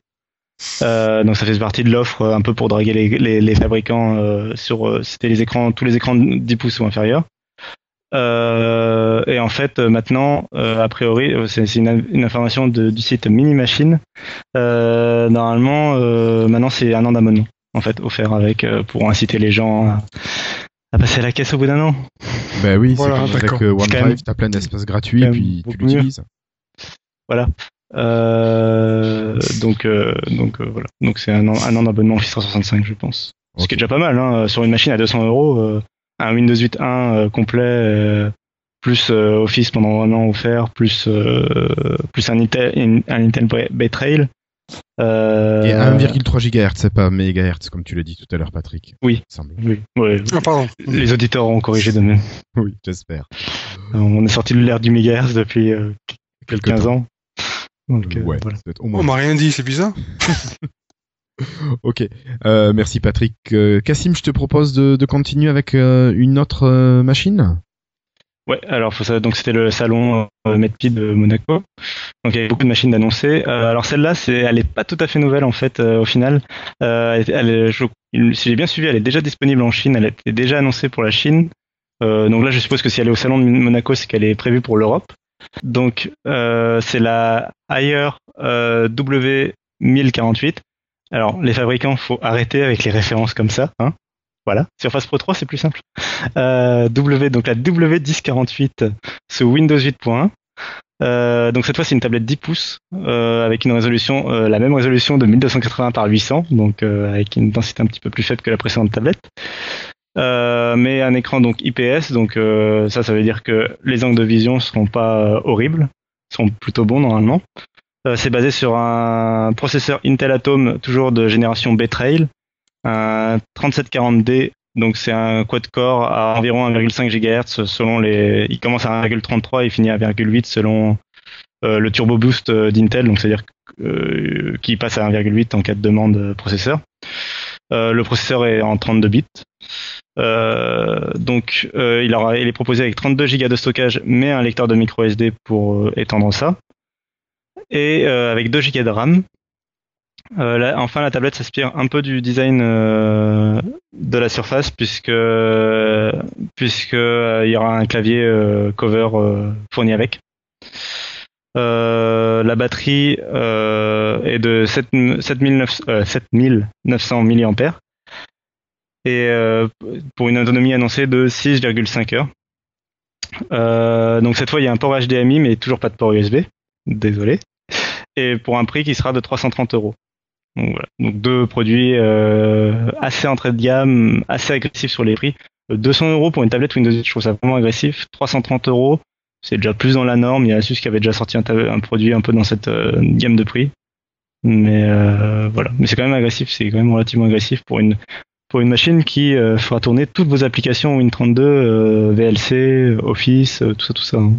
Speaker 2: donc ça fait partie de l'offre un peu pour draguer les, les, fabricants sur c'était les écrans tous les écrans 10 pouces ou inférieurs. Et en fait maintenant a priori c'est une, une, information de, du site Mini Machine. normalement maintenant c'est un an d'abonnement en fait offert avec pour inciter les gens à passer à la caisse au bout d'un an.
Speaker 1: Ben oui,
Speaker 4: Voilà,
Speaker 1: c'est avec euh, OneDrive,
Speaker 2: même-
Speaker 1: t'as plein d'espaces gratuits,
Speaker 2: quand même
Speaker 1: puis tu l'utilises.
Speaker 2: Voilà. Euh, donc euh, donc euh, voilà. Donc c'est un an, un an d'abonnement Office 365, je pense. Ce qui est déjà pas mal, hein. Sur une machine à 200 euros, euh, un Windows 8 1 euh, complet, euh, plus euh, Office pendant un an offert, plus euh, plus un Intel, un Intel Bay Trail. Euh,
Speaker 1: Et 1,3 GHz, c'est pas mégahertz, comme tu l'as dit tout à l'heure, Patrick.
Speaker 2: Oui. oui, ouais.
Speaker 4: Ah, pardon.
Speaker 2: Les auditeurs ont corrigé de même.
Speaker 1: Oui, j'espère.
Speaker 2: On est sorti de l'ère du mégahertz depuis euh,
Speaker 1: Quelque
Speaker 2: 15
Speaker 1: temps.
Speaker 2: ans. Donc, euh,
Speaker 1: ouais,
Speaker 2: voilà.
Speaker 1: peut-être au
Speaker 4: On m'a rien dit, c'est bizarre.
Speaker 1: Ok, euh, merci Patrick. Euh, Cassim, je te propose de, continuer avec euh, une autre euh, machine?
Speaker 2: Ouais, alors donc c'était le salon euh, MedPi de Monaco. Donc il y avait beaucoup de machines d'annoncer. Euh, alors celle-là, elle est pas tout à fait nouvelle en fait euh, au final. Euh, si j'ai bien suivi, elle est déjà disponible en Chine. Elle était déjà annoncée pour la Chine. Euh, donc là, je suppose que si elle est au salon de Monaco, c'est qu'elle est prévue pour l'Europe. Donc euh, c'est la euh, W1048. Alors les fabricants, faut arrêter avec les références comme ça. Hein voilà. Surface Pro 3, c'est plus simple. Euh, W, donc la W1048 sous Windows 8.1. Euh, donc cette fois c'est une tablette 10 pouces euh, avec une résolution, euh, la même résolution de 1280 par 800, donc avec une densité un petit peu plus faible que la précédente tablette. Mais un écran donc IPS, donc ça ça veut dire que les angles de vision seront pas horribles, seront plutôt bons normalement. Euh, c'est basé sur un processeur Intel Atom toujours de génération B-Trail, un 3740D donc c'est un quad-core à environ 1,5 GHz selon les. Il commence à 1,33 et finit à 1,8 selon euh, le turbo boost euh, d'Intel, donc c'est-à-dire euh, qui passe à 1,8 en cas de demande processeur. Le processeur est en 32 bits. Donc il, aura, il est proposé avec 32 Go de stockage, mais un lecteur de micro SD pour étendre ça, et euh, avec 2 Go de RAM. Euh, là, enfin, la tablette s'inspire un peu du design euh, de la Surface puisque puisque euh, il y aura un clavier euh, cover euh, fourni avec. La batterie est de 7, 7900, euh, 7900 mAh et pour une autonomie annoncée de 6,5 heures. Donc cette fois il y a un port HDMI mais toujours pas de port USB. Désolé. Et pour un prix qui sera de 330 euros. Donc voilà. Donc deux produits euh, assez entrée de gamme, assez agressifs sur les prix. Euh, 200 euros pour une tablette Windows 8, je trouve ça vraiment agressif. 330 euros, c'est déjà plus dans la norme. Il y a Asus qui avait déjà sorti un, produit un peu dans cette euh, gamme de prix. Mais euh, voilà. Mais c'est quand même agressif, c'est quand même relativement agressif pour une pour une machine qui euh, fera tourner toutes vos applications Win32, euh, VLC, Office, euh, tout ça, tout ça. hein.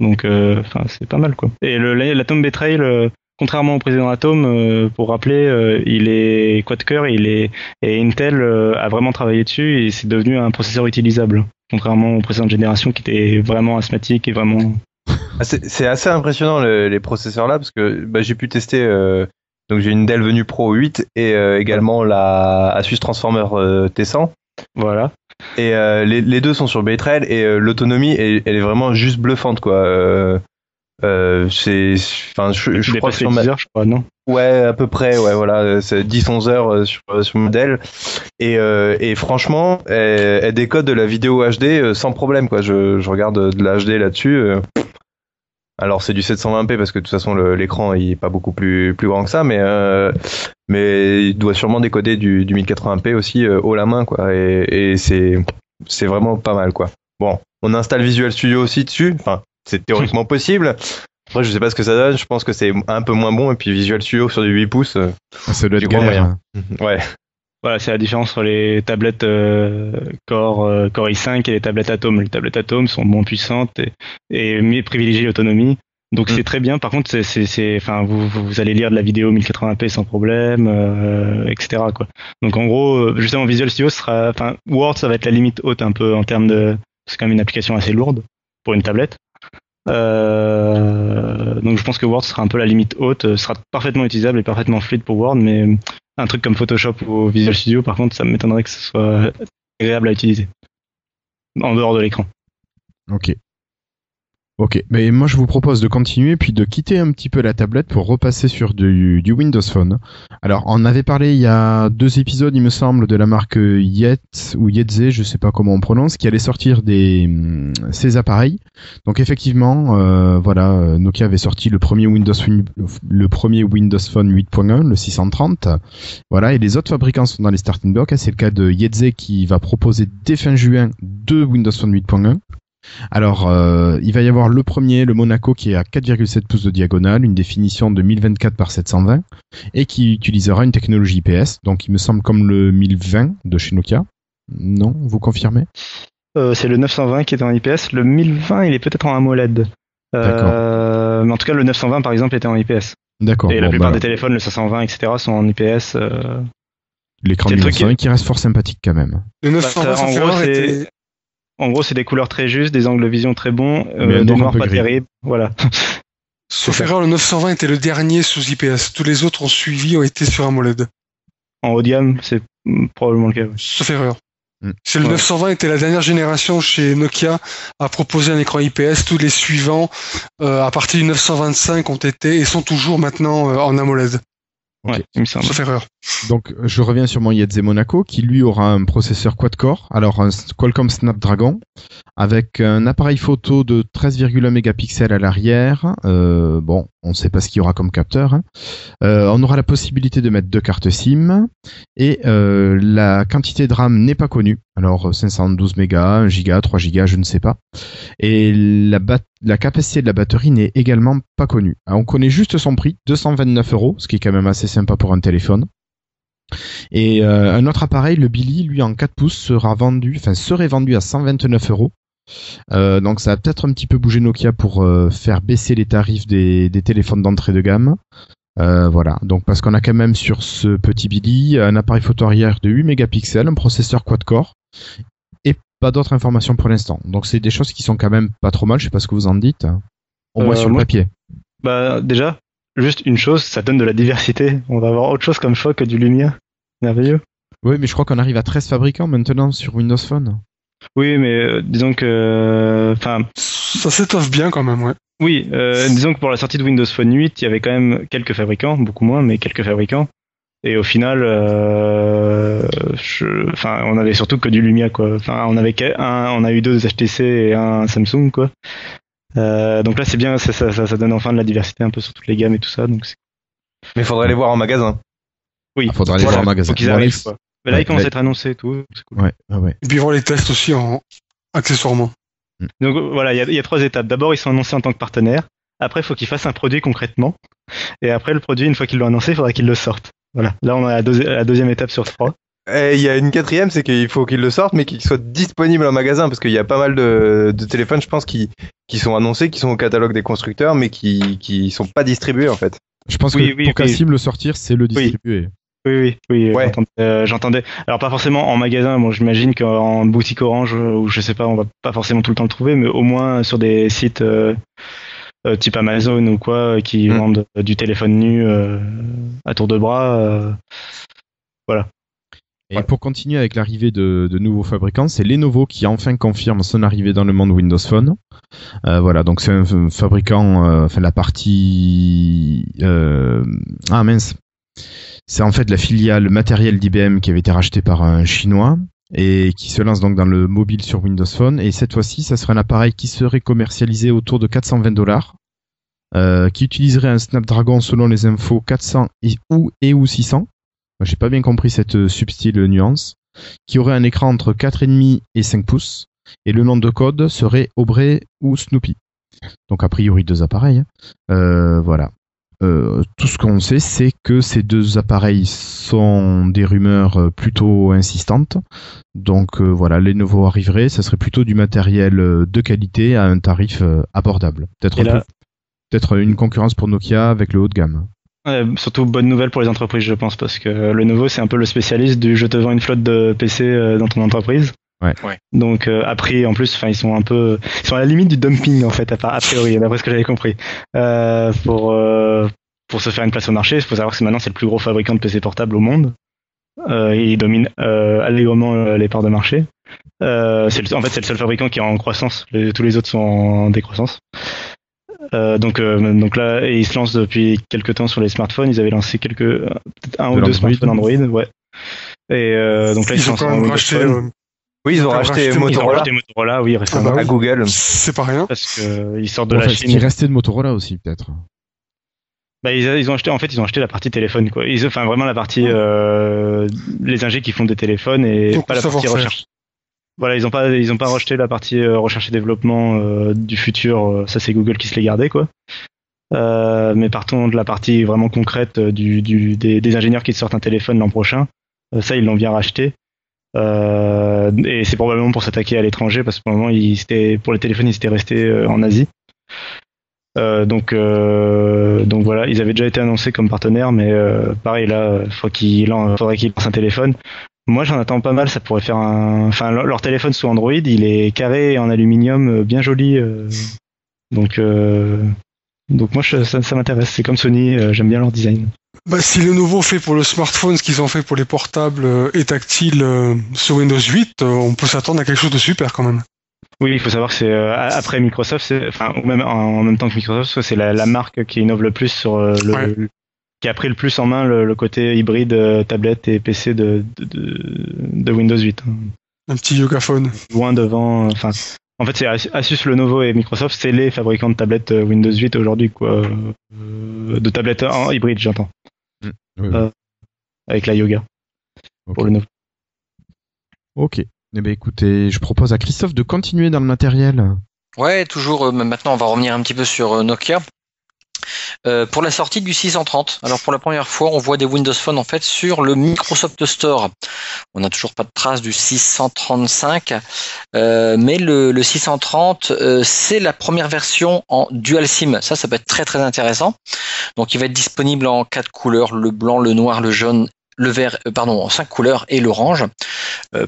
Speaker 2: Donc, euh, enfin, c'est pas mal, quoi. Et l'Atom Betrayal, euh, contrairement au président Atom, euh, pour rappeler, euh, il est quad-core, il est et Intel euh, a vraiment travaillé dessus et c'est devenu un processeur utilisable, contrairement aux précédentes générations qui étaient vraiment asthmatiques et vraiment.
Speaker 6: Ah, C'est assez impressionnant le- les processeurs là parce que bah, j'ai pu tester. euh, donc j'ai une Dell Venue Pro 8 et euh, également la Asus Transformer euh, T100.
Speaker 2: Voilà.
Speaker 6: Et euh, les, les deux sont sur Baytrail et euh, l'autonomie elle, elle est vraiment juste bluffante quoi. Euh, euh, c'est, enfin je, je crois sur ma,
Speaker 2: 10 heures, je crois, non?
Speaker 6: Ouais, à peu près, ouais, voilà, euh, c'est 10-11 heures euh, sur, sur modèle. Et, euh, et franchement, elle, elle décode de la vidéo HD sans problème, quoi. Je, je regarde de la HD là-dessus. Alors c'est du 720p parce que de toute façon l'écran il est pas beaucoup plus plus grand que ça, mais euh, mais il doit sûrement décoder du, du 1080p aussi euh, haut la main, quoi. Et, et c'est c'est vraiment pas mal, quoi. Bon, on installe Visual Studio aussi dessus. Enfin, c'est théoriquement possible. Après, je sais pas ce que ça donne. Je pense que c'est un peu moins bon. Et puis Visual Studio sur du 8 pouces, euh,
Speaker 1: ça doit être galère.
Speaker 6: moyen. ouais.
Speaker 2: Voilà, c'est la différence entre les tablettes euh, Core, euh, Core i5 et les tablettes Atom. Les tablettes Atom sont moins puissantes et, et mieux privilégient l'autonomie. Donc
Speaker 6: Mm.
Speaker 2: c'est très bien. Par contre, c'est, c'est, c'est, enfin, vous, vous vous allez lire de la vidéo 1080p sans problème, euh, etc. Quoi. Donc en gros, euh, justement, Visual Studio sera, enfin, Word, ça va être la limite haute un peu en termes de, c'est quand même une application assez lourde pour une tablette. Euh, donc je pense que Word sera un peu la limite haute, euh, sera parfaitement utilisable et parfaitement fluide pour Word, mais un truc comme Photoshop ou Visual Studio, par contre, ça m'étonnerait que ce soit agréable à utiliser. En dehors de l'écran.
Speaker 1: Ok. Ok, mais moi je vous propose de continuer puis de quitter un petit peu la tablette pour repasser sur du, Windows Phone. Alors on avait parlé il y a deux épisodes il me semble de la marque Yet ou Yetze, je sais pas comment on prononce, qui allait sortir des ces appareils. Donc effectivement, euh, voilà, Nokia avait sorti le premier Windows Phone, le premier Windows Phone 8.1, le 630. Voilà, et les autres fabricants sont dans les starting blocks. C'est le cas de Yetze qui va proposer dès fin juin deux Windows Phone 8.1. Alors, euh, il va y avoir le premier, le Monaco, qui est à 4,7 pouces de diagonale, une définition de 1024 par 720, et qui utilisera une technologie IPS, donc il me semble comme le 1020 de chez Nokia. Non, vous confirmez?
Speaker 2: Euh, C'est le 920 qui est en IPS. Le 1020, il est peut-être en AMOLED. Euh, mais en tout cas, le 920, par exemple, était en IPS.
Speaker 1: D'accord.
Speaker 2: Et la plupart bah, des téléphones, le 520, etc., sont en IPS. Euh...
Speaker 1: L'écran du 920 qui reste fort sympathique quand même.
Speaker 4: Le 920,
Speaker 2: Bah, en gros, c'est en gros, c'est des couleurs très justes, des angles de vision très bons, euh, des noirs pas
Speaker 1: gris.
Speaker 2: terribles. Voilà.
Speaker 4: Sauf erreur, le 920 était le dernier sous IPS. Tous les autres ont suivi, ont été sur AMOLED.
Speaker 2: En haut de gamme, c'est probablement le cas. oui.
Speaker 4: Sauf erreur.
Speaker 1: Mm.
Speaker 4: C'est le
Speaker 2: Ouais.
Speaker 4: 920 était la dernière génération chez Nokia à proposer un écran IPS. Tous les suivants, euh, à partir du 925, ont été et sont toujours maintenant euh, en AMOLED.
Speaker 2: Ouais, il me semble.
Speaker 4: Sauf erreur.
Speaker 1: Donc je reviens sur mon Yetze Monaco qui lui aura un processeur quad-core, alors un Qualcomm Snapdragon avec un appareil photo de 13,1 mégapixels à l'arrière. Euh, bon, on ne sait pas ce qu'il y aura comme capteur. hein. Euh, on aura la possibilité de mettre deux cartes SIM et euh, la quantité de RAM n'est pas connue. Alors euh, 512 mégas, 1 giga, 3 gigas, je ne sais pas. Et la, capacité de la batterie n'est également pas connue. Ah, On connaît juste son prix, 229 euros, ce qui est quand même assez sympa pour un téléphone. Et euh, un autre appareil, le Billy, lui en 4 pouces, sera vendu, enfin serait vendu à 129 euros. Euh, donc ça va peut-être un petit peu bouger Nokia pour euh, faire baisser les tarifs des, des téléphones d'entrée de gamme. Euh, voilà, donc parce qu'on a quand même sur ce petit Billy un appareil photo arrière de 8 mégapixels, un processeur quad-core et pas d'autres informations pour l'instant. Donc c'est des choses qui sont quand même pas trop mal, je sais pas ce que vous en dites. Au moins sur le papier.
Speaker 2: Bah, déjà, juste une chose, ça donne de la diversité. On va avoir autre chose comme choix que du Lumia. Merveilleux.
Speaker 1: Oui, mais je crois qu'on arrive à 13 fabricants maintenant sur Windows Phone.
Speaker 2: Oui, mais euh, disons que. Enfin,
Speaker 4: Ça s'étoffe bien quand même, ouais.
Speaker 2: oui, euh, disons que pour la sortie de Windows Phone 8, il y avait quand même quelques fabricants, beaucoup moins, mais quelques fabricants. Et au final, euh, je- enfin, on avait surtout que du Lumia, quoi. Enfin, on avait qu'un- un, on a eu deux HTC et un Samsung, quoi. Euh, donc là, c'est bien, ça, ça, ça, ça donne enfin de la diversité un peu sur toutes les gammes et tout ça. Donc c'est-
Speaker 6: Mais il faudrait les voir en magasin.
Speaker 2: oui,
Speaker 1: Ah, faudra aller
Speaker 2: Voilà,
Speaker 1: voir en magasin.
Speaker 2: faut qu'ils
Speaker 1: Bon,
Speaker 2: arrivent.
Speaker 1: les-
Speaker 2: Quoi. Mais là,
Speaker 1: Ouais,
Speaker 2: ils commencent
Speaker 1: mais-
Speaker 2: à être annoncés et tout. c'est cool.
Speaker 1: Ouais, ouais, ouais.
Speaker 4: Et puis voir les tests aussi en accessoirement.
Speaker 2: Donc voilà, il y a, il y a trois étapes. D'abord, ils sont annoncés en tant que partenaires. Après, il faut qu'ils fassent un produit concrètement. Et après, le produit, une fois qu'ils l'ont annoncé, il faudra qu'ils le sortent. Voilà. Là, on est à la, deuxi- la deuxième étape sur trois.
Speaker 6: Et il y a une quatrième, c'est qu'il faut qu'ils le sortent, mais qu'ils soient disponibles en magasin, parce qu'il y a pas mal de, de téléphones, je pense, qui, qui sont annoncés, qui sont au catalogue des constructeurs, mais qui, qui sont pas distribués en fait.
Speaker 1: Je pense
Speaker 2: Oui,
Speaker 1: que
Speaker 2: oui,
Speaker 1: pour
Speaker 2: oui.
Speaker 1: Cassim le sortir, c'est le distribuer.
Speaker 2: Oui, oui, oui.
Speaker 6: Ouais.
Speaker 2: j'entendais, euh, J'entendais. Alors pas forcément en magasin. Bon, j'imagine qu'en boutique Orange euh, ou je sais pas, on va pas forcément tout le temps le trouver, mais au moins sur des sites euh, euh, type Amazon ou quoi, euh, qui
Speaker 6: Mm.
Speaker 2: vendent euh, du téléphone nu euh, à tour de bras. euh,
Speaker 1: Et
Speaker 6: Ouais.
Speaker 1: pour continuer avec l'arrivée de, de nouveaux fabricants, c'est Lenovo qui enfin confirme son arrivée dans le monde Windows Phone. Euh, voilà, donc c'est un fabricant, euh, enfin la partie... euh, ah mince, c'est en fait la filiale matérielle d'IBM qui avait été rachetée par un Chinois et qui se lance donc dans le mobile sur Windows Phone. Et cette fois-ci, ça serait un appareil qui serait commercialisé autour de 420 dollars, euh, qui utiliserait un Snapdragon selon les infos 400 et ou, et ou 600. Moi, J'ai pas bien compris cette euh, subtile nuance. Qui aurait un écran entre 4,5 et 5 pouces. Et le nom de code serait Aubrey ou Snoopy. Donc a priori deux appareils. hein. Euh, voilà. Euh, tout ce qu'on sait, c'est que ces deux appareils sont des rumeurs euh, plutôt insistantes. Donc euh, voilà, Lenovo arriverait, ça serait plutôt du matériel de qualité à un tarif abordable. Peut-être
Speaker 2: là-
Speaker 1: une concurrence pour Nokia avec le haut de gamme.
Speaker 2: Ouais, surtout bonne nouvelle pour les entreprises, je pense, parce que le nouveau c'est un peu le spécialiste du je te vends une flotte de PC dans ton entreprise.
Speaker 1: Ouais.
Speaker 3: Ouais.
Speaker 2: Donc euh, prix en plus, enfin ils sont un peu, ils sont à la limite du dumping en fait, à, part- a priori, d'après ce que j'avais compris. Euh, pour euh, pour se faire une place au marché, il faut savoir que maintenant c'est le plus gros fabricant de PC portables au monde. Euh, il domine euh, allègrement les parts de marché. Euh, le- en fait, c'est le seul fabricant qui est en croissance. Les- tous les autres sont en décroissance. Euh, donc, euh, donc là, et ils se lancent depuis quelques temps sur les smartphones. Ils avaient lancé quelques, peut-être un
Speaker 1: De
Speaker 2: ou deux smartphones Android, ouais. Et euh, donc là, ils, se
Speaker 4: Ils ont
Speaker 2: lancent
Speaker 4: quand
Speaker 2: en
Speaker 4: même racheté.
Speaker 6: Oui, ils ont racheté
Speaker 4: racheté-
Speaker 2: Ils ont
Speaker 6: Motorola
Speaker 2: racheté Motorola, oui, récemment,
Speaker 4: Ah bah
Speaker 6: à. Google.
Speaker 4: C'est pas rien.
Speaker 2: parce que euh, ils sortent de
Speaker 1: Bon,
Speaker 2: la
Speaker 1: ce qui
Speaker 2: Chine.
Speaker 1: restait de Motorola aussi, peut-être.
Speaker 2: Bah, ils, ils ont acheté, en fait, ils ont acheté la partie téléphone, quoi. Ils, enfin, vraiment la partie, euh, les ingés qui font des téléphones et
Speaker 4: Donc,
Speaker 2: pas la partie recherche. Voilà, ils ont pas, ils ont pas racheté la partie euh, recherche et développement euh, du futur. ça, c'est Google qui se les gardait, quoi. Euh, mais partons de la partie vraiment concrète du, du, des, des ingénieurs qui sortent un téléphone l'an prochain. Euh, ça, ils l'ont bien racheté. Euh, et c'est probablement pour s'attaquer à l'étranger parce que pour le moment, pour les téléphones, ils étaient restés euh, en Asie. Euh, donc, euh, donc voilà, ils avaient déjà été annoncés comme partenaires, mais euh, pareil là, il faut qu'il faudrait qu'ils lancent un téléphone. Moi, j'en attends pas mal. Ça pourrait faire un, enfin, leur, téléphone sous Android, il est carré en aluminium, euh, bien joli. euh, donc, euh, donc moi, ça, m'intéresse. C'est comme Sony, euh, j'aime bien leur design.
Speaker 4: Bah, si le nouveau fait pour le smartphone ce qu'ils ont fait pour les portables euh, et tactile euh, sur Windows 8, euh, on peut s'attendre à quelque chose de super quand même.
Speaker 2: Oui, il faut savoir que c'est euh, après Microsoft, enfin, ou même en, en même temps que Microsoft, c'est la, la marque qui innove le plus sur euh, le,
Speaker 4: Ouais.
Speaker 2: le- qui a pris le plus en main le, le côté hybride euh, tablette et PC de, de, de, de Windows 8. hein.
Speaker 4: Un petit yogaphone.
Speaker 2: Loin devant, euh, enfin, en fait, c'est Asus- Lenovo et Microsoft, c'est les fabricants de tablettes euh, Windows 8 aujourd'hui, quoi, Euh, de tablettes en hybride, j'entends,
Speaker 1: Oui,
Speaker 2: Euh, avec la Yoga pour Lenovo.
Speaker 1: Ok. Eh ben écoutez, je propose à Christophe de continuer dans le matériel.
Speaker 3: Ouais, toujours. euh, maintenant, on va revenir un petit peu sur euh, Nokia. Euh, pour la sortie du 630, alors pour la première fois, on voit des Windows Phone en fait sur le Microsoft Store. On n'a toujours pas de trace du 635, euh, mais le, le 630, euh, c'est la première version en dual SIM. Ça, ça peut être très très intéressant. Donc, il va être disponible en quatre couleurs le blanc, le noir, le jaune, le vert, pardon, en cinq couleurs et l'orange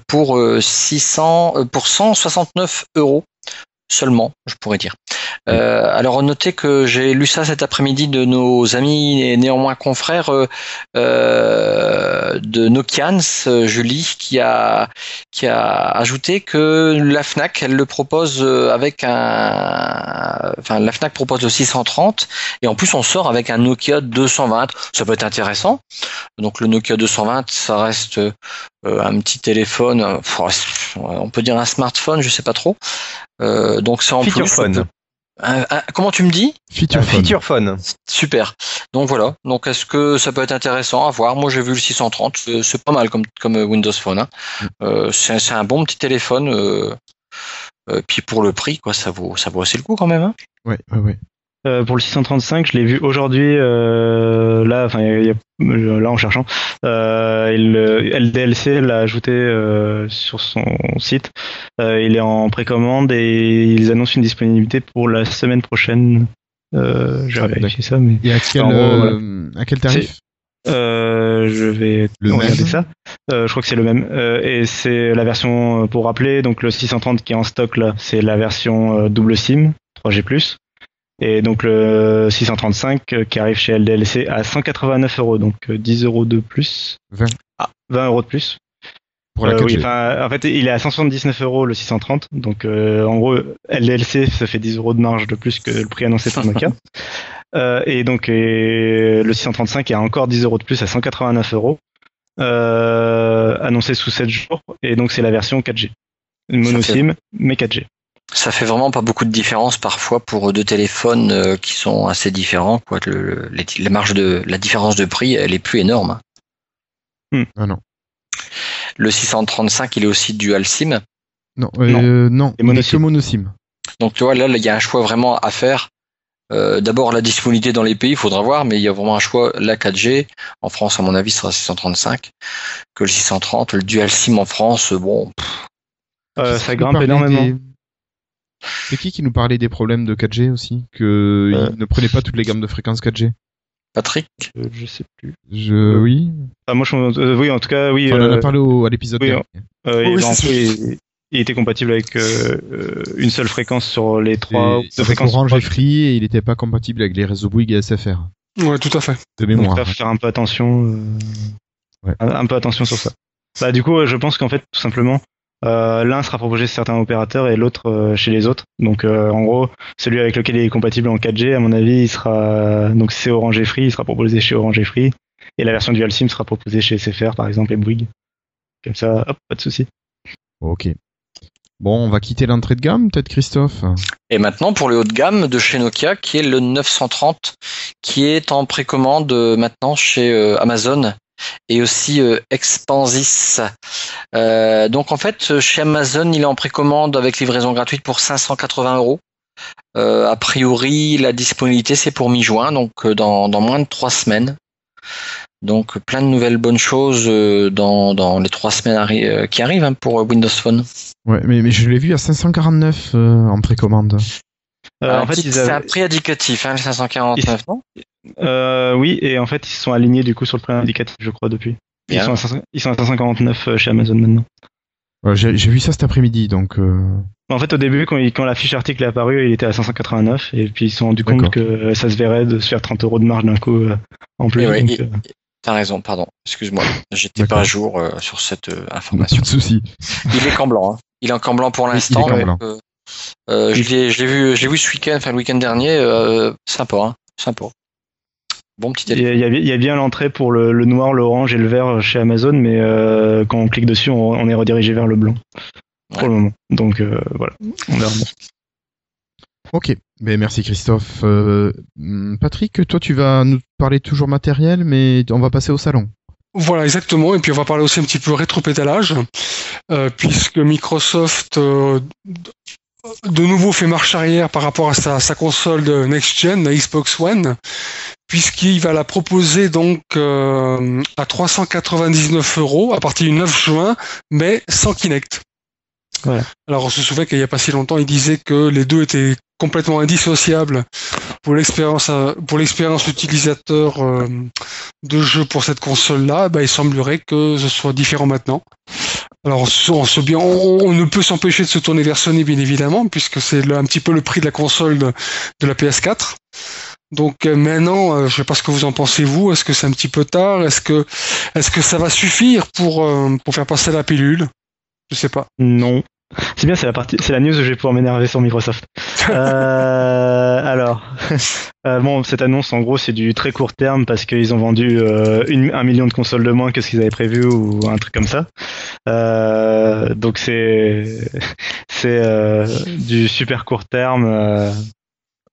Speaker 3: pour euh, 600, euh, pour 169 euros seulement, je pourrais dire. Euh, alors notez que j'ai lu ça cet après-midi de nos amis et néanmoins confrères euh, euh, de Nokians, euh, Julie, qui a qui a ajouté que la Fnac, elle le propose euh, avec un, enfin la Fnac propose le 630 et en plus on sort avec un Nokia 220. Ça peut être intéressant. Donc le Nokia 220, ça reste euh, un petit téléphone, on peut dire un smartphone, je sais pas trop. Euh, donc c'est en
Speaker 6: Feature
Speaker 3: plus.
Speaker 6: phone.
Speaker 3: Un- un- comment tu me dis?
Speaker 1: Feature
Speaker 6: Un
Speaker 1: phone.
Speaker 6: feature phone.
Speaker 3: Super. Donc voilà. Donc est-ce que ça peut être intéressant à voir? Moi j'ai vu le 630, c'est- pas mal comme, comme Windows Phone. hein. Euh, c'est c'est un bon petit téléphone. Euh, euh, puis pour le prix, quoi, ça vaut ça vaut assez le coup quand même. hein.
Speaker 1: Ouais, ouais, ouais.
Speaker 2: Euh, pour le 635, je l'ai vu aujourd'hui, euh, là, enfin, a- là en cherchant, euh, il, euh, LDLC l'a ajouté euh, sur son site. Euh, il est en précommande et ils annoncent une disponibilité pour la semaine prochaine. Euh, je vais vérifier ça, mais
Speaker 1: Et à quel,
Speaker 2: En gros,
Speaker 1: euh, à quel tarif?
Speaker 2: Euh, je vais
Speaker 1: Le
Speaker 2: regarder
Speaker 1: même
Speaker 2: ça. Euh, je crois que c'est le même. Euh, et c'est la version, euh, pour rappeler, donc le 630 qui est en stock là, c'est la version euh, double SIM 3G+. Et donc le 635 euh, qui arrive chez LDLC à 189 euros, donc euh, 10 euros de plus.
Speaker 1: 20
Speaker 2: Ah, 20 euros de plus.
Speaker 1: pour la
Speaker 2: Euh,
Speaker 1: 4G.
Speaker 2: oui, en fait, il est à 179 euros le 630. Donc, euh, en gros, LDLC, ça fait 10 euros de marge de plus que le prix annoncé par Nokia. Euh, et donc, euh, le 635 est encore 10 euros de plus à 189 euros. Euh, annoncé sous 7 jours. Et donc, c'est la version 4G. Une mono SIM, mais 4G.
Speaker 3: Ça fait vraiment pas beaucoup de différence parfois pour deux téléphones euh, qui sont assez différents. Quoi. Le, le- les, les marges de la différence de prix, elle est plus énorme.
Speaker 1: Ah non.
Speaker 3: Le 635, il est aussi dual SIM.
Speaker 1: Non, euh, non.
Speaker 2: Et
Speaker 1: il
Speaker 2: mono
Speaker 1: est que mono SIM.
Speaker 3: Donc tu vois, là, là, il y a un choix vraiment à faire. Euh, D'abord, la disponibilité dans les pays, il faudra voir, mais il y a vraiment un choix. La 4G, en France, à mon avis, sera 635, que le 630. Le dual SIM en France, bon, pff,
Speaker 2: Euh, ça grimpe énormément.
Speaker 1: des- C'est qui qui nous parlait des problèmes de 4G aussi Que
Speaker 2: Euh.
Speaker 1: il ne prenait pas toutes les gammes de fréquences 4G
Speaker 3: Patrick,
Speaker 2: Euh, je sais plus.
Speaker 1: Je... Oui.
Speaker 2: Ah, moi, je, euh, oui, en tout cas, oui.
Speaker 1: Enfin, on en a
Speaker 2: euh,
Speaker 1: parlé au- à l'épisode
Speaker 2: oui, euh,
Speaker 4: Oui,
Speaker 2: il, était compatible avec euh, euh, une seule fréquence sur les trois.
Speaker 1: Et
Speaker 2: fréquences.
Speaker 1: Orange et Free et il n'était pas compatible avec les réseaux Bouygues et SFR.
Speaker 4: Ouais, tout à fait.
Speaker 1: De
Speaker 2: Donc,
Speaker 1: mémoire.
Speaker 2: là, faut faire un peu attention. euh.
Speaker 1: Ouais.
Speaker 2: un, un peu attention sur ça. Bah du coup, euh, je pense qu'en fait, tout simplement, euh, l'un sera proposé chez certains opérateurs et l'autre euh, chez les autres. Donc euh, en gros, celui avec lequel il est compatible en 4G, à mon avis, il sera donc c'est Orange et Free, il sera proposé chez Orange et Free, et la version Dual SIM sera proposée chez SFR par exemple et Bouygues. Comme ça, hop, pas de souci.
Speaker 1: Ok. Bon, on va quitter l'entrée de gamme, peut-être Christophe?
Speaker 3: Et maintenant pour le haut de gamme de chez Nokia, qui est le 930, qui est en précommande euh, maintenant chez euh, Amazon et aussi euh, Expansys. Euh, donc en fait, euh, chez Amazon, il est en précommande avec livraison gratuite pour 580 euros. A priori, la disponibilité c'est pour mi-juin, donc dans, moins de trois semaines. Donc plein de nouvelles bonnes choses dans, les trois semaines qui arrivent hein, pour Windows Phone.
Speaker 1: Ouais, mais, mais je l'ai vu à 549 euh, en précommande.
Speaker 2: Euh,
Speaker 3: Ah,
Speaker 2: en fait,
Speaker 3: c'est un prix indicatif, hein, le 549, non
Speaker 2: euh, oui, et en fait, ils se sont alignés du coup sur le prix indicatif, je crois, depuis. Ils sont, à 500 ils sont à 549 euh, chez Amazon maintenant.
Speaker 1: Ouais, J'ai vu ça cet après-midi, donc... euh,
Speaker 2: En fait, au début, quand, il- quand la fiche article est apparue, il était à 589, et puis ils se sont rendus compte que euh, ça se verrait de se faire 30 euros de marge d'un coup euh, en plus.
Speaker 3: Et ouais,
Speaker 2: donc,
Speaker 3: et-
Speaker 2: euh,
Speaker 3: T'as raison, pardon. Excuse-moi, j'étais pas à jour euh, sur cette euh,
Speaker 1: pas
Speaker 3: information.
Speaker 1: de souci.
Speaker 3: Il est camp blanc. Hein. Il est en camp blanc pour l'instant. euh, euh, je l'ai je l'ai vu, je l'ai vu ce week-end, enfin le week-end dernier. euh, sympa, hein, sympa. Bon petit
Speaker 2: Il y, a- y bien l'entrée pour le, le noir, l'orange et le vert chez Amazon, mais euh, quand on clique dessus, on, on est redirigé vers le blanc pour le moment. Donc euh, voilà, on verra.
Speaker 1: Ok, ben merci Christophe. Patrick, toi tu vas nous parler toujours matériel, mais on va passer au salon.
Speaker 4: Voilà, exactement. Et puis on va parler aussi un petit peu rétropédalage, euh, puisque Microsoft euh, de nouveau fait marche arrière par rapport à sa, sa console de next gen, la Xbox One, puisqu'il va la proposer donc euh, à 399 euros à partir du 9 juin, mais sans Kinect.
Speaker 2: Voilà.
Speaker 4: Alors on se souvient qu'il n'y a pas si longtemps, il disait que les deux étaient complètement indissociables pour l'expérience pour l'expérience utilisateur euh, de jeu pour cette console-là. Bah, il semblerait que ce soit différent maintenant. Alors on, se- on se bien, on, on ne peut s'empêcher de se tourner vers Sony bien évidemment, puisque c'est un petit peu le prix de la console de, de la PS4. Donc euh, maintenant, euh, je sais pas ce que vous en pensez vous. Est-ce que c'est un petit peu tard? Est-ce que est-ce que ça va suffire pour euh, pour faire passer la pilule? Je sais pas.
Speaker 2: Non. C'est bien, c'est la partie, c'est la news où je vais pouvoir m'énerver sur Microsoft. Euh, alors, bon, cette annonce, en gros, c'est du très court terme parce qu'ils ont vendu une- un million de consoles de moins que ce qu'ils avaient prévu ou un truc comme ça. Euh, donc c'est c'est euh, du super court terme euh,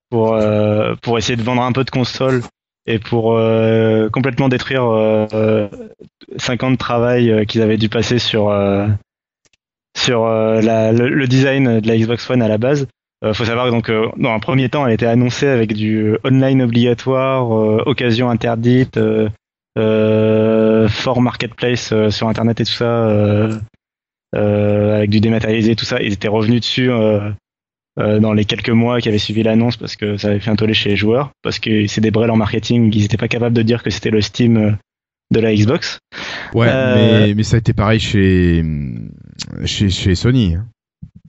Speaker 2: pour euh, pour essayer de vendre un peu de consoles et pour euh, complètement détruire euh, euh, 5 ans de travail qu'ils avaient dû passer sur sur la- le, le design de la Xbox One à la base. Faut savoir que donc dans un premier temps, elle était annoncée avec du online obligatoire, occasion interdite, fort marketplace euh, sur internet et tout ça, euh, euh, avec du dématérialisé, tout ça. Ils étaient revenus dessus euh, euh, dans les quelques mois qui avaient suivi l'annonce parce que ça avait fait un tollé chez les joueurs, parce que c'est des brels en marketing, ils n'étaient pas capables de dire que c'était le Steam euh, de la Xbox.
Speaker 1: Ouais,
Speaker 2: Euh,
Speaker 1: mais, mais ça a été pareil chez, chez, chez Sony. hein.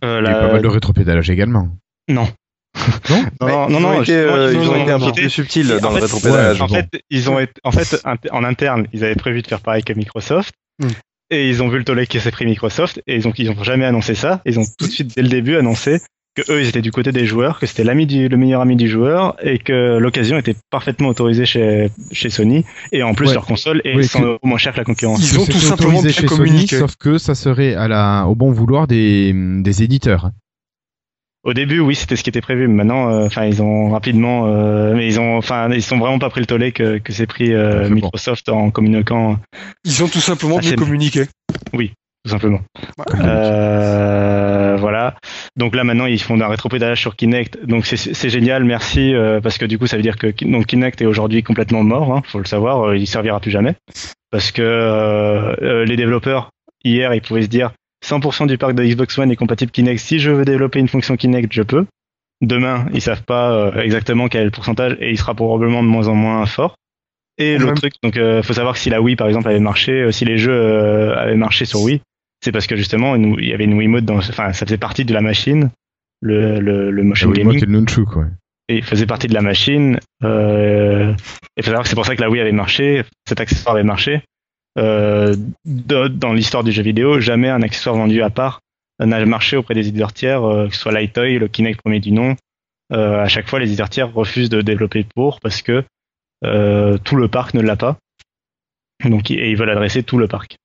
Speaker 2: Euh,
Speaker 1: Il y a eu
Speaker 2: la-
Speaker 1: pas mal de rétropédalage également.
Speaker 2: Non.
Speaker 1: Non
Speaker 2: Non,
Speaker 6: ils
Speaker 2: non,
Speaker 6: ont
Speaker 2: non,
Speaker 6: été,
Speaker 2: justement,
Speaker 6: euh,
Speaker 2: ils
Speaker 6: ont
Speaker 2: ont
Speaker 6: été un peu plus subtils
Speaker 2: en
Speaker 6: dans le rétropédalage.
Speaker 2: En
Speaker 6: bon.
Speaker 2: fait, ils ont été, en fait, en interne, ils avaient prévu de faire pareil que Microsoft.
Speaker 4: Hmm.
Speaker 2: Et ils ont vu le tollé qui s'est pris Microsoft et ils ont, ils ont jamais annoncé ça. Ils ont tout de suite, dès le début, annoncé que eux, ils étaient du côté des joueurs, que c'était l'ami du, le meilleur ami du joueur et que l'occasion était parfaitement autorisée chez, chez Sony. Et en plus,
Speaker 1: Ouais.
Speaker 2: leur console est
Speaker 1: Oui,
Speaker 2: 100
Speaker 1: que-
Speaker 2: euros moins cher que la concurrence.
Speaker 4: Ils ont tout simplement bien
Speaker 1: chez Sony, sauf que ça serait à la, au bon vouloir des, des éditeurs.
Speaker 2: Au début, oui, c'était ce qui était prévu. Mais maintenant, euh, enfin, ils ont rapidement, euh, mais ils ont, enfin, ils sont vraiment pas pris le tollé que, que s'est pris euh. Microsoft en communiquant,
Speaker 4: Ils ont tout simplement
Speaker 2: Ah,
Speaker 4: bien
Speaker 2: c'est-
Speaker 4: communiqué.
Speaker 2: tout simplement.
Speaker 4: Ouais.
Speaker 2: Euh, voilà. Donc là maintenant ils font un rétropédalage sur Kinect. Donc c'est- c'est génial, merci euh, parce que du coup ça veut dire que donc Kinect est aujourd'hui complètement mort. Hein, faut le savoir, euh, il servira plus jamais parce que euh, euh, les développeurs hier ils pouvaient se dire 100% du parc de Xbox One est compatible Kinect. Si je veux développer une fonction Kinect, je peux. Demain ils savent pas euh, exactement quel est le pourcentage et il sera probablement de moins en moins fort. Et l'autre truc, donc euh, faut savoir que si la Wii par exemple avait marché, euh, si les jeux euh, avaient marché sur Wii, c'est parce que justement une- il y avait une Wiimote dans, enfin ça faisait partie de la machine, le le, le motion
Speaker 1: Oui,
Speaker 2: gaming,
Speaker 1: Nunchuk, ouais.
Speaker 2: et il faisait partie de la machine. Et faut savoir que c'est pour ça que la Wii avait marché, cet accessoire avait marché, euh, de- dans l'histoire du jeu vidéo, jamais un accessoire vendu à part n'a marché auprès des éditeurs tiers, euh, que ce soit Lightoy, le Kinect premier du nom. Euh, à chaque fois, les éditeurs tiers refusent de développer pour parce que euh, tout le parc ne l'a pas. Donc, et ils veulent adresser tout le parc.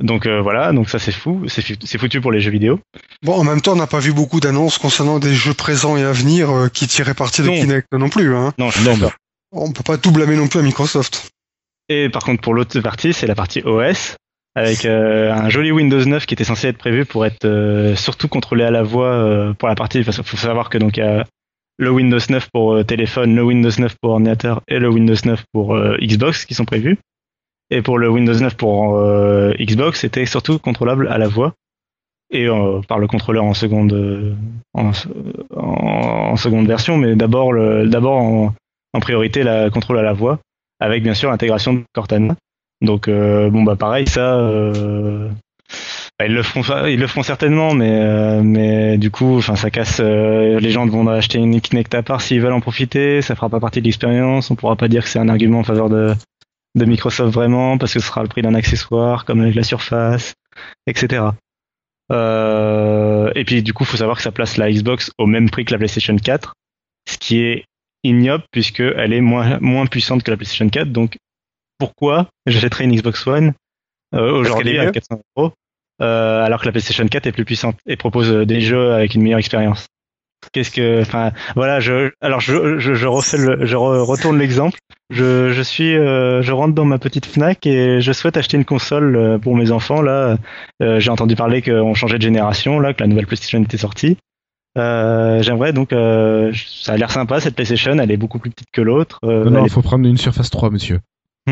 Speaker 2: Donc euh, voilà, donc ça c'est fou, c'est foutu pour les jeux vidéo.
Speaker 4: Bon, en même temps, on n'a pas vu beaucoup d'annonces concernant des jeux présents et à venir euh, qui tiraient parti de
Speaker 2: Non.
Speaker 4: Kinect non plus. Hein.
Speaker 2: Non, je suis
Speaker 1: Non.
Speaker 4: On peut pas tout blâmer non plus à Microsoft.
Speaker 2: Et par contre, pour l'autre partie, c'est la partie OS, avec euh, un joli Windows 9 qui était censé être prévu pour être euh, surtout contrôlé à la voix euh, pour la partie. Parce faut savoir que donc il y a le Windows 9 pour euh, téléphone, le Windows 9 pour ordinateur et le Windows 9 pour euh, Xbox qui sont prévus. Et pour le Windows 9 pour euh, Xbox, c'était surtout contrôlable à la voix et par le contrôleur en seconde en, en- seconde version, mais d'abord d'abord en, en priorité la contrôle à la voix avec bien sûr l'intégration de Cortana. Donc euh, bon bah pareil ça euh, ils le feront ils le feront certainement mais euh, mais du coup enfin ça casse euh, les gens vont acheter une Kinect à part s'ils veulent en profiter, ça fera pas partie de l'expérience, on pourra pas dire que c'est un argument en faveur de de Microsoft vraiment parce que ce sera le prix d'un accessoire comme avec la Surface, etc. Euh, et puis du coup, faut savoir que ça place la Xbox au même prix que la PlayStation 4, ce qui est ignoble puisque elle est moins moins puissante que la PlayStation 4. Donc pourquoi j'achèterais une Xbox One euh, aujourd'hui à
Speaker 6: mieux
Speaker 2: 400 euros euh, alors que la PlayStation 4 est plus puissante et propose euh, des jeux avec une meilleure expérience? Qu'est-ce que, enfin, voilà, je, alors je, je, je refais le, je re- retourne l'exemple. Je, je suis, euh, je rentre dans ma petite Fnac et je souhaite acheter une console pour mes enfants. Là, Euh, j'ai entendu parler qu'on changeait de génération, là, que la nouvelle PlayStation était sortie. Euh, J'aimerais donc, euh, ça a l'air sympa cette PlayStation. Elle est beaucoup plus petite que l'autre. Euh,
Speaker 1: Non, non,
Speaker 2: elle
Speaker 1: faut prendre une Surface 3, monsieur.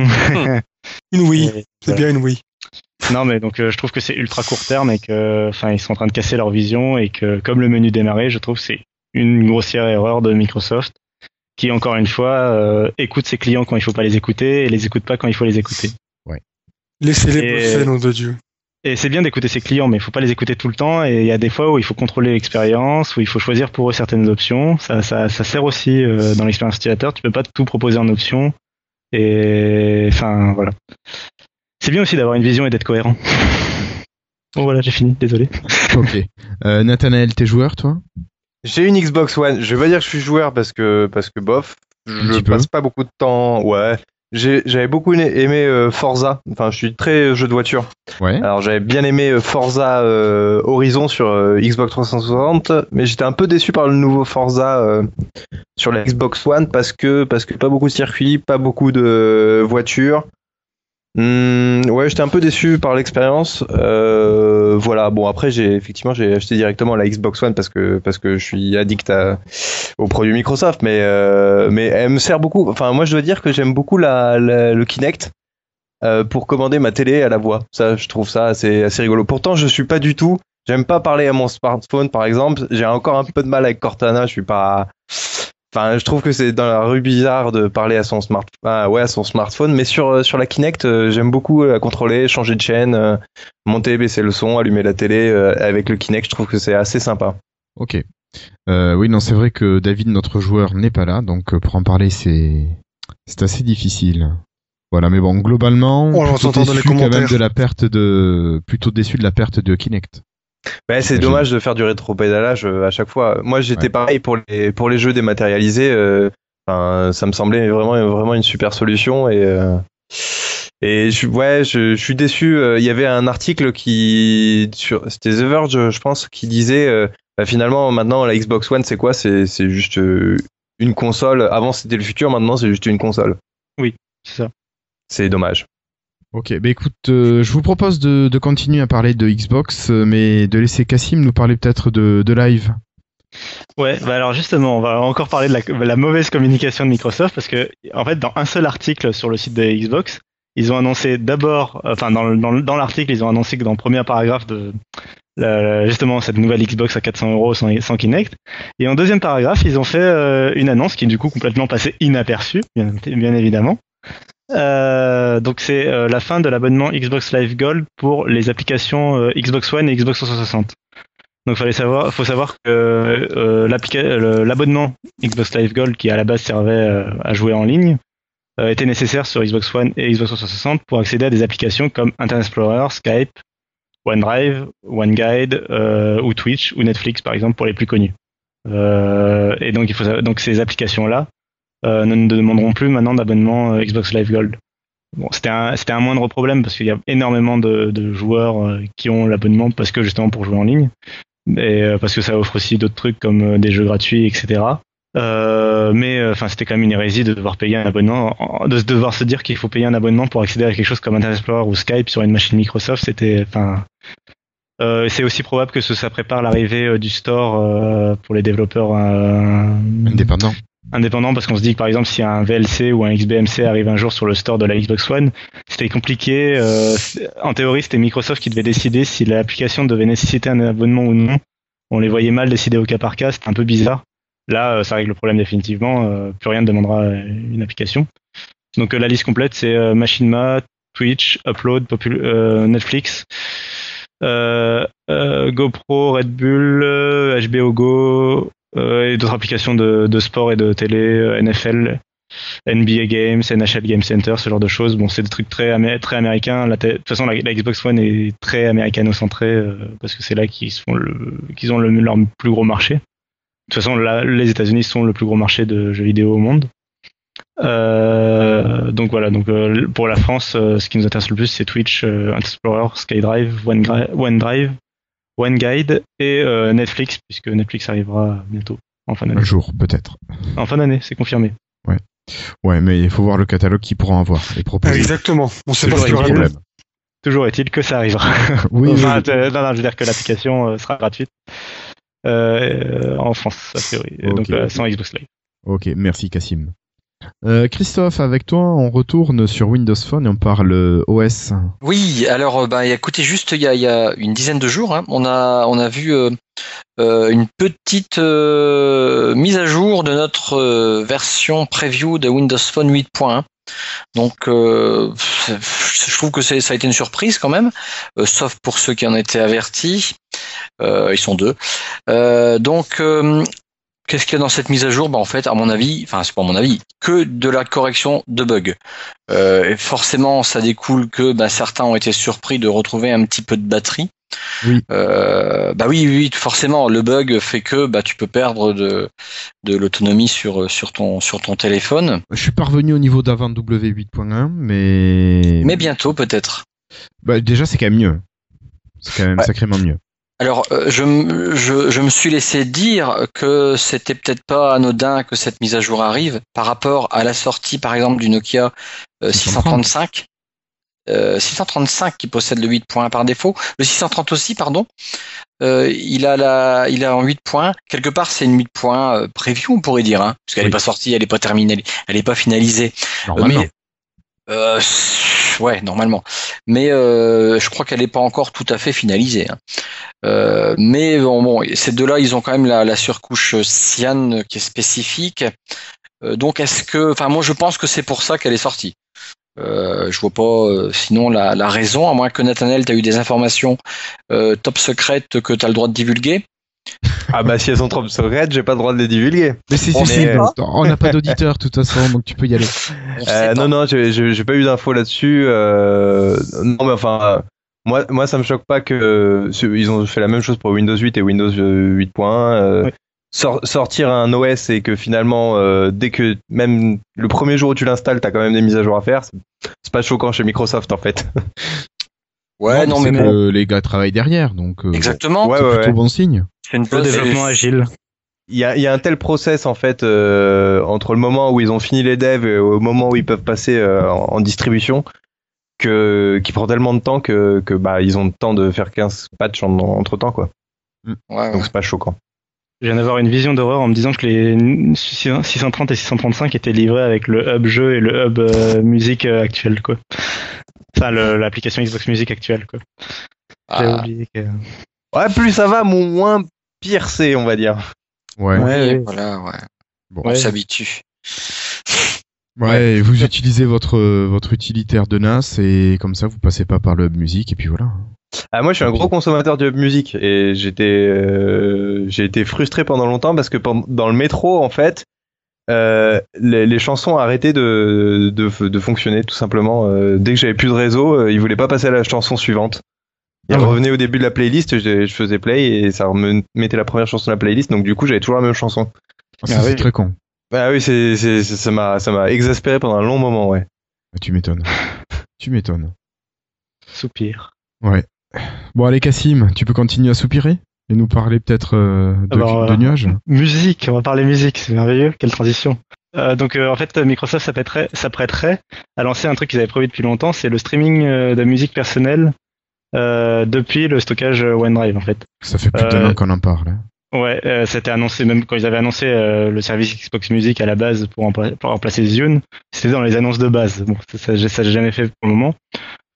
Speaker 4: Une Wii, c'est bien une Wii.
Speaker 2: Non, mais donc euh, je trouve que c'est ultra court terme et que, enfin, ils sont en train de casser leur vision et que, comme le menu démarrer, je trouve que c'est une grossière erreur de Microsoft qui, encore une fois, euh, écoute ses clients quand il faut pas les écouter et les écoute pas quand il faut les écouter.
Speaker 4: Laissez-les
Speaker 2: Et-
Speaker 4: bosser, nom de Dieu.
Speaker 2: Et c'est bien d'écouter ses clients, mais il faut pas les écouter tout le temps. Et il y a des fois où il faut contrôler l'expérience, où il faut choisir pour eux certaines options. Ça, ça, ça sert aussi euh, dans l'expérience utilisateur. Tu peux pas tout proposer en option. Et enfin voilà. C'est bien aussi d'avoir une vision et d'être cohérent. Bon voilà, j'ai fini. Désolé.
Speaker 1: ok. Euh, Nathanaël, t'es joueur, toi?
Speaker 6: J'ai une Xbox One. Je vais pas dire que je suis joueur parce que parce que bof, je passe pas beaucoup de temps. Ouais. J'avais beaucoup aimé euh, Forza. Enfin, je suis très jeu de voiture.
Speaker 1: Ouais.
Speaker 6: Alors j'avais bien aimé euh, Forza euh, Horizon sur euh, Xbox 360, mais j'étais un peu déçu par le nouveau Forza euh, sur la Xbox One parce que parce que pas beaucoup de circuits, pas beaucoup de voitures. Hmm, ouais, j'étais un peu déçu par l'expérience. Euh, voilà. Bon après j'ai effectivement j'ai acheté directement la Xbox One parce que parce que je suis addict à, aux produits Microsoft, mais euh, mais elle me sert beaucoup. Enfin moi je dois dire que j'aime beaucoup la, la- le Kinect euh, pour commander ma télé à la voix. Ça, je trouve ça assez, assez rigolo. Pourtant, je suis pas du tout. J'aime pas parler à mon smartphone, par exemple. J'ai encore un peu de mal avec Cortana. Je suis pas. Enfin, je trouve que c'est dans la rue bizarre de parler à son smart, ah, ouais, à son smartphone. Mais sur euh, sur la Kinect, euh, j'aime beaucoup euh, la contrôler, changer de chaîne, euh, monter, baisser le son, allumer la télé euh, avec le Kinect. Je trouve que c'est assez sympa.
Speaker 1: Ok. Euh, oui, non, c'est vrai que David, notre joueur, n'est pas là, donc euh, pour en parler, c'est c'est assez difficile. Voilà, mais bon, globalement,
Speaker 4: On
Speaker 1: plutôt déçu quand même de la perte de, plutôt déçu de la perte de Kinect.
Speaker 6: Ouais, c'est dommage de faire du rétro-pédalage euh, à chaque fois. Moi, j'étais
Speaker 1: Ouais.
Speaker 6: pareil pour les, pour les jeux dématérialisés. euh, enfin, ça me semblait vraiment, vraiment une super solution. Et, euh, et je, ouais, je, je suis déçu. Il y avait un article qui, sur, c'était The Verge, je pense, qui disait euh, bah, finalement, maintenant, la Xbox One, c'est quoi? C'est c'est juste une console. Avant, c'était le futur. Maintenant, c'est juste une console.
Speaker 2: C'est ça.
Speaker 6: C'est dommage.
Speaker 1: Ok, bah écoute, euh, je vous propose de, de continuer à parler de Xbox, euh, mais de laisser Cassim nous parler peut-être de, de live.
Speaker 2: Ouais, bah alors justement, on va encore parler de la, la mauvaise communication de Microsoft parce que, en fait, dans un seul article sur le site de Xbox, ils ont annoncé d'abord, enfin, dans, dans, le- dans l'article, ils ont annoncé que dans le premier paragraphe de justement cette nouvelle Xbox à 400 euros sans, Kinect, et en deuxième paragraphe, ils ont fait euh, une annonce qui est du coup complètement passée inaperçue, bien évidemment. Euh, donc c'est euh, la fin de l'abonnement Xbox Live Gold pour les applications euh, Xbox One et Xbox 360. Donc fallait savoir, faut savoir que euh, l'abonnement Xbox Live Gold qui à la base servait à jouer en ligne était nécessaire sur Xbox One et Xbox 360 pour accéder à des applications comme Internet Explorer, Skype, OneDrive, OneGuide ou Twitch ou Netflix par exemple pour les plus connus. Et donc il donc ces applications là ne ne demanderont plus maintenant d'abonnement euh, Xbox Live Gold. Bon, c'était un c'était un moindre problème parce qu'il y a énormément de, de joueurs euh, qui ont l'abonnement parce que justement pour jouer en ligne et euh, parce que ça offre aussi d'autres trucs comme euh, des jeux gratuits etc. Euh, mais euh, enfin, c'était quand même une hérésie de devoir payer un abonnement, en- de devoir se dire qu'il faut payer un abonnement pour accéder à quelque chose comme Internet Explorer ou Skype sur une machine Microsoft. C'était, enfin, euh, c'est aussi probable que ça prépare l'arrivée euh, du store euh, pour les développeurs euh,
Speaker 1: Indépendant.
Speaker 2: parce qu'on se dit que par exemple, si un VLC ou un XBMC arrive un jour sur le store de la Xbox One, c'était compliqué. euh, en théorie, c'était Microsoft qui devait décider si l'application devait nécessiter un abonnement ou non. On les voyait mal décider au cas par cas, c'était un peu bizarre. Là, euh, ça règle le problème définitivement. euh, plus rien ne demandera euh, une application. Donc euh, la liste complète, c'est Machinima, Twitch, Upload, Popul- Netflix, GoPro, Red Bull, HBO Go et d'autres applications de, sport et de télé, euh, NFL, NBA Games, NHL Game Center, ce genre de choses. Bon, c'est des trucs très, très américains. De toute façon, la, Xbox One est très américano-centrée euh, parce que c'est là qu'ils qu'ils ont le, leur plus gros marché. De toute façon, là, les États-Unis sont le plus gros marché de jeux vidéo au monde. Euh, donc voilà, donc euh, pour la France, euh, ce qui nous intéresse le plus, c'est Twitch, euh, Explorer, SkyDrive, OneDrive, OneGuide et euh, Netflix, puisque Netflix arrivera bientôt en fin
Speaker 1: Un
Speaker 2: d'année.
Speaker 1: jour, peut-être.
Speaker 2: En fin d'année, c'est confirmé.
Speaker 1: Ouais, mais il faut voir le catalogue qu'ils pourront avoir et
Speaker 4: Ah,
Speaker 1: proposer.
Speaker 4: exactement. On sait pas ce
Speaker 1: toujours
Speaker 4: qu'il y
Speaker 1: un
Speaker 4: aura.
Speaker 1: problème.
Speaker 2: Toujours est-il que ça arrivera.
Speaker 1: Oui, oui,
Speaker 2: Enfin,
Speaker 1: oui.
Speaker 2: euh, non, non, je veux dire que l'application euh, sera gratuite euh, en France, a priori. Donc euh, sans Xbox Live.
Speaker 1: Ok, merci Cassim. Euh, Christophe, avec toi, on retourne sur Windows Phone et on parle euh, OS.
Speaker 3: Oui, alors euh, bah, écoutez, juste il y a, une dizaine de jours, hein, on a on a vu une petite mise à jour de notre version preview de Windows Phone 8.1. Donc, je trouve que ça a été une surprise quand même, sauf pour ceux qui en étaient avertis. Ils sont deux. Donc, qu'est-ce qu'il y a dans cette mise à jour? Bah, En fait, à mon avis, enfin, c'est pas mon avis, que de la correction de bugs. Euh, et forcément, ça découle que bah, certains ont été surpris de retrouver un petit peu de batterie.
Speaker 1: Oui.
Speaker 3: Euh, bah oui, oui, forcément, le bug fait que bah, tu peux perdre de, de l'autonomie sur, sur, ton, sur ton téléphone.
Speaker 1: Je suis parvenu au niveau d'avant W8.1, mais...
Speaker 3: Mais bientôt, peut-être.
Speaker 1: Bah, déjà, c'est quand même mieux. C'est quand même
Speaker 3: Ouais.
Speaker 1: sacrément mieux.
Speaker 3: Alors, euh, je, je, je me suis laissé dire que c'était peut-être pas anodin que cette mise à jour arrive par rapport à la sortie, par exemple, du Nokia euh, 635. Euh, 635 qui possède le 8.1 par défaut. Le 630 aussi, pardon. Euh, il a la, il a en 8 points. Quelque part, c'est une 8 points euh, preview, on pourrait dire, hein, parce qu'elle
Speaker 1: Oui.
Speaker 3: n'est pas sortie, elle n'est pas terminée, elle- n'est pas finalisée. Mais, euh, ouais, normalement. Mais euh, je crois qu'elle n'est pas encore tout à fait finalisée. hein. Euh, mais bon, bon, ces deux-là, ils ont quand même la, surcouche Cyan qui est spécifique. Euh, donc, est-ce que, enfin, moi, je pense que c'est pour ça qu'elle est sortie. Je vois pas sinon la, raison, à moins que Nathaniel, tu eu des informations top secrètes que tu as le droit de divulguer.
Speaker 6: Ah bah si elles sont trop secrètes, j'ai pas le droit de les divulguer.
Speaker 1: Mais c'est
Speaker 3: On sait pas.
Speaker 1: on n'a pas d'auditeur de toute façon, donc tu peux y aller.
Speaker 6: Euh, non, non, j'ai- pas eu d'infos là-dessus. euh, non, mais enfin, moi, moi, ça me choque pas que ils ont fait la même chose pour Windows 8 et Windows euh, 8.1. euh,
Speaker 2: Oui.
Speaker 6: sor- sortir un OS et que finalement, euh, dès que même le premier jour où tu l'installes, t'as quand même des mises à jour à faire. C'est pas choquant chez Microsoft en fait.
Speaker 3: Ouais, non,
Speaker 1: c'est
Speaker 3: mais
Speaker 1: que
Speaker 3: bon,
Speaker 1: les gars travaillent derrière, donc euh,
Speaker 3: exactement.
Speaker 6: Ouais,
Speaker 1: c'est
Speaker 6: ouais,
Speaker 1: plutôt
Speaker 6: ouais.
Speaker 1: bon signe.
Speaker 3: C'est une pause-
Speaker 2: développement agile.
Speaker 6: Il y a, il y a un tel process en fait euh, entre le moment où ils ont fini les devs et au moment où ils peuvent passer euh, en, en distribution que qui prend tellement de temps que, que bah ils ont le temps de faire 15 patchs en, entre temps quoi.
Speaker 3: Ouais, ouais.
Speaker 6: Donc c'est pas choquant.
Speaker 2: Je viens d'avoir une vision d'horreur en me disant que les 630 et 635 étaient livrés avec le hub jeu et le hub euh, musique euh, actuel, quoi. Enfin, l'application Xbox Music actuelle, quoi.
Speaker 3: Ah,
Speaker 2: oublié que...
Speaker 6: Ouais, plus ça va, moins pire c'est, on va dire.
Speaker 1: Ouais.
Speaker 3: oui,
Speaker 2: ouais.
Speaker 3: voilà, ouais.
Speaker 1: Bon.
Speaker 3: On s'habitue.
Speaker 1: Ouais, vous utilisez votre votre utilitaire de NAS et comme ça vous passez pas par le hub musique et puis voilà.
Speaker 6: Ah, moi, je suis un gros consommateur de musique et j'étais, euh, j'ai été frustré pendant longtemps parce que dans le métro, en fait, euh, les, les chansons arrêtaient de, de, de fonctionner tout simplement. Euh, dès que j'avais plus de réseau, euh, ils voulaient pas passer à la chanson suivante. Ils
Speaker 1: Ah ouais.
Speaker 6: revenaient au début de la playlist, je, je faisais play et ça me mettait la première chanson de la playlist, donc du coup j'avais toujours la même chanson.
Speaker 1: Ah,
Speaker 2: Ah
Speaker 1: c'est
Speaker 2: oui.
Speaker 1: très con.
Speaker 6: Ah oui, c'est, c'est, c'est- ça m'a, ça m'a exaspéré pendant un long moment, ouais.
Speaker 1: Ah, Tu m'étonnes. tu m'étonnes.
Speaker 2: Soupir.
Speaker 1: Bon, allez, Cassim, tu peux continuer à soupirer? Et nous parler peut-être euh, de,
Speaker 2: Alors,
Speaker 1: de
Speaker 2: euh,
Speaker 1: nuages
Speaker 2: Musique, on va parler musique, c'est merveilleux, quelle transition. Euh, donc euh, en fait, Microsoft s'apprêterait, s'apprêterait à lancer un truc qu'ils avaient prévu depuis longtemps, c'est le streaming euh, de musique personnelle euh, depuis le stockage OneDrive en fait.
Speaker 1: Ça fait plus d'un an qu'on en parle. hein.
Speaker 2: Ouais, euh, c'était annoncé même quand ils avaient annoncé euh, le service Xbox Music à la base pour, rempla- pour remplacer Zune, c'était dans les annonces de base. Bon, ça, ça, ça j'ai jamais fait pour le moment.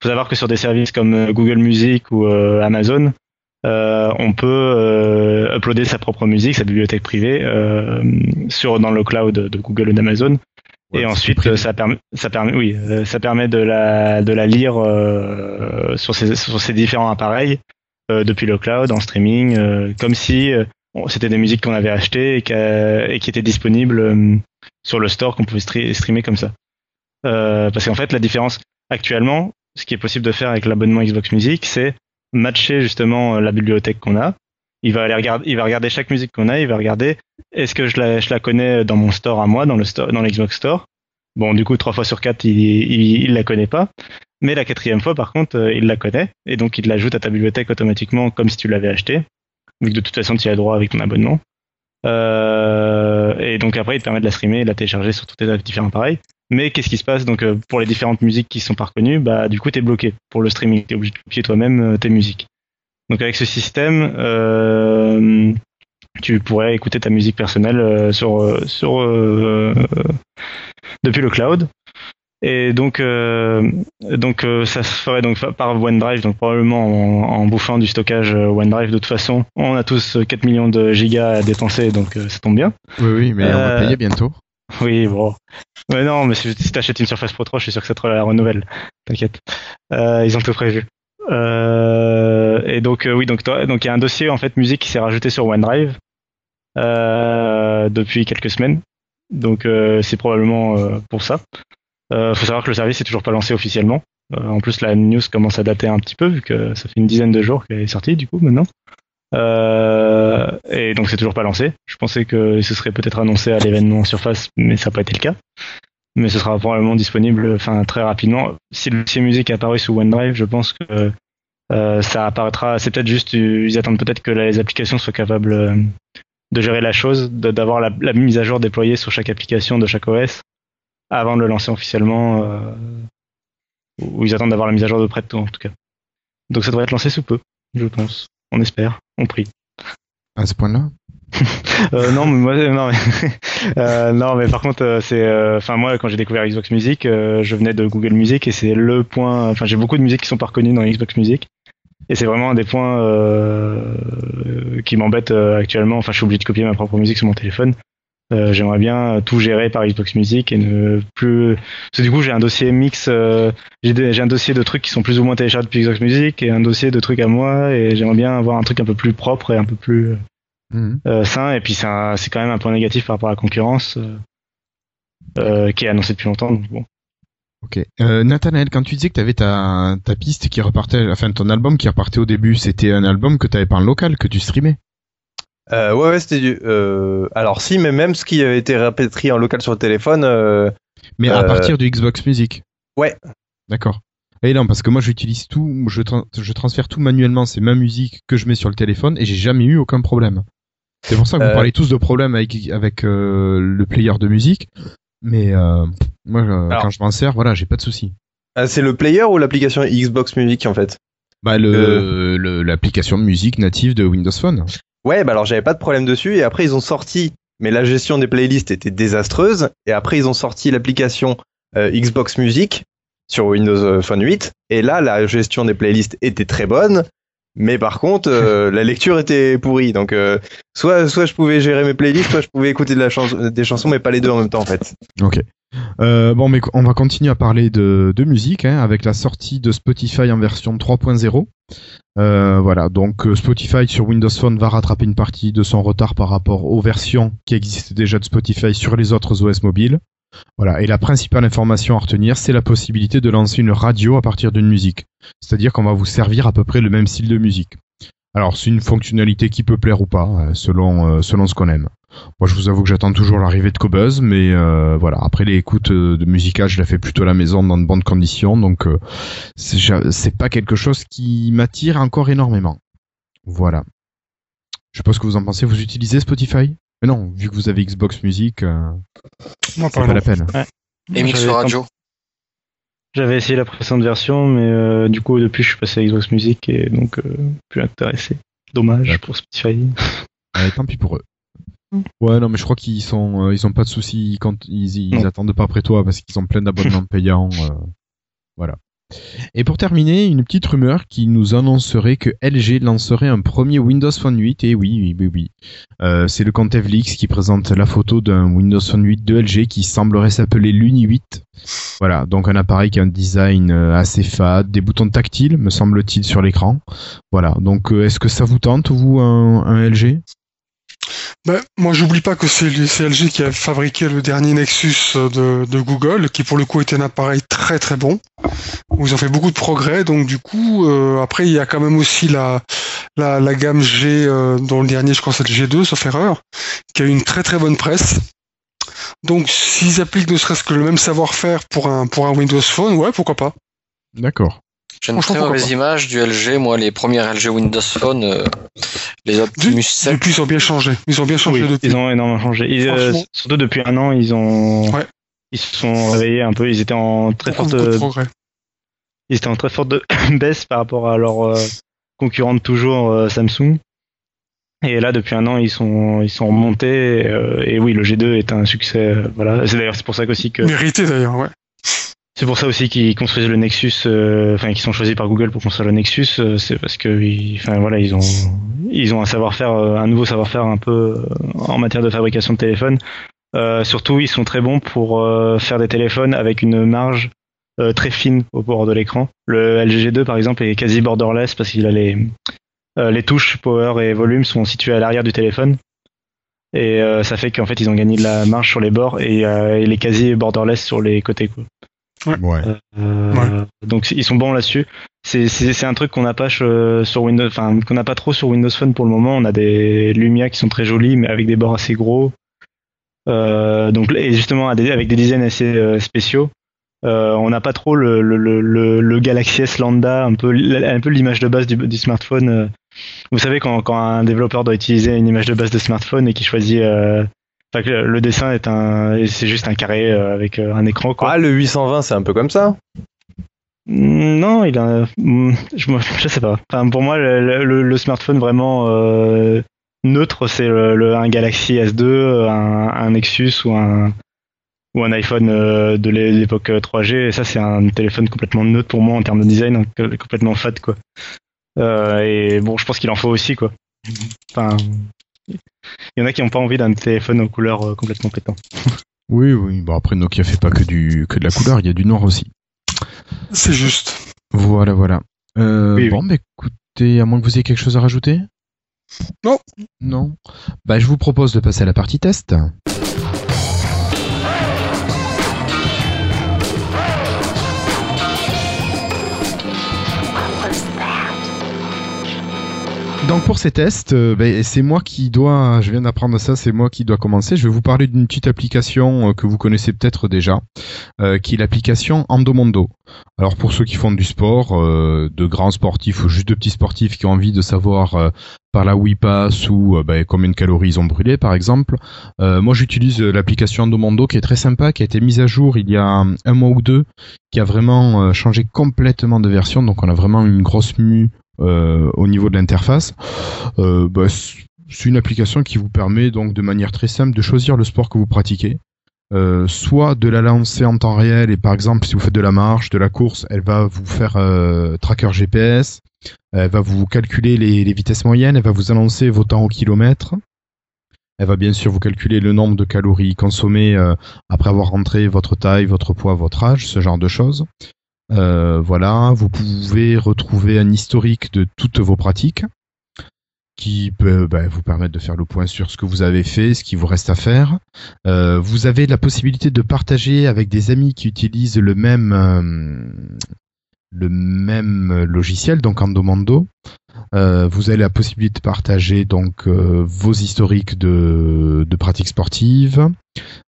Speaker 2: Faut savoir que sur des services comme Google Music ou euh, Amazon, euh, on peut euh, uploader sa propre musique, sa bibliothèque privée euh, sur dans le cloud de Google ou d'Amazon.
Speaker 1: Ouais,
Speaker 2: et ensuite, ça permet, ça permet, oui, euh, ça permet de la, de la lire euh, sur ces, sur ces différents appareils euh, depuis le cloud en streaming, euh, comme si euh, bon, c'était des musiques qu'on avait achetées et, et qui étaient disponibles sur le store qu'on pouvait stre- streamer comme ça. Euh, parce qu'en fait, la différence actuellement, ce qui est possible de faire avec l'abonnement Xbox Music, c'est matcher justement euh, la bibliothèque qu'on a. Il va aller regarder, il va regarder chaque musique qu'on a, il va regarder est-ce que je la, connais dans mon store à moi, dans le store, dans l'Xbox Store? Bon, du coup, trois fois sur quatre, il, il, la connaît pas. Mais la quatrième fois, par contre, euh, il la connaît et donc il l'ajoute à ta bibliothèque automatiquement comme si tu l'avais acheté, vu que de toute façon tu y as droit avec ton abonnement. Euh, et donc après, il te permet de la streamer de la télécharger sur tous tes différents appareils. Mais qu'est-ce qui se passe donc euh, pour les différentes musiques qui sont pas reconnues Bah du coup, t'es bloqué pour le streaming. T'es obligé de copier toi-même euh, tes musiques. Donc avec ce système, euh, tu pourrais écouter ta musique personnelle sur sur euh, depuis le cloud. Et donc, euh, donc euh, ça se ferait donc par OneDrive, donc probablement en, en bouffant du stockage OneDrive. De toute façon, on a tous euh, 4 millions de gigas à dépenser, donc euh, ça tombe bien.
Speaker 1: Oui, oui, mais on va payer bientôt.
Speaker 2: Oui, bon. Mais non, mais si t'achètes une Surface Pro 3, je suis sûr que ça te la renouvelle. T'inquiète. Euh, ils ont tout prévu. Euh, et donc, euh, oui, donc toi- donc il y a un dossier en fait musique qui s'est rajouté sur OneDrive depuis quelques semaines. Donc, c'est probablement pour ça. Euh, faut savoir que le service est toujours pas lancé officiellement. En plus, la news commence à dater un petit peu vu que ça fait une dizaine de jours qu'elle est sortie du coup maintenant. Euh, et donc c'est toujours pas lancé. Je pensais que ce serait peut-être annoncé à l'événement Surface, mais ça n'a pas été le cas. Mais ce sera probablement disponible, enfin très rapidement. Si le dossier musique apparu sous OneDrive, je pense que euh, ça apparaîtra. C'est peut-être juste, ils attendent peut-être que les applications soient capables euh, de gérer la chose, d'avoir la, la mise à jour déployée sur chaque application de chaque OS avant de le lancer officiellement. Euh, ou ils attendent d'avoir la mise à jour de près de tout en tout cas. Donc ça devrait être lancé sous peu, je pense. On espère, on prie.
Speaker 1: À ce point-là?
Speaker 2: Euh, non, mais moi, non, mais, euh, non, mais par contre, euh, c'est, euh, enfin moi, quand j'ai découvert Xbox Music, euh, je venais de Google Music et c'est le point. Enfin, j'ai beaucoup de musiques qui sont pas reconnues dans Xbox Music et c'est vraiment un des points euh, qui m'embête euh, actuellement. Enfin, je suis obligé de copier ma propre musique sur mon téléphone. Euh, J'aimerais bien tout gérer par Xbox Music et ne plus. Parce que du coup, j'ai un dossier mix. euh, j'ai un dossier de trucs qui sont plus ou moins téléchargés depuis Xbox Music et un dossier de trucs à moi et j'aimerais bien avoir un truc un peu plus propre et un peu plus
Speaker 1: Mhm.
Speaker 2: euh, sain et puis c'est quand même un point négatif par rapport à la concurrence euh, euh, qui est annoncée depuis longtemps donc bon
Speaker 1: Ok. Euh, Nathanaël, quand tu disais que tu avais ta, ta piste qui repartait, enfin ton album qui repartait au début, c'était un album que tu avais pas en local, que tu streamais
Speaker 6: Euh, ouais, ouais, c'était du. Euh, alors, si, mais même ce qui avait été répatrié en local sur le téléphone, euh,
Speaker 1: Mais à
Speaker 6: Euh,
Speaker 1: partir du Xbox Music
Speaker 6: Ouais.
Speaker 1: D'accord. Et non, parce que moi j'utilise tout, je, tra- je transfère tout manuellement, c'est ma musique que je mets sur le téléphone et j'ai jamais eu aucun problème. C'est pour ça que vous parlez tous de problèmes avec, avec le player de musique, mais moi
Speaker 6: Alors.
Speaker 1: quand je m'en sers, voilà, j'ai pas de souci.
Speaker 6: ah, c'est le player ou l'application Xbox Music en fait?
Speaker 1: Bah le
Speaker 6: Euh.
Speaker 1: le- l'application de musique native de Windows Phone.
Speaker 6: Ouais, bah alors j'avais pas de problème dessus et après ils ont sorti, mais la gestion des playlists était désastreuse et après ils ont sorti l'application euh, Xbox Music sur Windows euh, Phone 8 et là la gestion des playlists était très bonne, mais par contre euh, la lecture était pourrie donc euh, soit soit je pouvais gérer mes playlists, soit je pouvais écouter de la chanson, des chansons mais pas les deux en même temps en fait.
Speaker 1: Ok. Euh, bon, mais on va continuer à parler de, de musique hein, avec la sortie de Spotify en version 3.0. Euh, voilà, donc Spotify sur Windows Phone va rattraper une partie de son retard par rapport aux versions qui existent déjà de Spotify sur les autres OS mobiles. Voilà, et la principale information à retenir, c'est la possibilité de lancer une radio à partir d'une musique. C'est-à-dire qu'on va vous servir à peu près le même style de musique. Alors, c'est une fonctionnalité qui peut plaire ou pas, euh, selon, euh, selon ce qu'on aime. Moi, je vous avoue que j'attends toujours l'arrivée de Cobuzz, mais euh, voilà. Après les écoutes de musicales, je la fais plutôt à la maison dans de bonnes conditions, donc euh, c'est pas quelque chose qui m'attire encore énormément. Voilà. Je sais pas ce que vous en pensez. Vous utilisez Spotify? Mais non, vu que vous avez Xbox Music, euh,
Speaker 4: Moi,
Speaker 1: c'est pas la peine.
Speaker 3: Et Mix Radio.
Speaker 2: J'avais essayé la précédente version, mais euh, du coup, depuis, je suis passé à Xbox Music et donc euh, plus intéressé. Dommage pour Spotify.
Speaker 1: Ouais, tant pis pour eux.
Speaker 2: Mm.
Speaker 1: Ouais, non, mais je crois qu'ils sont, euh, ils ont pas de soucis quand ils, ils attendent pas après toi parce qu'ils ont plein d'abonnements payants. euh, voilà. Et pour terminer, une petite rumeur qui nous annoncerait que LG lancerait un premier Windows Phone 8. Et oui, oui, oui, oui. Euh, c'est le compte Evlix qui présente la photo d'un Windows Phone 8 de LG qui semblerait s'appeler l'Uni 8. Voilà, donc un appareil qui a un design euh, assez fade, des boutons tactiles, me semble-t-il, sur l'écran. Voilà, donc euh, est-ce que ça vous tente, vous, un LG
Speaker 4: Ben, moi, j'oublie pas que c'est LG qui a fabriqué le dernier Nexus euh, de, Google, qui pour le coup était un appareil très très bon, ils ont fait beaucoup de progrès. Donc du coup, euh, après, il y a quand même aussi la gamme G, euh, dont le dernier, je crois, c'est le G2, sauf erreur, qui a eu une très très bonne presse. Donc s'ils appliquent ne serait-ce que le même savoir-faire pour un, pour un Windows Phone, ouais, pourquoi pas.
Speaker 1: D'accord.
Speaker 3: J'ai une très mauvaise image du LG. Moi, les premières LG Windows Phone, euh, les Optimus 7,
Speaker 4: Depuis, ils ont bien changé. Ils ont bien changé
Speaker 2: Oui,
Speaker 4: depuis.
Speaker 2: ils ont énormément changé. Ils, euh, surtout depuis un an, ils ont,
Speaker 4: Ouais.
Speaker 2: ils se sont réveillés un peu. Ils étaient en très forte,
Speaker 4: de progrès.
Speaker 2: ils étaient en très forte baisse par rapport à leur euh, concurrente toujours euh, Samsung. Et là, depuis un an, ils sont, ils sont remontés. euh, et oui, le G2 est un succès. euh, voilà. C'est d'ailleurs c'est pour ça aussi que
Speaker 4: Mérité d'ailleurs, ouais.
Speaker 2: C'est pour ça aussi qu'ils construisent le Nexus, euh, enfin qu'ils sont choisis par Google pour construire le Nexus, euh, c'est parce que, enfin voilà, ils ont, ils ont un savoir-faire, euh, un nouveau savoir-faire un peu en matière de fabrication de téléphones. Surtout, ils sont très bons pour faire des téléphones avec une marge très fine au bord de l'écran. Le LG G2 par exemple est quasi borderless parce qu'il a les, les touches power et volume sont situées à l'arrière du téléphone. Et euh, ça fait qu'en fait ils ont gagné de la marge sur les bords et euh, il est quasi borderless sur les côtés. Quoi.
Speaker 1: Ouais.
Speaker 2: Euh, Donc ils sont bons là-dessus. C'est c'est c'est un truc qu'on n'a pas che- sur Windows, enfin qu'on n'a pas trop sur Windows Phone pour le moment. On a des Lumia qui sont très jolis mais avec des bords assez gros. Euh, donc et justement avec des designs assez euh, spéciaux. Euh, on n'a pas trop le, le, le, le, Galaxy S lambda, un peu un peu l'image de base du, du smartphone. euh. Vous savez quand, quand un développeur doit utiliser une image de base de smartphone et qui choisit, euh, enfin, le dessin est un, c'est juste un carré euh, avec euh, un écran quoi.
Speaker 6: Ah, le 820, c'est un peu comme ça?
Speaker 2: Mm, Non, il a. mm, Je, je sais pas. Enfin, pour moi, le, le- le smartphone vraiment euh, neutre, c'est le, le- un Galaxy S2, un, un Nexus ou un ou un iPhone de l'é- l'époque 3G. Et ça, c'est un téléphone complètement neutre pour moi en termes de design, hein, complètement fat quoi. Euh, et bon, je pense qu'il en faut aussi quoi. Enfin, il y en a qui n'ont pas envie d'un téléphone aux couleurs euh, complètement pétant.
Speaker 1: Oui, oui. Bon, après, Nokia fait pas que du que de la couleur, il y a du noir aussi.
Speaker 4: C'est juste.
Speaker 1: Voilà, voilà. Euh,
Speaker 2: Oui, oui.
Speaker 1: bon, bah, écoutez, à moins que vous ayez quelque chose à rajouter?
Speaker 4: Non.
Speaker 1: Non. Bah, je vous propose de passer à la partie test. Donc pour ces tests, euh, ben, c'est moi qui dois, je viens d'apprendre ça, c'est moi qui dois commencer. Je vais vous parler d'une petite application euh, que vous connaissez peut-être déjà, euh, qui est l'application Endomondo. Alors pour ceux qui font du sport, euh, de grands sportifs ou juste de petits sportifs qui ont envie de savoir par là où ils passent ou ben, combien de calories ils ont brûlé par exemple, moi j'utilise l'application Endomondo qui est très sympa, qui a été mise à jour il y a un, un mois ou deux, qui a vraiment changé complètement de version, donc on a vraiment une grosse mue au niveau de l'interface. Euh, bah, c'est une application qui vous permet donc de manière très simple de choisir le sport que vous pratiquez. Euh, soit de la lancer en temps réel et par exemple si vous faites de la marche, de la course, elle va vous faire euh, tracker GPS, elle va vous calculer les, vitesses moyennes, elle va vous annoncer vos temps au kilomètre, elle va bien sûr vous calculer le nombre de calories consommées euh, après avoir rentré votre taille, votre poids, votre âge, ce genre de choses. Euh, voilà, vous pouvez retrouver un historique de toutes vos pratiques qui peut bah, vous permettre de faire le point sur ce que vous avez fait, ce qui vous reste à faire. Euh, vous avez la possibilité de partager avec des amis qui utilisent le même euh, le même logiciel, donc Endomando. Euh, vous avez la possibilité de partager donc vos historiques de, de pratiques sportives.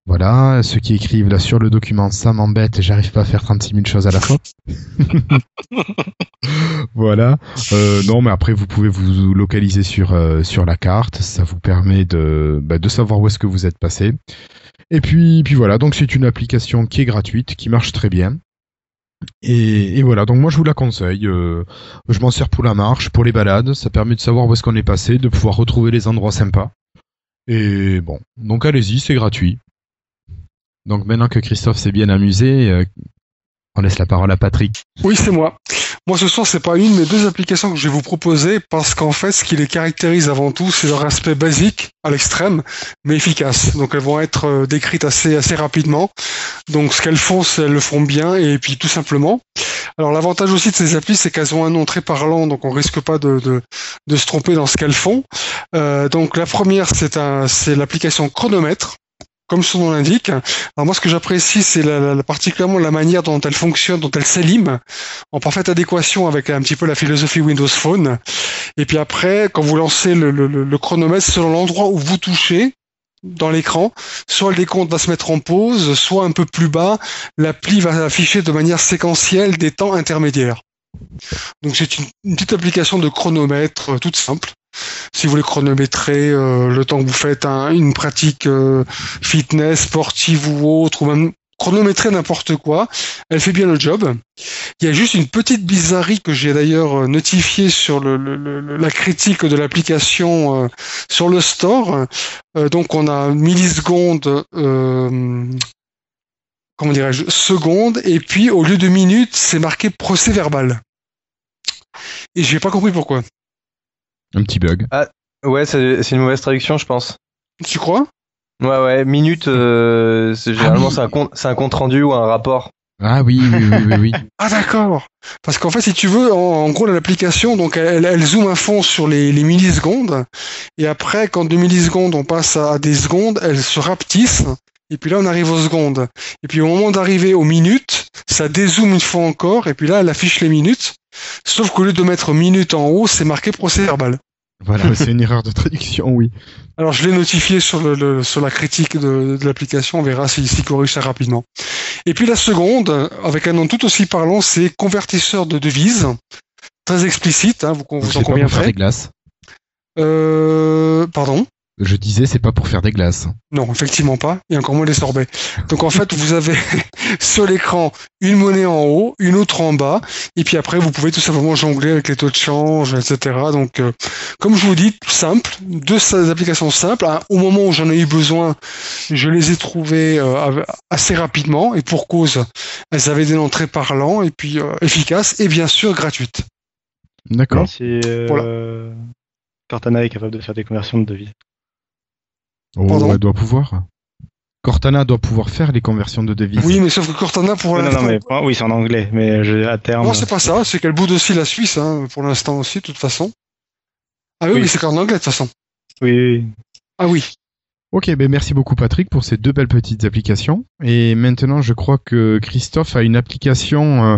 Speaker 1: Voilà, ceux qui écrivent là sur le document, ça m'embête, j'arrive pas à faire 36 000 choses à la fois. voilà. Euh, non, mais après vous pouvez vous localiser sur euh, sur la carte, ça vous permet de bah, de savoir où est-ce que vous êtes passé. Et puis puis voilà, donc c'est une application qui est gratuite, qui marche très bien. Et, et, voilà, donc moi je vous la conseille. Euh, je m'en sers pour la marche, pour les balades. Ça permet de savoir où est-ce qu'on est passé, de pouvoir retrouver les endroits sympas. Et bon, donc allez-y, c'est gratuit. Donc maintenant que Christophe s'est bien amusé, euh, on laisse la parole à Patrick.
Speaker 4: Oui, c'est moi. Moi, ce soir, c'est pas une, mais deux applications que je vais vous proposer parce qu'en fait, ce qui les caractérise avant tout, c'est leur aspect basique à l'extrême, mais efficace. Donc, elles vont être euh, décrites assez, assez rapidement. Donc, ce qu'elles font, c'est elles le font bien et puis tout simplement. Alors, l'avantage aussi de ces applis, c'est qu'elles ont un nom très parlant, donc on risque pas de, se tromper dans ce qu'elles font. Euh, donc, la première, c'est l'application chronomètre comme son nom l'indique. Alors moi, ce que j'apprécie, c'est particulièrement la manière dont elle fonctionne, dont elle s'élime, en parfaite adéquation avec un petit peu la philosophie Windows Phone. Et puis après, quand vous lancez le, le chronomètre, selon l'endroit où vous touchez, dans l'écran, soit le décompte va se mettre en pause, soit un peu plus bas, l'appli va afficher de manière séquentielle des temps intermédiaires. Donc c'est une, petite application de chronomètre euh, toute simple si vous voulez chronométrer euh, le temps que vous faites un, une pratique euh, fitness, sportive ou autre, ou même chronométrer n'importe quoi, elle fait bien le job. Il y a juste une petite bizarrerie que j'ai d'ailleurs notifiée sur le, le, la critique de l'application euh, sur le store. Euh, donc on a millisecondes, euh, comment dirais-je, secondes, et puis au lieu de minutes, c'est marqué procès verbal. Et j'ai pas compris pourquoi.
Speaker 1: Un petit bug.
Speaker 6: Ah, ouais, c'est une mauvaise traduction, je pense.
Speaker 4: Tu crois?
Speaker 6: Ouais, ouais, minute, euh, généralement, ah oui. c'est un, un, compte rendu ou un rapport.
Speaker 1: Ah oui, oui, oui, oui. oui.
Speaker 4: ah d'accord. Parce qu'en fait, si tu veux, en, en gros, l'application, donc, elle, elle, zoome à fond sur les, les, millisecondes, et après, quand de millisecondes, on passe à des secondes, elle se rapetisse, et puis là, on arrive aux secondes. Et puis au moment d'arriver aux minutes, ça dézoome une fois encore, et puis là, elle affiche les minutes. Sauf qu'au lieu de mettre minutes en haut, c'est marqué procès verbal.
Speaker 1: Voilà, c'est une erreur de traduction, oui.
Speaker 4: Alors je l'ai notifié sur, le, le, sur la critique de, de l'application, on verra s'il si, corrige ça rapidement. Et puis la seconde, avec un nom tout aussi parlant, c'est convertisseur de devises. Très explicite, hein, vous, vous en conviendrez.
Speaker 1: Glaces.
Speaker 4: Euh, pardon
Speaker 1: je disais, c'est pas pour faire des glaces.
Speaker 4: Non, effectivement pas, et encore moins des sorbets. Donc en fait, vous avez sur l'écran une monnaie en haut, une autre en bas, et puis après, vous pouvez tout simplement jongler avec les taux de change, etc. Donc, euh, comme je vous dis, simple, deux applications simples. Hein, au moment où j'en ai eu besoin, je les ai trouvées euh, assez rapidement, et pour cause, elles avaient des noms très parlants, et puis euh, efficaces, et bien sûr gratuites.
Speaker 1: D'accord.
Speaker 2: Si voilà. Cortana est capable de faire des conversions de devises.
Speaker 1: Oh, Pardon elle doit pouvoir. Cortana doit pouvoir faire les conversions de devises.
Speaker 4: Oui, mais sauf que Cortana pour
Speaker 2: l'instant. Non, non, mais oui, c'est en anglais, mais je, à terme.
Speaker 4: Non, c'est pas ça. C'est qu'elle boude aussi la Suisse, hein, pour l'instant aussi, de toute façon. Ah oui, oui. mais c'est qu'en anglais de toute façon.
Speaker 2: Oui, oui.
Speaker 4: Ah oui.
Speaker 1: Ok, ben merci beaucoup Patrick pour ces deux belles petites applications. Et maintenant, je crois que Christophe a une application euh,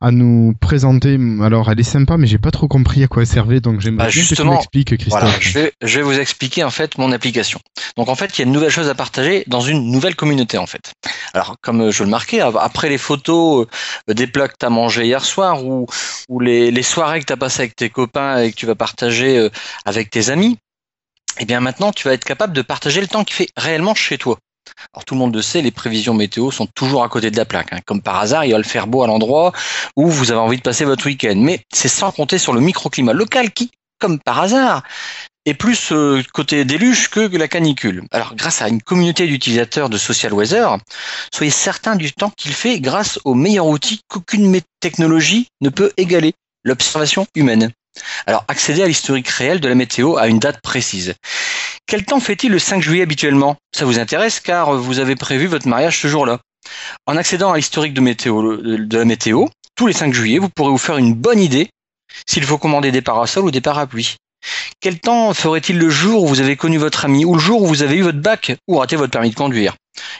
Speaker 1: à nous présenter. Alors, elle est sympa, mais j'ai pas trop compris à quoi elle servait, donc j'aimerais
Speaker 3: bah,
Speaker 1: que tu m'expliques, Christophe.
Speaker 3: Voilà, je, vais, je vais vous expliquer en fait mon application. Donc en fait, il y a une nouvelle chose à partager dans une nouvelle communauté en fait. Alors, comme je le marquais, après les photos euh, des plats que tu as mangé hier soir ou, ou les, les soirées que tu as passées avec tes copains et que tu vas partager euh, avec tes amis, eh bien maintenant tu vas être capable de partager le temps qui fait réellement chez toi. Alors tout le monde le sait, les prévisions météo sont toujours à côté de la plaque. Hein. Comme par hasard, il va le faire beau à l'endroit où vous avez envie de passer votre week-end. Mais c'est sans compter sur le microclimat local qui, comme par hasard, est plus euh, côté déluge que la canicule. Alors grâce à une communauté d'utilisateurs de Social Weather, soyez certain du temps qu'il fait grâce au meilleur outil qu'aucune technologie ne peut égaler, l'observation humaine. Alors, accéder à l'historique réel de la météo à une date précise. Quel temps fait-il le 5 juillet habituellement? Ça vous intéresse car vous avez prévu votre mariage ce jour-là. En accédant à l'historique de, météo, de la météo, tous les 5 juillet, vous pourrez vous faire une bonne idée s'il faut commander des parasols ou des parapluies. Quel temps ferait-il le jour où vous avez connu votre ami ou le jour où vous avez eu votre bac ou raté votre permis de conduire?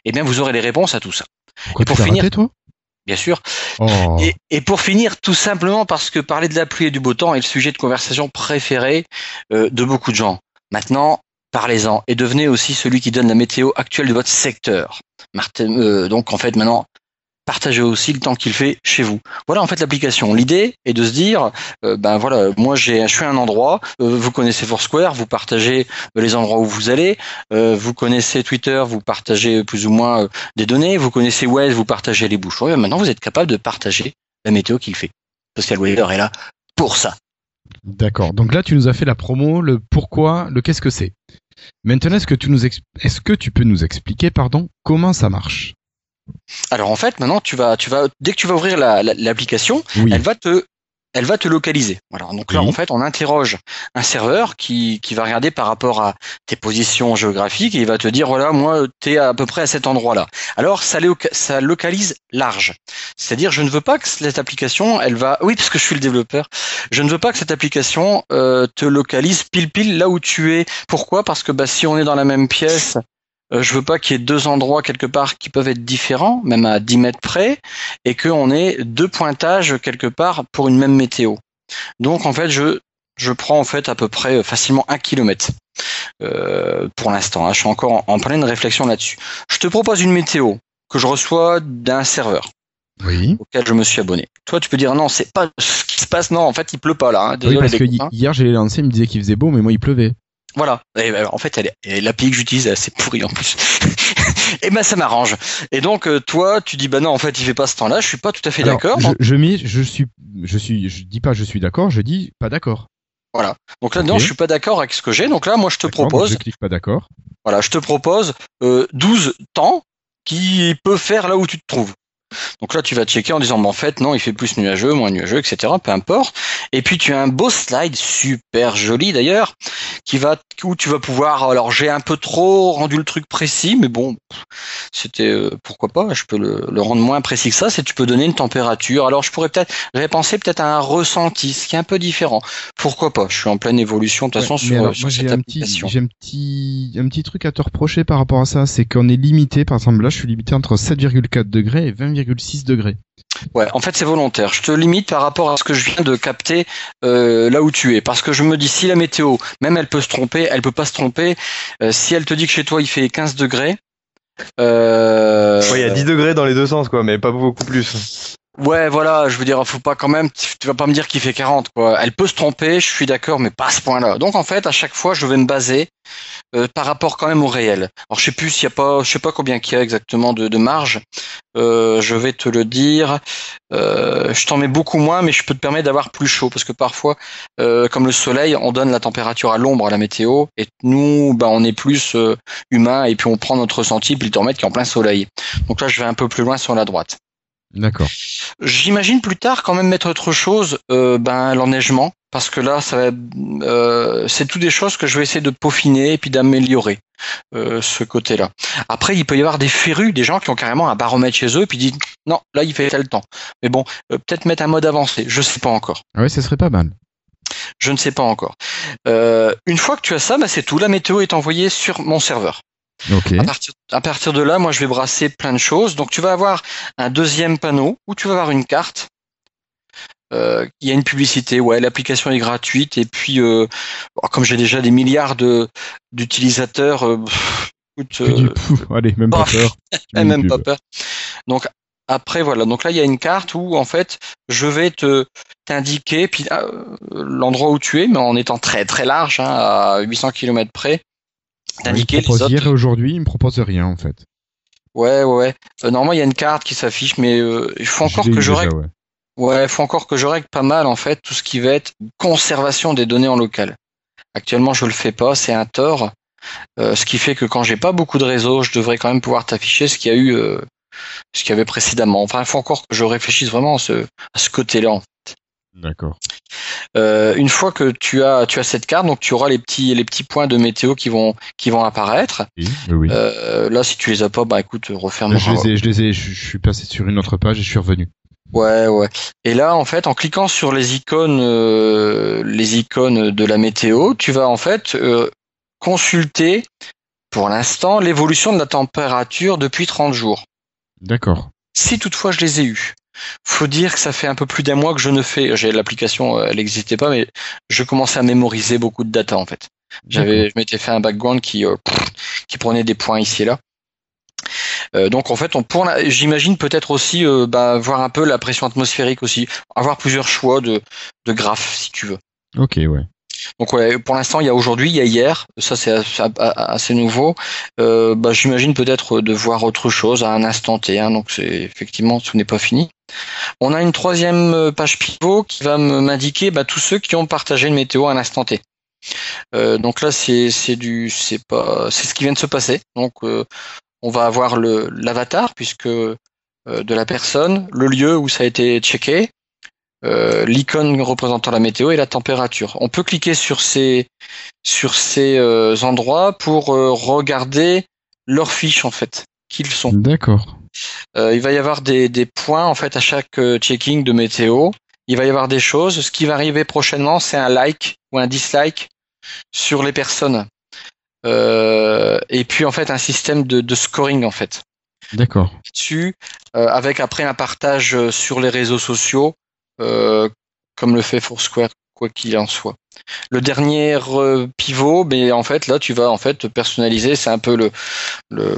Speaker 3: Eh bien, vous aurez les réponses à tout ça.
Speaker 1: Pourquoi
Speaker 3: Et pour
Speaker 1: tu
Speaker 3: finir-
Speaker 1: raté, toi?
Speaker 3: Bien sûr.
Speaker 1: Oh.
Speaker 3: Et, et pour finir, tout simplement parce que parler de la pluie et du beau temps est le sujet de conversation préféré euh, de beaucoup de gens. Maintenant, parlez-en et devenez aussi celui qui donne la météo actuelle de votre secteur. Martin- euh, donc en fait maintenant, partagez aussi le temps qu'il fait chez vous. Voilà en fait l'application. L'idée est de se dire, euh, ben voilà, moi j'ai, je un endroit, euh, vous connaissez Foursquare, vous partagez euh, les endroits où vous allez, vous connaissez Twitter, vous partagez plus ou moins des données, vous connaissez Waze, vous partagez les bouchons, maintenant vous êtes capable de partager la météo qu'il fait. Social Weather est là pour ça.
Speaker 1: D'accord. Donc là, tu nous as fait la promo, le pourquoi, le qu'est-ce que c'est. Maintenant, est-ce que tu nous est-ce que tu peux nous expliquer, pardon, comment ça marche?
Speaker 3: Alors en fait, maintenant tu vas, tu vas, dès que tu vas ouvrir la- la- l'application,
Speaker 1: Oui.
Speaker 3: elle va te elle va te localiser. Voilà. Donc là,
Speaker 1: Oui.
Speaker 3: en fait, on interroge un serveur qui, qui va regarder par rapport à tes positions géographiques et il va te dire, voilà, moi, tu es à peu près à cet endroit-là. Alors, ça, ça localise large. C'est-à-dire, je ne veux pas que cette application, elle va... Oui, parce que je suis le développeur. Je ne veux pas que cette application euh, te localise pile-pile là où tu es. Pourquoi? Parce que bah, si on est dans la même pièce... euh, je veux pas qu'il y ait deux endroits quelque part qui peuvent être différents, même à 10 mètres près, et qu'on ait deux pointages quelque part pour une même météo. Donc en fait, je, je prends en fait à peu près euh, facilement un kilomètre euh, pour l'instant. hein. Je suis encore en, en pleine réflexion là-dessus. Je te propose une météo que je reçois d'un serveur
Speaker 1: Oui.
Speaker 3: auquel je me suis abonné. Toi, tu peux dire non, c'est pas ce qui se passe. Non, en fait, il pleut pas là. hein.
Speaker 1: Oui,
Speaker 3: Désolé,
Speaker 1: parce
Speaker 3: les
Speaker 1: que hi- hier, j'ai lancé, il me disait qu'il faisait beau, mais moi, il pleuvait.
Speaker 3: Voilà. Et ben, en fait, elle est- et l'appli que j'utilise est assez pourrie en plus. et ben ça m'arrange. Et donc euh, toi, tu dis bah non, en fait, il fait pas ce temps-là. Je suis pas tout à fait d'accord.
Speaker 1: Je, je mets, je suis, je suis, je dis pas je suis d'accord, je dis pas d'accord.
Speaker 3: donc là, non, je suis pas d'accord avec ce que j'ai. Donc là, moi, je te propose,
Speaker 1: Je clique pas d'accord.
Speaker 3: voilà, je te propose euh, 12 temps qui peut faire là où tu te trouves. Donc là, tu vas checker en disant, bah, en fait, non, il fait plus nuageux, moins nuageux, etc. Peu importe. Et puis, tu as un beau slide, super joli d'ailleurs, qui va, où tu vas pouvoir, alors j'ai un peu trop rendu le truc précis, mais bon, c'était, euh, pourquoi pas, je peux le, le rendre moins précis que ça, c'est tu peux donner une température. Alors, je pourrais peut-être, j'avais pensé peut-être à un ressenti, ce qui est un peu différent. Pourquoi pas? Je suis en pleine évolution, de toute façon,
Speaker 1: Ouais, mais
Speaker 3: sur,
Speaker 1: alors,
Speaker 3: sur
Speaker 1: moi,
Speaker 3: cette application.
Speaker 1: j'ai un petit, un petit truc à te reprocher par rapport à ça, c'est qu'on est limité. Par exemple, là, je suis limité entre 7,4 degrés et 20,6 degrés.
Speaker 3: Ouais, en fait c'est volontaire. Je te limite par rapport à ce que je viens de capter euh, là où tu es, parce que je me dis si la météo, même elle peut se tromper, elle peut pas se tromper. Euh, si elle te dit que chez toi il fait 15 degrés, euh,
Speaker 6: Ouais, il y a 10 degrés dans les deux sens, quoi, mais pas beaucoup plus.
Speaker 3: Ouais, voilà, je veux dire, faut pas quand même, tu vas pas me dire qu'il fait 40 quoi. Elle peut se tromper, je suis d'accord, mais pas à ce point-là. Donc en fait, à chaque fois, je vais me baser euh, par rapport quand même au réel. Alors je sais plus s'il y a pas, je sais pas combien qu'il y a exactement de, marge. Euh, je vais te le dire. Euh, je t'en mets beaucoup moins, mais je peux te permettre d'avoir plus chaud parce que parfois, euh, comme le soleil, on donne la température à l'ombre à la météo et nous, bah, on est plus humain et puis on prend notre ressenti puis le thermomètre qui est en plein soleil. Donc là, je vais un peu plus loin sur la droite.
Speaker 1: D'accord.
Speaker 3: J'imagine plus tard quand même mettre autre chose, euh, ben l'enneigement, parce que là, ça va, euh, c'est tout des choses que je vais essayer de peaufiner et puis d'améliorer euh, ce côté-là. Après, il peut y avoir des férus, des gens qui ont carrément un baromètre chez eux et puis disent non, là il fait tel temps. Mais bon, euh, peut-être mettre un mode avancé, je sais pas encore.
Speaker 1: Ah ouais, ça serait pas mal.
Speaker 3: Je ne sais pas encore. Euh, une fois que tu as ça, bah, c'est tout. La météo est envoyée sur mon serveur. À partir, à partir de là, moi, je vais brasser plein de choses. Donc, tu vas avoir un deuxième panneau où tu vas avoir une carte. Euh, il y a une publicité, ouais, l'application est gratuite et puis euh, comme j'ai déjà des milliards de d'utilisateurs, euh.
Speaker 1: Allez, même pas peur.
Speaker 3: Même pas peur. Donc après voilà, donc là il y a une carte où en fait je vais te t'indiquer puis l'endroit où tu es, mais en étant très très large, hein, à 800 km près, T'indiquer
Speaker 1: me
Speaker 3: les autres.
Speaker 1: hier et aujourd'hui, il me propose rien en fait.
Speaker 3: Ouais, ouais, ouais. Euh, normalement, il y a une carte qui s'affiche, mais euh, il faut encore que je règle.
Speaker 1: ouais.
Speaker 3: Ouais, faut encore que je règle pas mal en fait tout ce qui va être conservation des données en local. Actuellement, je le fais pas, c'est un tort. Euh, ce qui fait que quand j'ai pas beaucoup de réseau, je devrais quand même pouvoir t'afficher ce qu'il y a eu, euh, ce qu'il y avait précédemment. Enfin, il faut encore que je réfléchisse vraiment à ce, à ce côté-là.
Speaker 1: D'accord.
Speaker 3: Euh, une fois que tu as, tu as cette carte, donc tu auras les petits, les petits points de météo qui vont, qui vont apparaître.
Speaker 1: Oui.
Speaker 3: Euh, là, si tu les as pas, bah écoute, referme.
Speaker 1: je les ai, je les ai, je, je suis passé sur une autre page et je suis revenu.
Speaker 3: Ouais, ouais. Et là, en fait, en cliquant sur les icônes, euh, les icônes de la météo, tu vas en fait consulter, pour l'instant, l'évolution de la température depuis 30 jours.
Speaker 1: D'accord.
Speaker 3: Si toutefois je les ai eus. Faut dire que ça fait un peu plus d'un mois que je ne fais. J'ai l'application, euh, elle n'existait pas, mais je commençais à mémoriser beaucoup de data en fait. J'avais, je m'étais fait un background qui euh, qui prenait des points ici et là. Euh, donc en fait, on pour j'imagine peut-être aussi euh, bah, voir un peu la pression atmosphérique aussi, avoir plusieurs choix de de graphes si tu veux.
Speaker 1: Ok, ouais.
Speaker 3: Donc ouais, pour l'instant, il y a aujourd'hui, il y a hier, ça c'est assez, nouveau. Euh, bah, J'imagine peut-être de voir autre chose à un instant T, hein, donc c'est effectivement ce n'est pas fini. On a une troisième euh, page pivot qui va m'indiquer bah, tous ceux qui ont partagé une météo à un instant T. Euh, donc là c'est du c'est pas c'est ce qui vient de se passer. Donc euh, on va avoir l'avatar puisque euh, de la personne, le lieu où ça a été checké, euh, l'icône représentant la météo et la température. On peut cliquer sur ces sur ces euh, endroits pour euh, regarder leurs fiches en fait, qui ils sont.
Speaker 1: D'accord.
Speaker 3: Euh, il va y avoir des, des points en fait à chaque euh, checking de météo. Il va y avoir des choses. Ce qui va arriver prochainement, c'est un like ou un dislike sur les personnes. Euh, et puis en fait un système de, de scoring en fait
Speaker 1: D'accord.
Speaker 3: dessus, euh, avec après un partage sur les réseaux sociaux, comme le fait Foursquare, quoi qu'il en soit. Le dernier euh, pivot, mais en fait là tu vas en fait personnaliser, c'est un peu le, le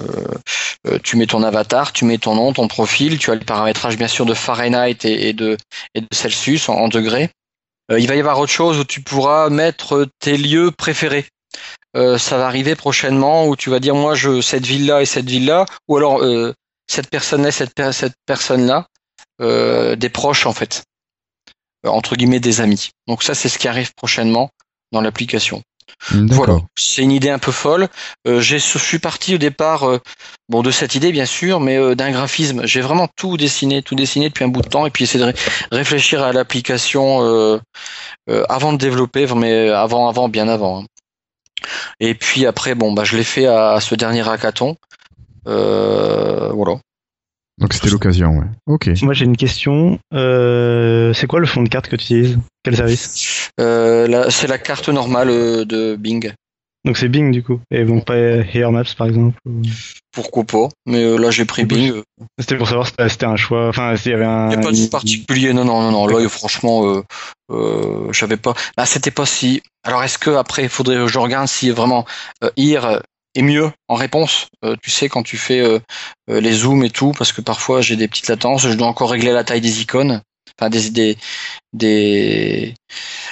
Speaker 3: euh, tu mets ton avatar, tu mets ton nom, ton profil, tu as le paramétrage bien sûr de Fahrenheit et, de et de Celsius en, degrés. Euh, il va y avoir autre chose où tu pourras mettre tes lieux préférés. Euh, ça va arriver prochainement où tu vas dire moi je cette ville là et cette ville là ou alors euh, cette personne là cette, cette personne là des proches en fait Euh, entre guillemets des amis. Donc ça c'est ce qui arrive prochainement dans l'application. Voilà.
Speaker 1: D'accord.
Speaker 3: c'est une idée un peu folle. Euh, j'ai je suis parti au départ euh, bon de cette idée bien sûr mais euh, d'un graphisme. J'ai vraiment tout dessiné tout dessiné depuis un bout de temps et puis essayer de ré- réfléchir à l'application euh, euh, avant de développer mais avant avant bien avant hein. et puis après bon bah je l'ai fait à, à ce dernier hackathon. Euh, voilà
Speaker 1: Donc c'était l'occasion, ouais. Ok.
Speaker 2: Moi j'ai une question. Euh, c'est quoi le fond de carte que tu utilises? Quel service?
Speaker 3: Euh, c'est la carte normale euh, de Bing.
Speaker 2: Donc c'est Bing du coup. Et donc pas Here Maps par exemple. ou-
Speaker 3: Pourquoi pas Mais là, j'ai pris Bing.
Speaker 2: C'était pour savoir si c'était un choix. Enfin, s'il y avait un.
Speaker 3: Il n'y a pas de particulier. Non, non, non, non. Là, franchement, euh, euh, j'avais pas. Bah, c'était pas si. Alors, est-ce que après, il faudrait que je regarde si vraiment euh, Here est mieux en réponse Euh, Tu sais, quand tu fais euh, euh, les zooms et tout, parce que parfois j'ai des petites latences, je dois encore régler la taille des icônes. Enfin, des des des.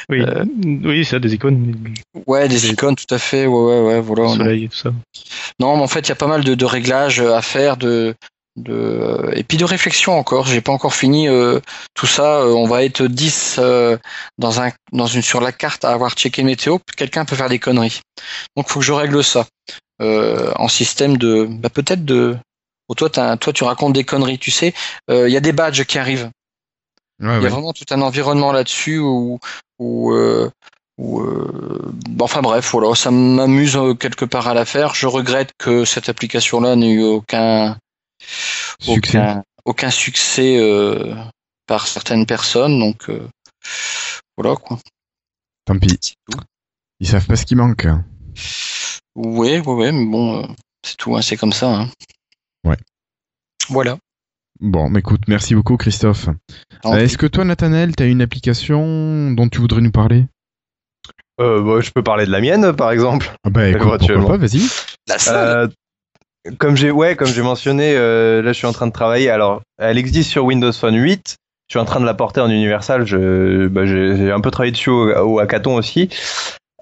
Speaker 2: Oui,
Speaker 3: Euh,
Speaker 2: oui, c'est ça, des icônes,
Speaker 3: Ouais, des
Speaker 2: Des-
Speaker 3: icônes, tout à fait. Ouais, ouais, ouais. Voilà.
Speaker 2: le
Speaker 3: non.
Speaker 2: soleil et tout ça.
Speaker 3: Non, mais en fait, il y a pas mal de, de réglages à faire, de, de et puis de réflexion encore. J'ai pas encore fini euh, tout ça. Euh, on va être 10 euh, dans un dans une sur la carte à avoir checké météo. Quelqu'un peut faire des conneries. Donc, faut que je règle ça euh, en système de bah, peut-être de. Oh, toi, toi, tu racontes des conneries. Tu sais, euh, il y a des badges qui arrivent.
Speaker 1: Ouais,
Speaker 3: Il y a
Speaker 1: ouais.
Speaker 3: vraiment tout un environnement là-dessus où, où, euh, où, euh, bon, enfin bref, voilà, ça m'amuse euh, quelque part à la faire. Je regrette que cette application-là n'ait eu aucun
Speaker 1: Succès.
Speaker 3: aucun, aucun succès euh, par certaines personnes. Donc euh, voilà quoi.
Speaker 1: Tant pis. Ils savent pas ce qui manque.
Speaker 3: Ouais, ouais, ouais, mais bon, euh, c'est tout, hein, c'est comme ça. hein.
Speaker 1: Ouais.
Speaker 3: Voilà.
Speaker 1: Bon, mais écoute, merci beaucoup Christophe. Euh. Est-ce que toi, Nathanaël, t'as une application dont tu voudrais nous parler?
Speaker 6: Euh, bah, je peux parler de la mienne, par exemple.
Speaker 1: Ah bah écoute, pourquoi pas, vas-y.
Speaker 3: La.
Speaker 6: Comme j'ai ouais, comme j'ai mentionné, euh, là je suis en train de travailler. Alors, elle existe sur Windows Phone 8. Je suis en train de la porter en universal. Je, bah, j'ai un peu travaillé dessus au, au hackathon aussi.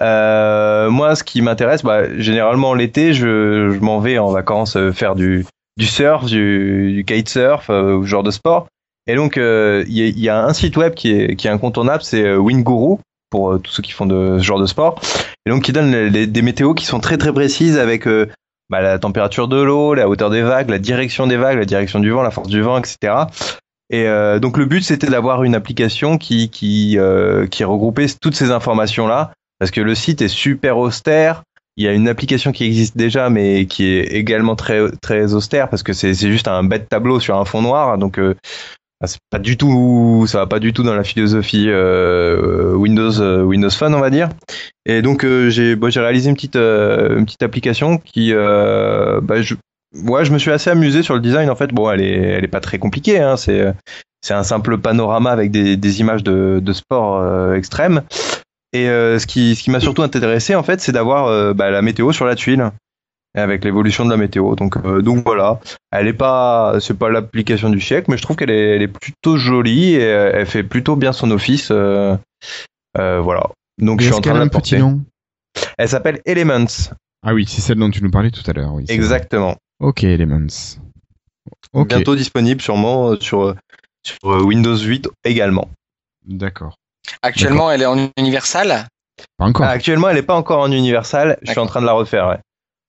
Speaker 6: Euh, moi, ce qui m'intéresse, bah, généralement l'été, je, je m'en vais en vacances euh, faire du, du surf, du, du kitesurf, euh, genre de sport. Et donc, euh, il y, a- y a un site web qui est, qui est incontournable, c'est euh, Winguru pour tous ceux qui font de ce genre de sport. Et donc, qui donne les- des météos qui sont très très précises avec bah, la température de l'eau, la hauteur des vagues, la direction des vagues, la direction du vent, la force du vent, etc. Et euh, donc le but c'était d'avoir une application qui qui euh, qui regroupait toutes ces informations là parce que le site est super austère. Il y a une application qui existe déjà mais qui est également très très austère parce que c'est c'est juste un bête tableau sur un fond noir donc euh, c'est pas du tout, ça va pas du tout dans la philosophie euh, Windows euh, Windows Phone, on va dire. Et donc euh, j'ai j'ai réalisé une petite euh, une petite application qui, bah, je, ouais, je me suis assez amusé sur le design. En fait, bon, elle est elle est pas très compliquée. Hein, c'est c'est un simple panorama avec des, images de, de sport extrême. Et ce qui ce qui m'a surtout intéressé en fait, c'est d'avoir bah, la météo sur la tuile avec l'évolution de la météo. Donc, euh, donc voilà, elle est pas, c'est pas l'application du siècle, mais je trouve qu'elle est, elle est plutôt jolie et euh, elle fait plutôt bien son office. euh, euh, voilà. Donc je suis en train de
Speaker 1: petit
Speaker 6: porter.
Speaker 1: nom?
Speaker 6: Elle s'appelle Elements.
Speaker 1: Ah oui, c'est celle dont tu nous parlais tout à l'heure. Oui,
Speaker 6: Exactement.
Speaker 1: vrai. Ok, Elements.
Speaker 6: Bientôt disponible sûrement sur, sur Windows 8 également.
Speaker 1: d'accord.
Speaker 3: Actuellement, elle est en universal?
Speaker 1: Pas encore.
Speaker 6: Ah, actuellement, elle n'est pas encore en universal. Je suis en train de la refaire. Ouais.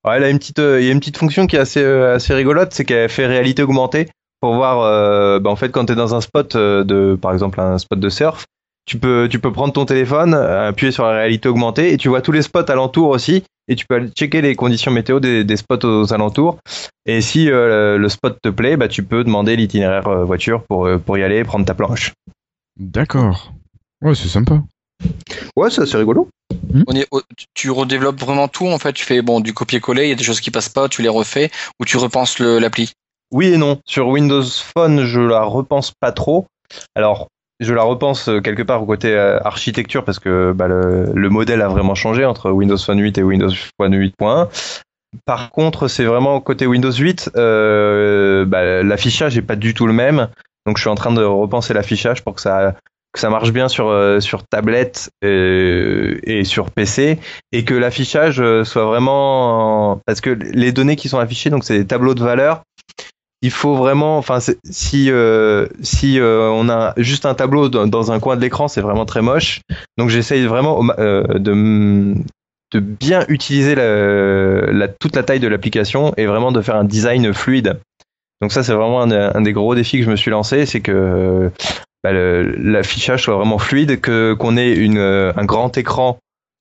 Speaker 6: Ouais, elle a une petite, euh, il y a une petite fonction qui est assez, euh, assez rigolote, c'est qu'elle fait réalité augmentée pour voir, euh, bah, en fait, quand tu es dans un spot de, par exemple, un spot de surf, tu peux, tu peux prendre ton téléphone, appuyer sur la réalité augmentée et tu vois tous les spots alentours aussi. Et tu peux aller checker les conditions météo des, spots aux alentours. Et si le spot te plaît, bah, tu peux demander l'itinéraire voiture pour, pour y aller et prendre ta planche.
Speaker 1: D'accord. Ouais, c'est sympa.
Speaker 6: Ouais, c'est assez rigolo.
Speaker 3: On est, au- tu redéveloppes vraiment tout en fait. Tu fais bon du copier-coller. Il y a des choses qui passent pas, tu les refais ou tu repenses le- l'appli?
Speaker 6: Oui et non. Sur Windows Phone, je la repense pas trop. Alors, je la repense euh, quelque part au côté euh, architecture parce que bah, le, le modèle a vraiment changé entre Windows Phone 8 et Windows Phone 8.1. Par contre, c'est vraiment au côté Windows 8, euh, bah, l'affichage est pas du tout le même. Donc, je suis en train de repenser l'affichage pour que ça que ça marche bien sur euh, sur tablette euh, et sur PC et que l'affichage euh, soit vraiment parce que les données qui sont affichées donc c'est des tableaux de valeurs il faut vraiment enfin si euh, si euh, on a juste un tableau dans, un coin de l'écran c'est vraiment très moche. Donc j'essaye vraiment euh, de de bien utiliser la, la- toute la taille de l'application et vraiment de faire un design fluide. Donc ça c'est vraiment un, un des gros défis que je me suis lancé c'est que bah, l'affichage soit vraiment fluide, que qu'on ait une, euh, un grand écran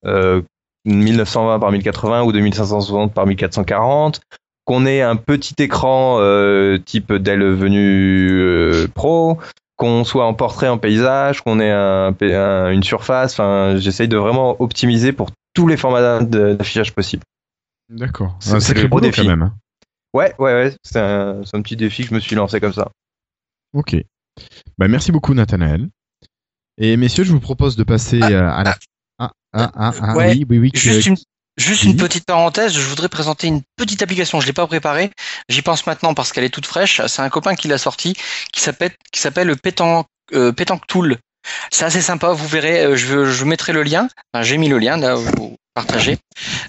Speaker 6: euh, 1920 par 1080 ou 2560 par 1440, qu'on ait un petit écran euh, type Dell Venu euh, Pro, qu'on soit en portrait, en paysage, qu'on ait un, un- une surface. Enfin, j'essaye de vraiment optimiser pour tous les formats d'affichage possibles.
Speaker 1: D'accord.
Speaker 6: C'est-
Speaker 1: Un sacré
Speaker 6: gros défi.
Speaker 1: quand même. hein.
Speaker 6: Ouais, ouais, ouais. C'est un, c'est un petit défi que je me suis lancé comme ça.
Speaker 1: Ok. Bah, merci beaucoup, Nathanaël. Et messieurs, je vous propose de passer euh, à la. Ah, ah, ah, ah,
Speaker 3: Ouais,
Speaker 1: oui, oui, oui. que-
Speaker 3: Juste une, juste
Speaker 1: oui.
Speaker 3: une petite parenthèse, je voudrais présenter une petite application. Je l'ai pas préparée. J'y pense maintenant parce qu'elle est toute fraîche. C'est un copain qui l'a sorti, qui s'appelle qui s'appelle Pétanque euh, Pétanque Tool. C'est assez sympa. Vous verrez. euh, Je, je mettrai le lien. Enfin, J'ai mis le lien là. Vous partagez.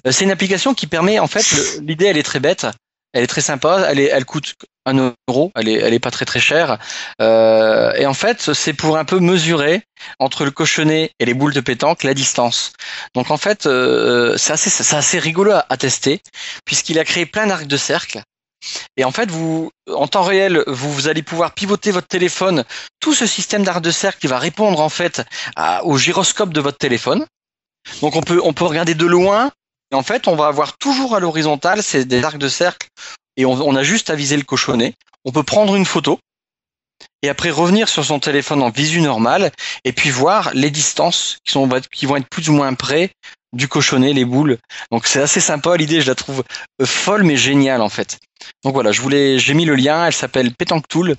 Speaker 3: C'est une application qui permet en fait. L'idée elle est très bête. Elle est très sympa. Elle est, elle coûte un euro. Elle est, elle est pas très très chère. Euh, et en fait, c'est pour un peu mesurer entre le cochonnet et les boules de pétanque la distance. Donc en fait, euh, c'est assez, c'est assez rigolo à, tester puisqu'il a créé plein d'arcs de cercle. Et en fait, vous, en temps réel, vous, allez pouvoir pivoter votre téléphone, tout ce système d'arcs de cercle qui va répondre en fait à- au gyroscope de votre téléphone. Donc on peut, on peut regarder de loin. Et en fait, on va avoir toujours à l'horizontale, c'est des arcs de cercle. Et on, a juste à viser le cochonnet. On peut prendre une photo et après revenir sur son téléphone en visu normale et puis voir les distances qui vont être plus ou moins près du cochonnet, les boules. Donc c'est assez sympa, l'idée je la trouve euh, folle mais géniale en fait. Donc voilà, je voulais, j'ai mis le lien, elle s'appelle Pétanque Tool,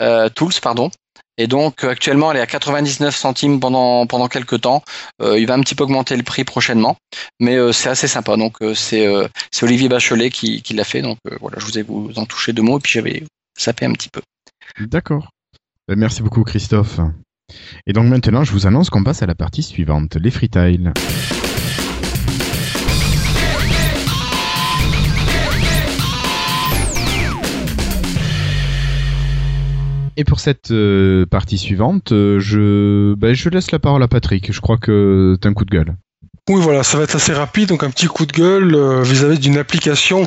Speaker 3: euh, Tools pardon. Et donc euh, actuellement elle est à 99 centimes pendant pendant quelques temps. Euh, il va un petit peu augmenter le prix prochainement, mais euh, c'est assez sympa. Donc c'est Olivier Bachelet qui, qui l'a fait. Donc voilà, je vous ai vous en touché deux mots et puis j'avais sapé un petit peu.
Speaker 1: D'accord. Bah, merci beaucoup, Christophe. Et donc maintenant, je vous annonce qu'on passe à la partie suivante, les freetiles. Et pour cette euh, partie suivante, euh, je, bah, je laisse la parole à Patrick. Je crois que t'as un coup de gueule.
Speaker 4: Oui, voilà, ça va être assez rapide. Donc un petit coup de gueule euh, vis-à-vis d'une application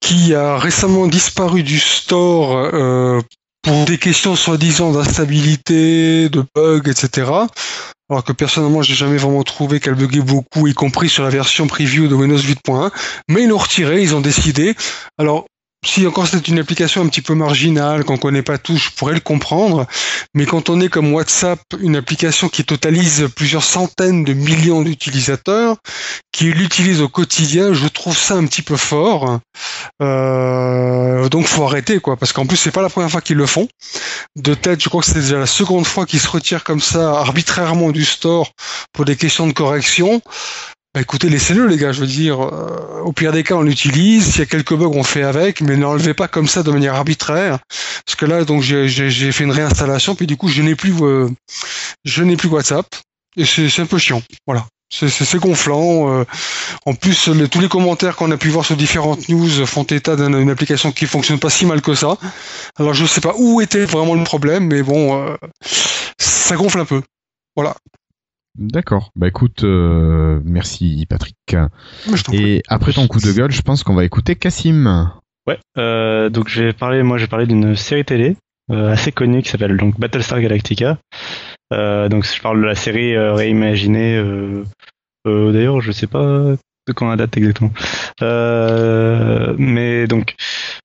Speaker 4: qui a récemment disparu du store pour des questions soi-disant d'instabilité, de bugs, etc. Alors que personnellement, j'ai jamais vraiment trouvé qu'elle buguait beaucoup, y compris sur la version preview de Windows 8.1. Mais ils l'ont retiré, ils ont décidé. Alors si encore c'est une application un petit peu marginale, qu'on connaît pas tout, je pourrais le comprendre. Mais quand on est comme WhatsApp, une application qui totalise plusieurs centaines de millions d'utilisateurs, qui l'utilise au quotidien, je trouve ça un petit peu fort. Euh, donc faut arrêter quoi, parce qu'en plus c'est pas la première fois qu'ils le font. De tête, je crois que c'est déjà la seconde fois qu'ils se retirent comme ça arbitrairement du store pour des questions de correction. Bah, écoutez, laissez-le les gars, je veux dire, euh, au pire des cas on l'utilise, s'il y a quelques bugs on fait avec, mais n'enlevez pas comme ça de manière arbitraire, parce que là donc j'ai fait une réinstallation, puis du coup je n'ai plus euh, je n'ai plus WhatsApp, et c'est un peu chiant, voilà. C'est gonflant. Euh. en plus, tous les commentaires qu'on a pu voir sur différentes news font état d'une application qui fonctionne pas si mal que ça. Alors je sais pas où était vraiment le problème, mais bon, ça gonfle un peu. Voilà.
Speaker 1: D'accord. Bah écoute, euh, merci Patrick. Et après ton coup de gueule, je pense qu'on va écouter Cassim.
Speaker 2: Ouais. Euh, donc j'ai parlé, moi j'ai parlé d'une série télé euh, assez connue qui s'appelle donc Battlestar Galactica. donc je parle de la série réimaginée. D'ailleurs, je sais pas de quand la date exactement. mais donc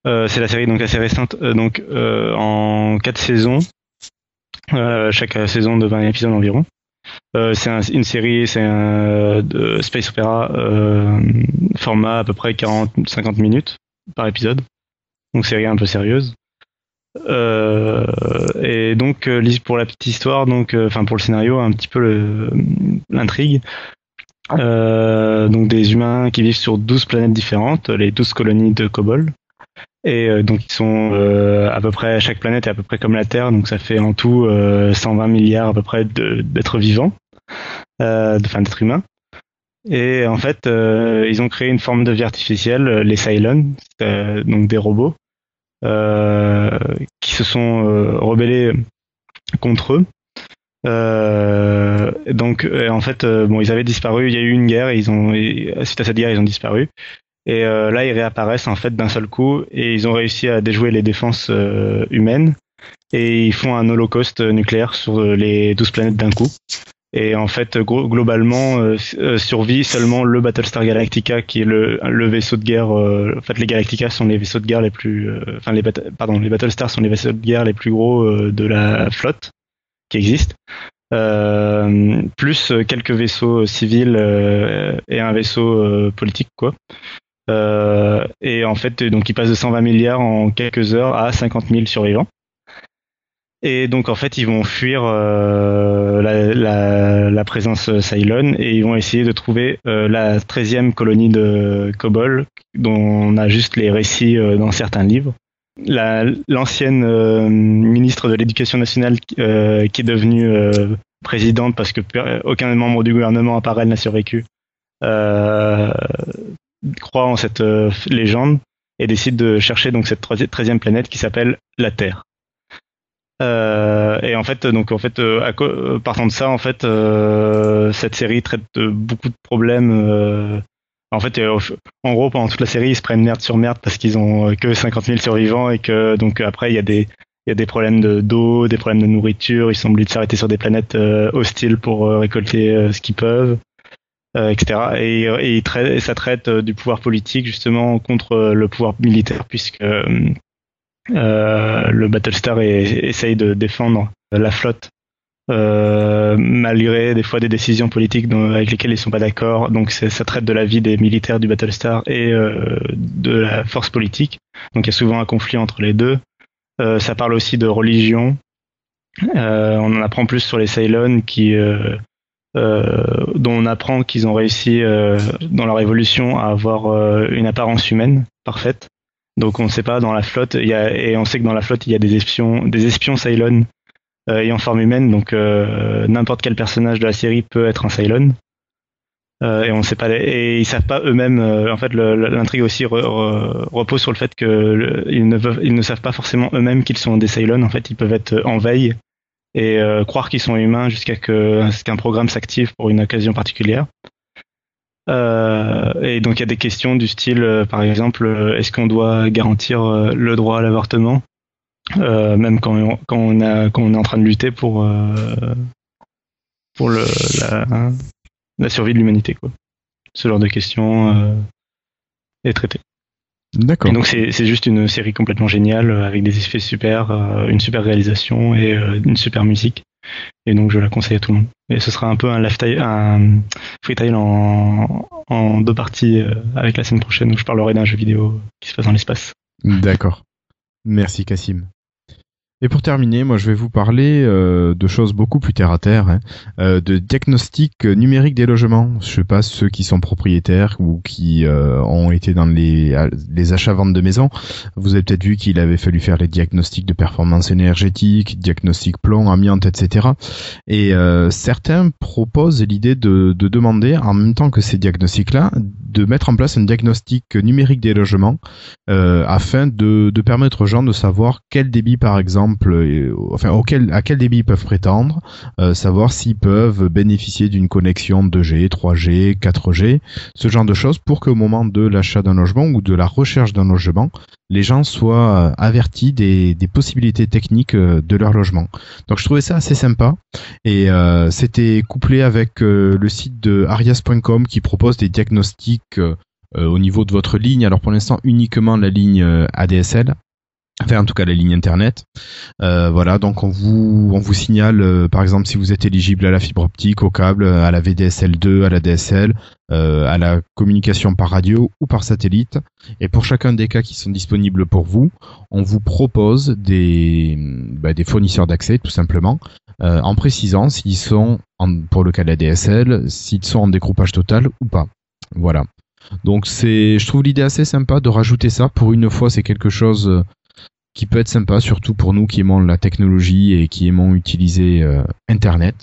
Speaker 2: c'est la série donc assez récente, donc en quatre saisons. chaque saison de 20 épisodes environ. Euh, c'est une série, c'est un de space opéra euh, format à peu près 40-50 minutes par épisode. Donc série un peu sérieuse. Euh, et donc pour la petite histoire, donc enfin pour le scénario, un petit peu l'intrigue. donc des humains qui vivent sur 12 planètes différentes, les 12 colonies de Kobol. Et euh, donc ils sont euh, à peu près chaque planète est à peu près comme la Terre, donc ça fait en tout 120 euh, milliards à peu près d'êtres vivants, enfin d'êtres humains. Et en fait, ils ont créé une forme de vie artificielle, les Cylons, donc des robots, qui se sont rebellés contre eux. donc, en fait, bon, ils avaient disparu. Il y a eu une guerre. Et ils ont, suite à cette guerre, ils ont disparu. Et euh, là, ils réapparaissent en fait d'un seul coup et ils ont réussi à déjouer les défenses euh, humaines et ils font un holocauste nucléaire sur euh, les 12 planètes d'un coup. Et en fait, globalement, survit seulement le Battlestar Galactica, qui est le, vaisseau de guerre. en fait, les Galactica sont les vaisseaux de guerre les plus, enfin les pardon, les Battlestars sont les vaisseaux de guerre les plus gros de la flotte qui existe. plus quelques vaisseaux civils et un vaisseau politique, quoi. Euh, et en fait, donc, il passe de 120 milliards en quelques heures à 50 000 survivants. Et donc en fait, ils vont fuir euh, la, présence Cylon et ils vont essayer de trouver euh, la 13e colonie de Kobol, dont on a juste les récits dans certains livres. L'ancienne ministre de l'Éducation nationale qui est devenue présidente parce que aucun membre du gouvernement à part elle n'a survécu, croit en cette euh, légende et décide de chercher donc cette treizième planète qui s'appelle la Terre. Euh, et en fait, donc en fait, euh, partant de ça, en fait, cette série traite beaucoup de problèmes. en fait, en gros, pendant toute la série, ils se prennent merde sur merde parce qu'ils ont que 50 000 survivants et que donc après, il y a des il y a des problèmes d'eau, des problèmes de nourriture. Ils sont obligés de s'arrêter sur des planètes hostiles pour récolter ce qu'ils peuvent. Euh, etc. Et, euh, et, ça traite euh, du pouvoir politique justement contre le pouvoir militaire, puisque le Battlestar essaye de défendre la flotte malgré des fois des décisions politiques avec lesquelles ils sont pas d'accord. Donc ça traite de la vie des militaires du Battlestar et de la force politique. Donc il y a souvent un conflit entre les deux. ça parle aussi de religion. on en apprend plus sur les Cylons qui dont on apprend qu'ils ont réussi euh, dans leur évolution à avoir euh, une apparence humaine parfaite. Donc on ne sait pas dans la flotte, y a, et on sait que dans la flotte il y a des espions, des espions Cylon ayant forme humaine, donc n'importe quel personnage de la série peut être un Cylon. et on sait pas, et ils savent pas eux-mêmes. en fait, l'intrigue aussi repose sur le fait ne, ils ne savent pas forcément eux-mêmes qu'ils sont des Cylons. En fait, ils peuvent être en veille et euh, croire qu'ils sont humains jusqu'à ce qu'un programme s'active pour une occasion particulière. Euh, et donc il y a des questions du style, euh, par exemple, est-ce qu'on doit garantir le droit à l'avortement, même quand, on, quand, on a, quand on est en train de lutter pour, pour le, la, la survie de l'humanité. Quoi. Ce genre de questions est traité.
Speaker 1: D'accord.
Speaker 2: Et donc c'est c'est juste une série complètement géniale euh, avec des effets super, euh, une super réalisation et euh, une super musique. Et donc je la conseille à tout le monde. Et ce sera un peu un lifetime, un freestyle en, en deux parties euh, avec la semaine prochaine où je parlerai d'un jeu vidéo qui se passe dans l'espace.
Speaker 1: D'accord. Merci Cassim. Et pour terminer, moi je vais vous parler euh, de choses beaucoup plus terre à terre, hein, euh, de diagnostic numérique des logements. Je sais pas ceux qui sont propriétaires ou qui euh, ont été dans les, achats-ventes de maisons. Vous avez peut-être vu qu'il avait fallu faire les diagnostics de performance énergétique, diagnostic plomb, amiante, etc. Et euh, certains proposent l'idée de, de demander, en même temps que ces diagnostics-là, de mettre en place un diagnostic numérique des logements euh, afin de permettre aux gens de savoir quel débit, par exemple, euh, enfin auquel, à quel débit ils peuvent prétendre, euh, savoir s'ils peuvent bénéficier d'une connexion 2G, 3G, 4G, ce genre de choses, pour qu'au moment de l'achat d'un logement ou de la recherche d'un logement, les gens soient euh, avertis des, des possibilités techniques euh, de leur logement. Donc je trouvais ça assez sympa et euh, c'était couplé avec euh, le site de arias.com qui propose des diagnostics euh, au niveau de votre ligne. Alors pour l'instant uniquement la ligne ADSL. Enfin, en tout cas, la ligne internet. Euh, voilà, donc on vous on vous signale, euh, par exemple, si vous êtes éligible à la fibre optique, au câble, à la VDSL2, à la DSL, euh, à la communication par radio ou par satellite. Et pour chacun des cas qui sont disponibles pour vous, on vous propose des bah, des fournisseurs d'accès, tout simplement, en précisant s'ils sont, en, pour le cas de la DSL, s'ils sont en dégroupage total ou pas. Voilà. Donc c'est, je trouve l'idée assez sympa de rajouter ça. Pour une fois, c'est quelque chose qui peut être sympa, surtout pour nous qui aimons la technologie et qui aimons utiliser euh, Internet.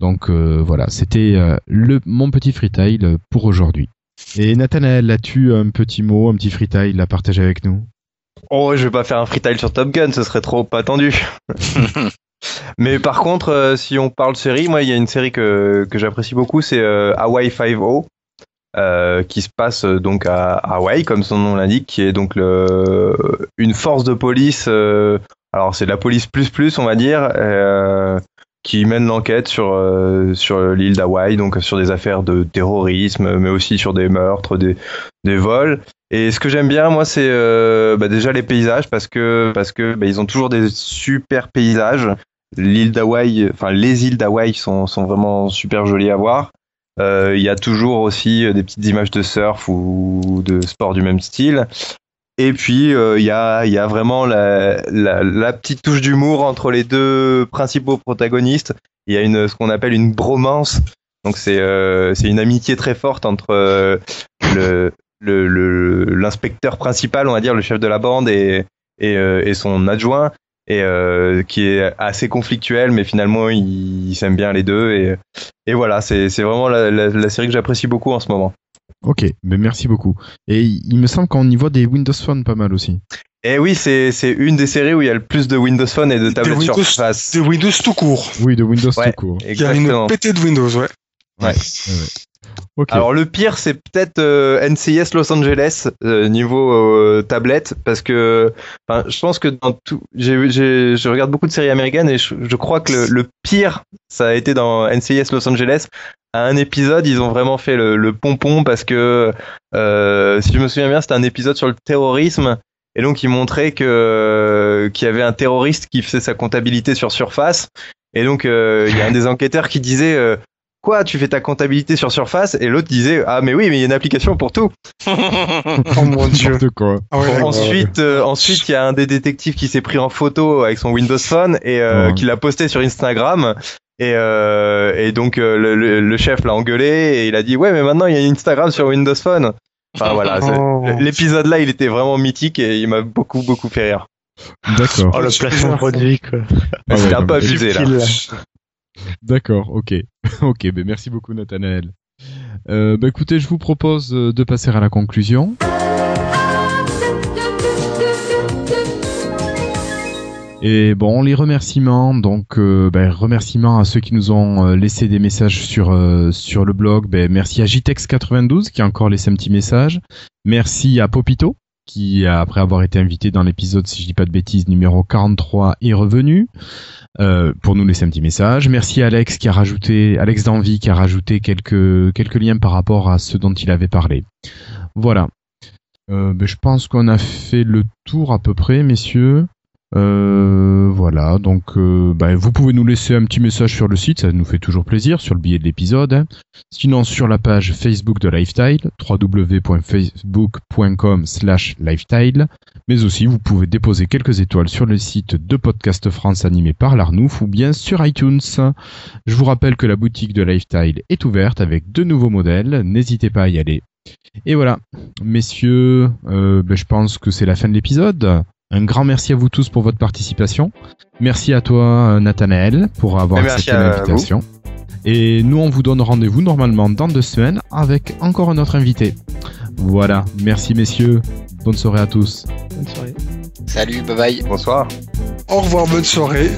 Speaker 1: Donc euh, voilà, c'était euh, le mon petit freetail pour aujourd'hui. Et Nathanaël, as-tu un petit mot, un petit freetail à partager avec nous?
Speaker 6: Oh, je vais pas faire un freestyle sur Top Gun, ce serait trop attendu. Mais par contre, euh, si on parle série, moi, il y a une série que, que j'apprécie beaucoup, c'est euh, Hawaii 5.0, euh, qui se passe euh, donc à Hawaï, comme son nom l'indique, qui est donc le, une force de police. euh, alors, c'est de la police plus plus, on va dire, euh, qui mène l'enquête sur euh, sur l'île d'Hawaï, donc sur des affaires de terrorisme, mais aussi sur des meurtres, des des vols. Et ce que j'aime bien, moi, c'est euh, bah, déjà les paysages parce que parce que bah, ils ont toujours des super paysages. L'île d'Hawaï, enfin les îles d'Hawaï sont sont vraiment super jolies à voir. Euh, Il y a toujours aussi euh, des petites images de surf ou de sport du même style. Et puis euh, il y a y a vraiment la petite touche d'humour entre les deux principaux protagonistes. Il y a une ce qu'on appelle une bromance. Donc c'est euh, une amitié très forte entre l'inspecteur principal, on va dire, le chef de la bande et, et son adjoint, et euh, qui est assez conflictuel, mais finalement ils s'aiment bien les deux. Et, et voilà, c'est c'est vraiment la, la, la série que j'apprécie beaucoup en ce moment.
Speaker 1: Ok, mais merci beaucoup. Et il me semble qu'on y voit des Windows Phone pas mal aussi.
Speaker 6: Et oui, c'est c'est une des séries où il y a le plus de Windows Phone et de tablettes
Speaker 4: Windows-
Speaker 6: surface.
Speaker 4: De Windows tout court.
Speaker 1: Oui, de Windows
Speaker 6: Ouais.
Speaker 1: tout court.
Speaker 4: Il y a
Speaker 6: Exactement.
Speaker 4: une pétée de Windows, ouais.
Speaker 6: Alors le pire, c'est peut-être euh, NCIS Los Angeles euh, niveau euh, tablette, parce que je pense que dans tout, je regarde beaucoup de séries américaines et je, crois que le, le pire, ça a été dans NCIS Los Angeles. À un épisode, ils ont vraiment fait le, le pompon parce que euh, si je me souviens bien, c'était un épisode sur le terrorisme. Et donc, ils montraient que qu'il y avait un terroriste qui faisait sa comptabilité sur Surface. Et donc, euh, il y a un des enquêteurs qui disait euh, quoi tu fais ta comptabilité sur Surface et l'autre disait ah mais oui mais il y a une application pour tout
Speaker 4: Oh mon dieu.
Speaker 1: Quoi.
Speaker 4: Ah ouais,
Speaker 6: ensuite euh, ensuite il y a un des détectives qui s'est pris en photo avec son Windows Phone et euh,
Speaker 1: Ouais.
Speaker 6: qui l'a posté sur Instagram et, euh, et donc euh, le, le- le chef l'a engueulé et il a dit ouais mais maintenant il y a Instagram sur Windows Phone enfin voilà c'est-
Speaker 4: Oh.
Speaker 6: l'épisode là il était vraiment mythique et il m'a beaucoup beaucoup fait rire
Speaker 1: D'accord.
Speaker 2: Oh, le placement produit, quoi.
Speaker 1: Ah ouais,
Speaker 6: c'était un peu abusé là.
Speaker 1: D'accord, ok. ok, ben merci beaucoup Nathanaël. Euh, bah écoutez, je vous propose euh, de passer à la conclusion. Et bon, les remerciements, donc euh, ben, remerciements à ceux qui nous ont euh, laissé des messages sur sur le blog. Ben, merci à Jtex92 qui a encore laissé un petit message. Merci à Popito qui après avoir été invité dans l'épisode, si je dis pas de bêtises, numéro 43 est revenu euh, pour nous laisser un petit message. Merci Alex qui a rajouté, Alex d'Envie qui a rajouté quelques quelques liens par rapport à ce dont il avait parlé. Voilà. Euh, ben, je pense qu'on a fait le tour à peu près, messieurs. Euh, voilà, donc euh, ben, vous pouvez nous laisser un petit message sur le site, ça nous fait toujours plaisir, sur le billet de l'épisode. hein. Sinon sur la page Facebook de Lifestyle, www.facebook.com slash lifestyle. Mais aussi vous pouvez déposer quelques étoiles sur le site de Podcast France animé par l'Arnouf ou bien sur iTunes. Je vous rappelle que la boutique de Lifestyle est ouverte avec deux nouveaux modèles, n'hésitez pas à y aller. Et voilà, messieurs, euh, ben, je pense que c'est la fin de l'épisode. Un grand merci à vous tous pour votre participation. Merci à toi, euh, Nathanaël, pour avoir
Speaker 6: Et
Speaker 1: accepté l'invitation. Et nous, on vous donne rendez-vous normalement dans deux semaines avec encore un autre invité. Voilà, merci messieurs. Bonne soirée à tous.
Speaker 2: Bonne soirée.
Speaker 3: Salut, bye bye.
Speaker 6: Bonsoir.
Speaker 4: Au revoir, bonne soirée.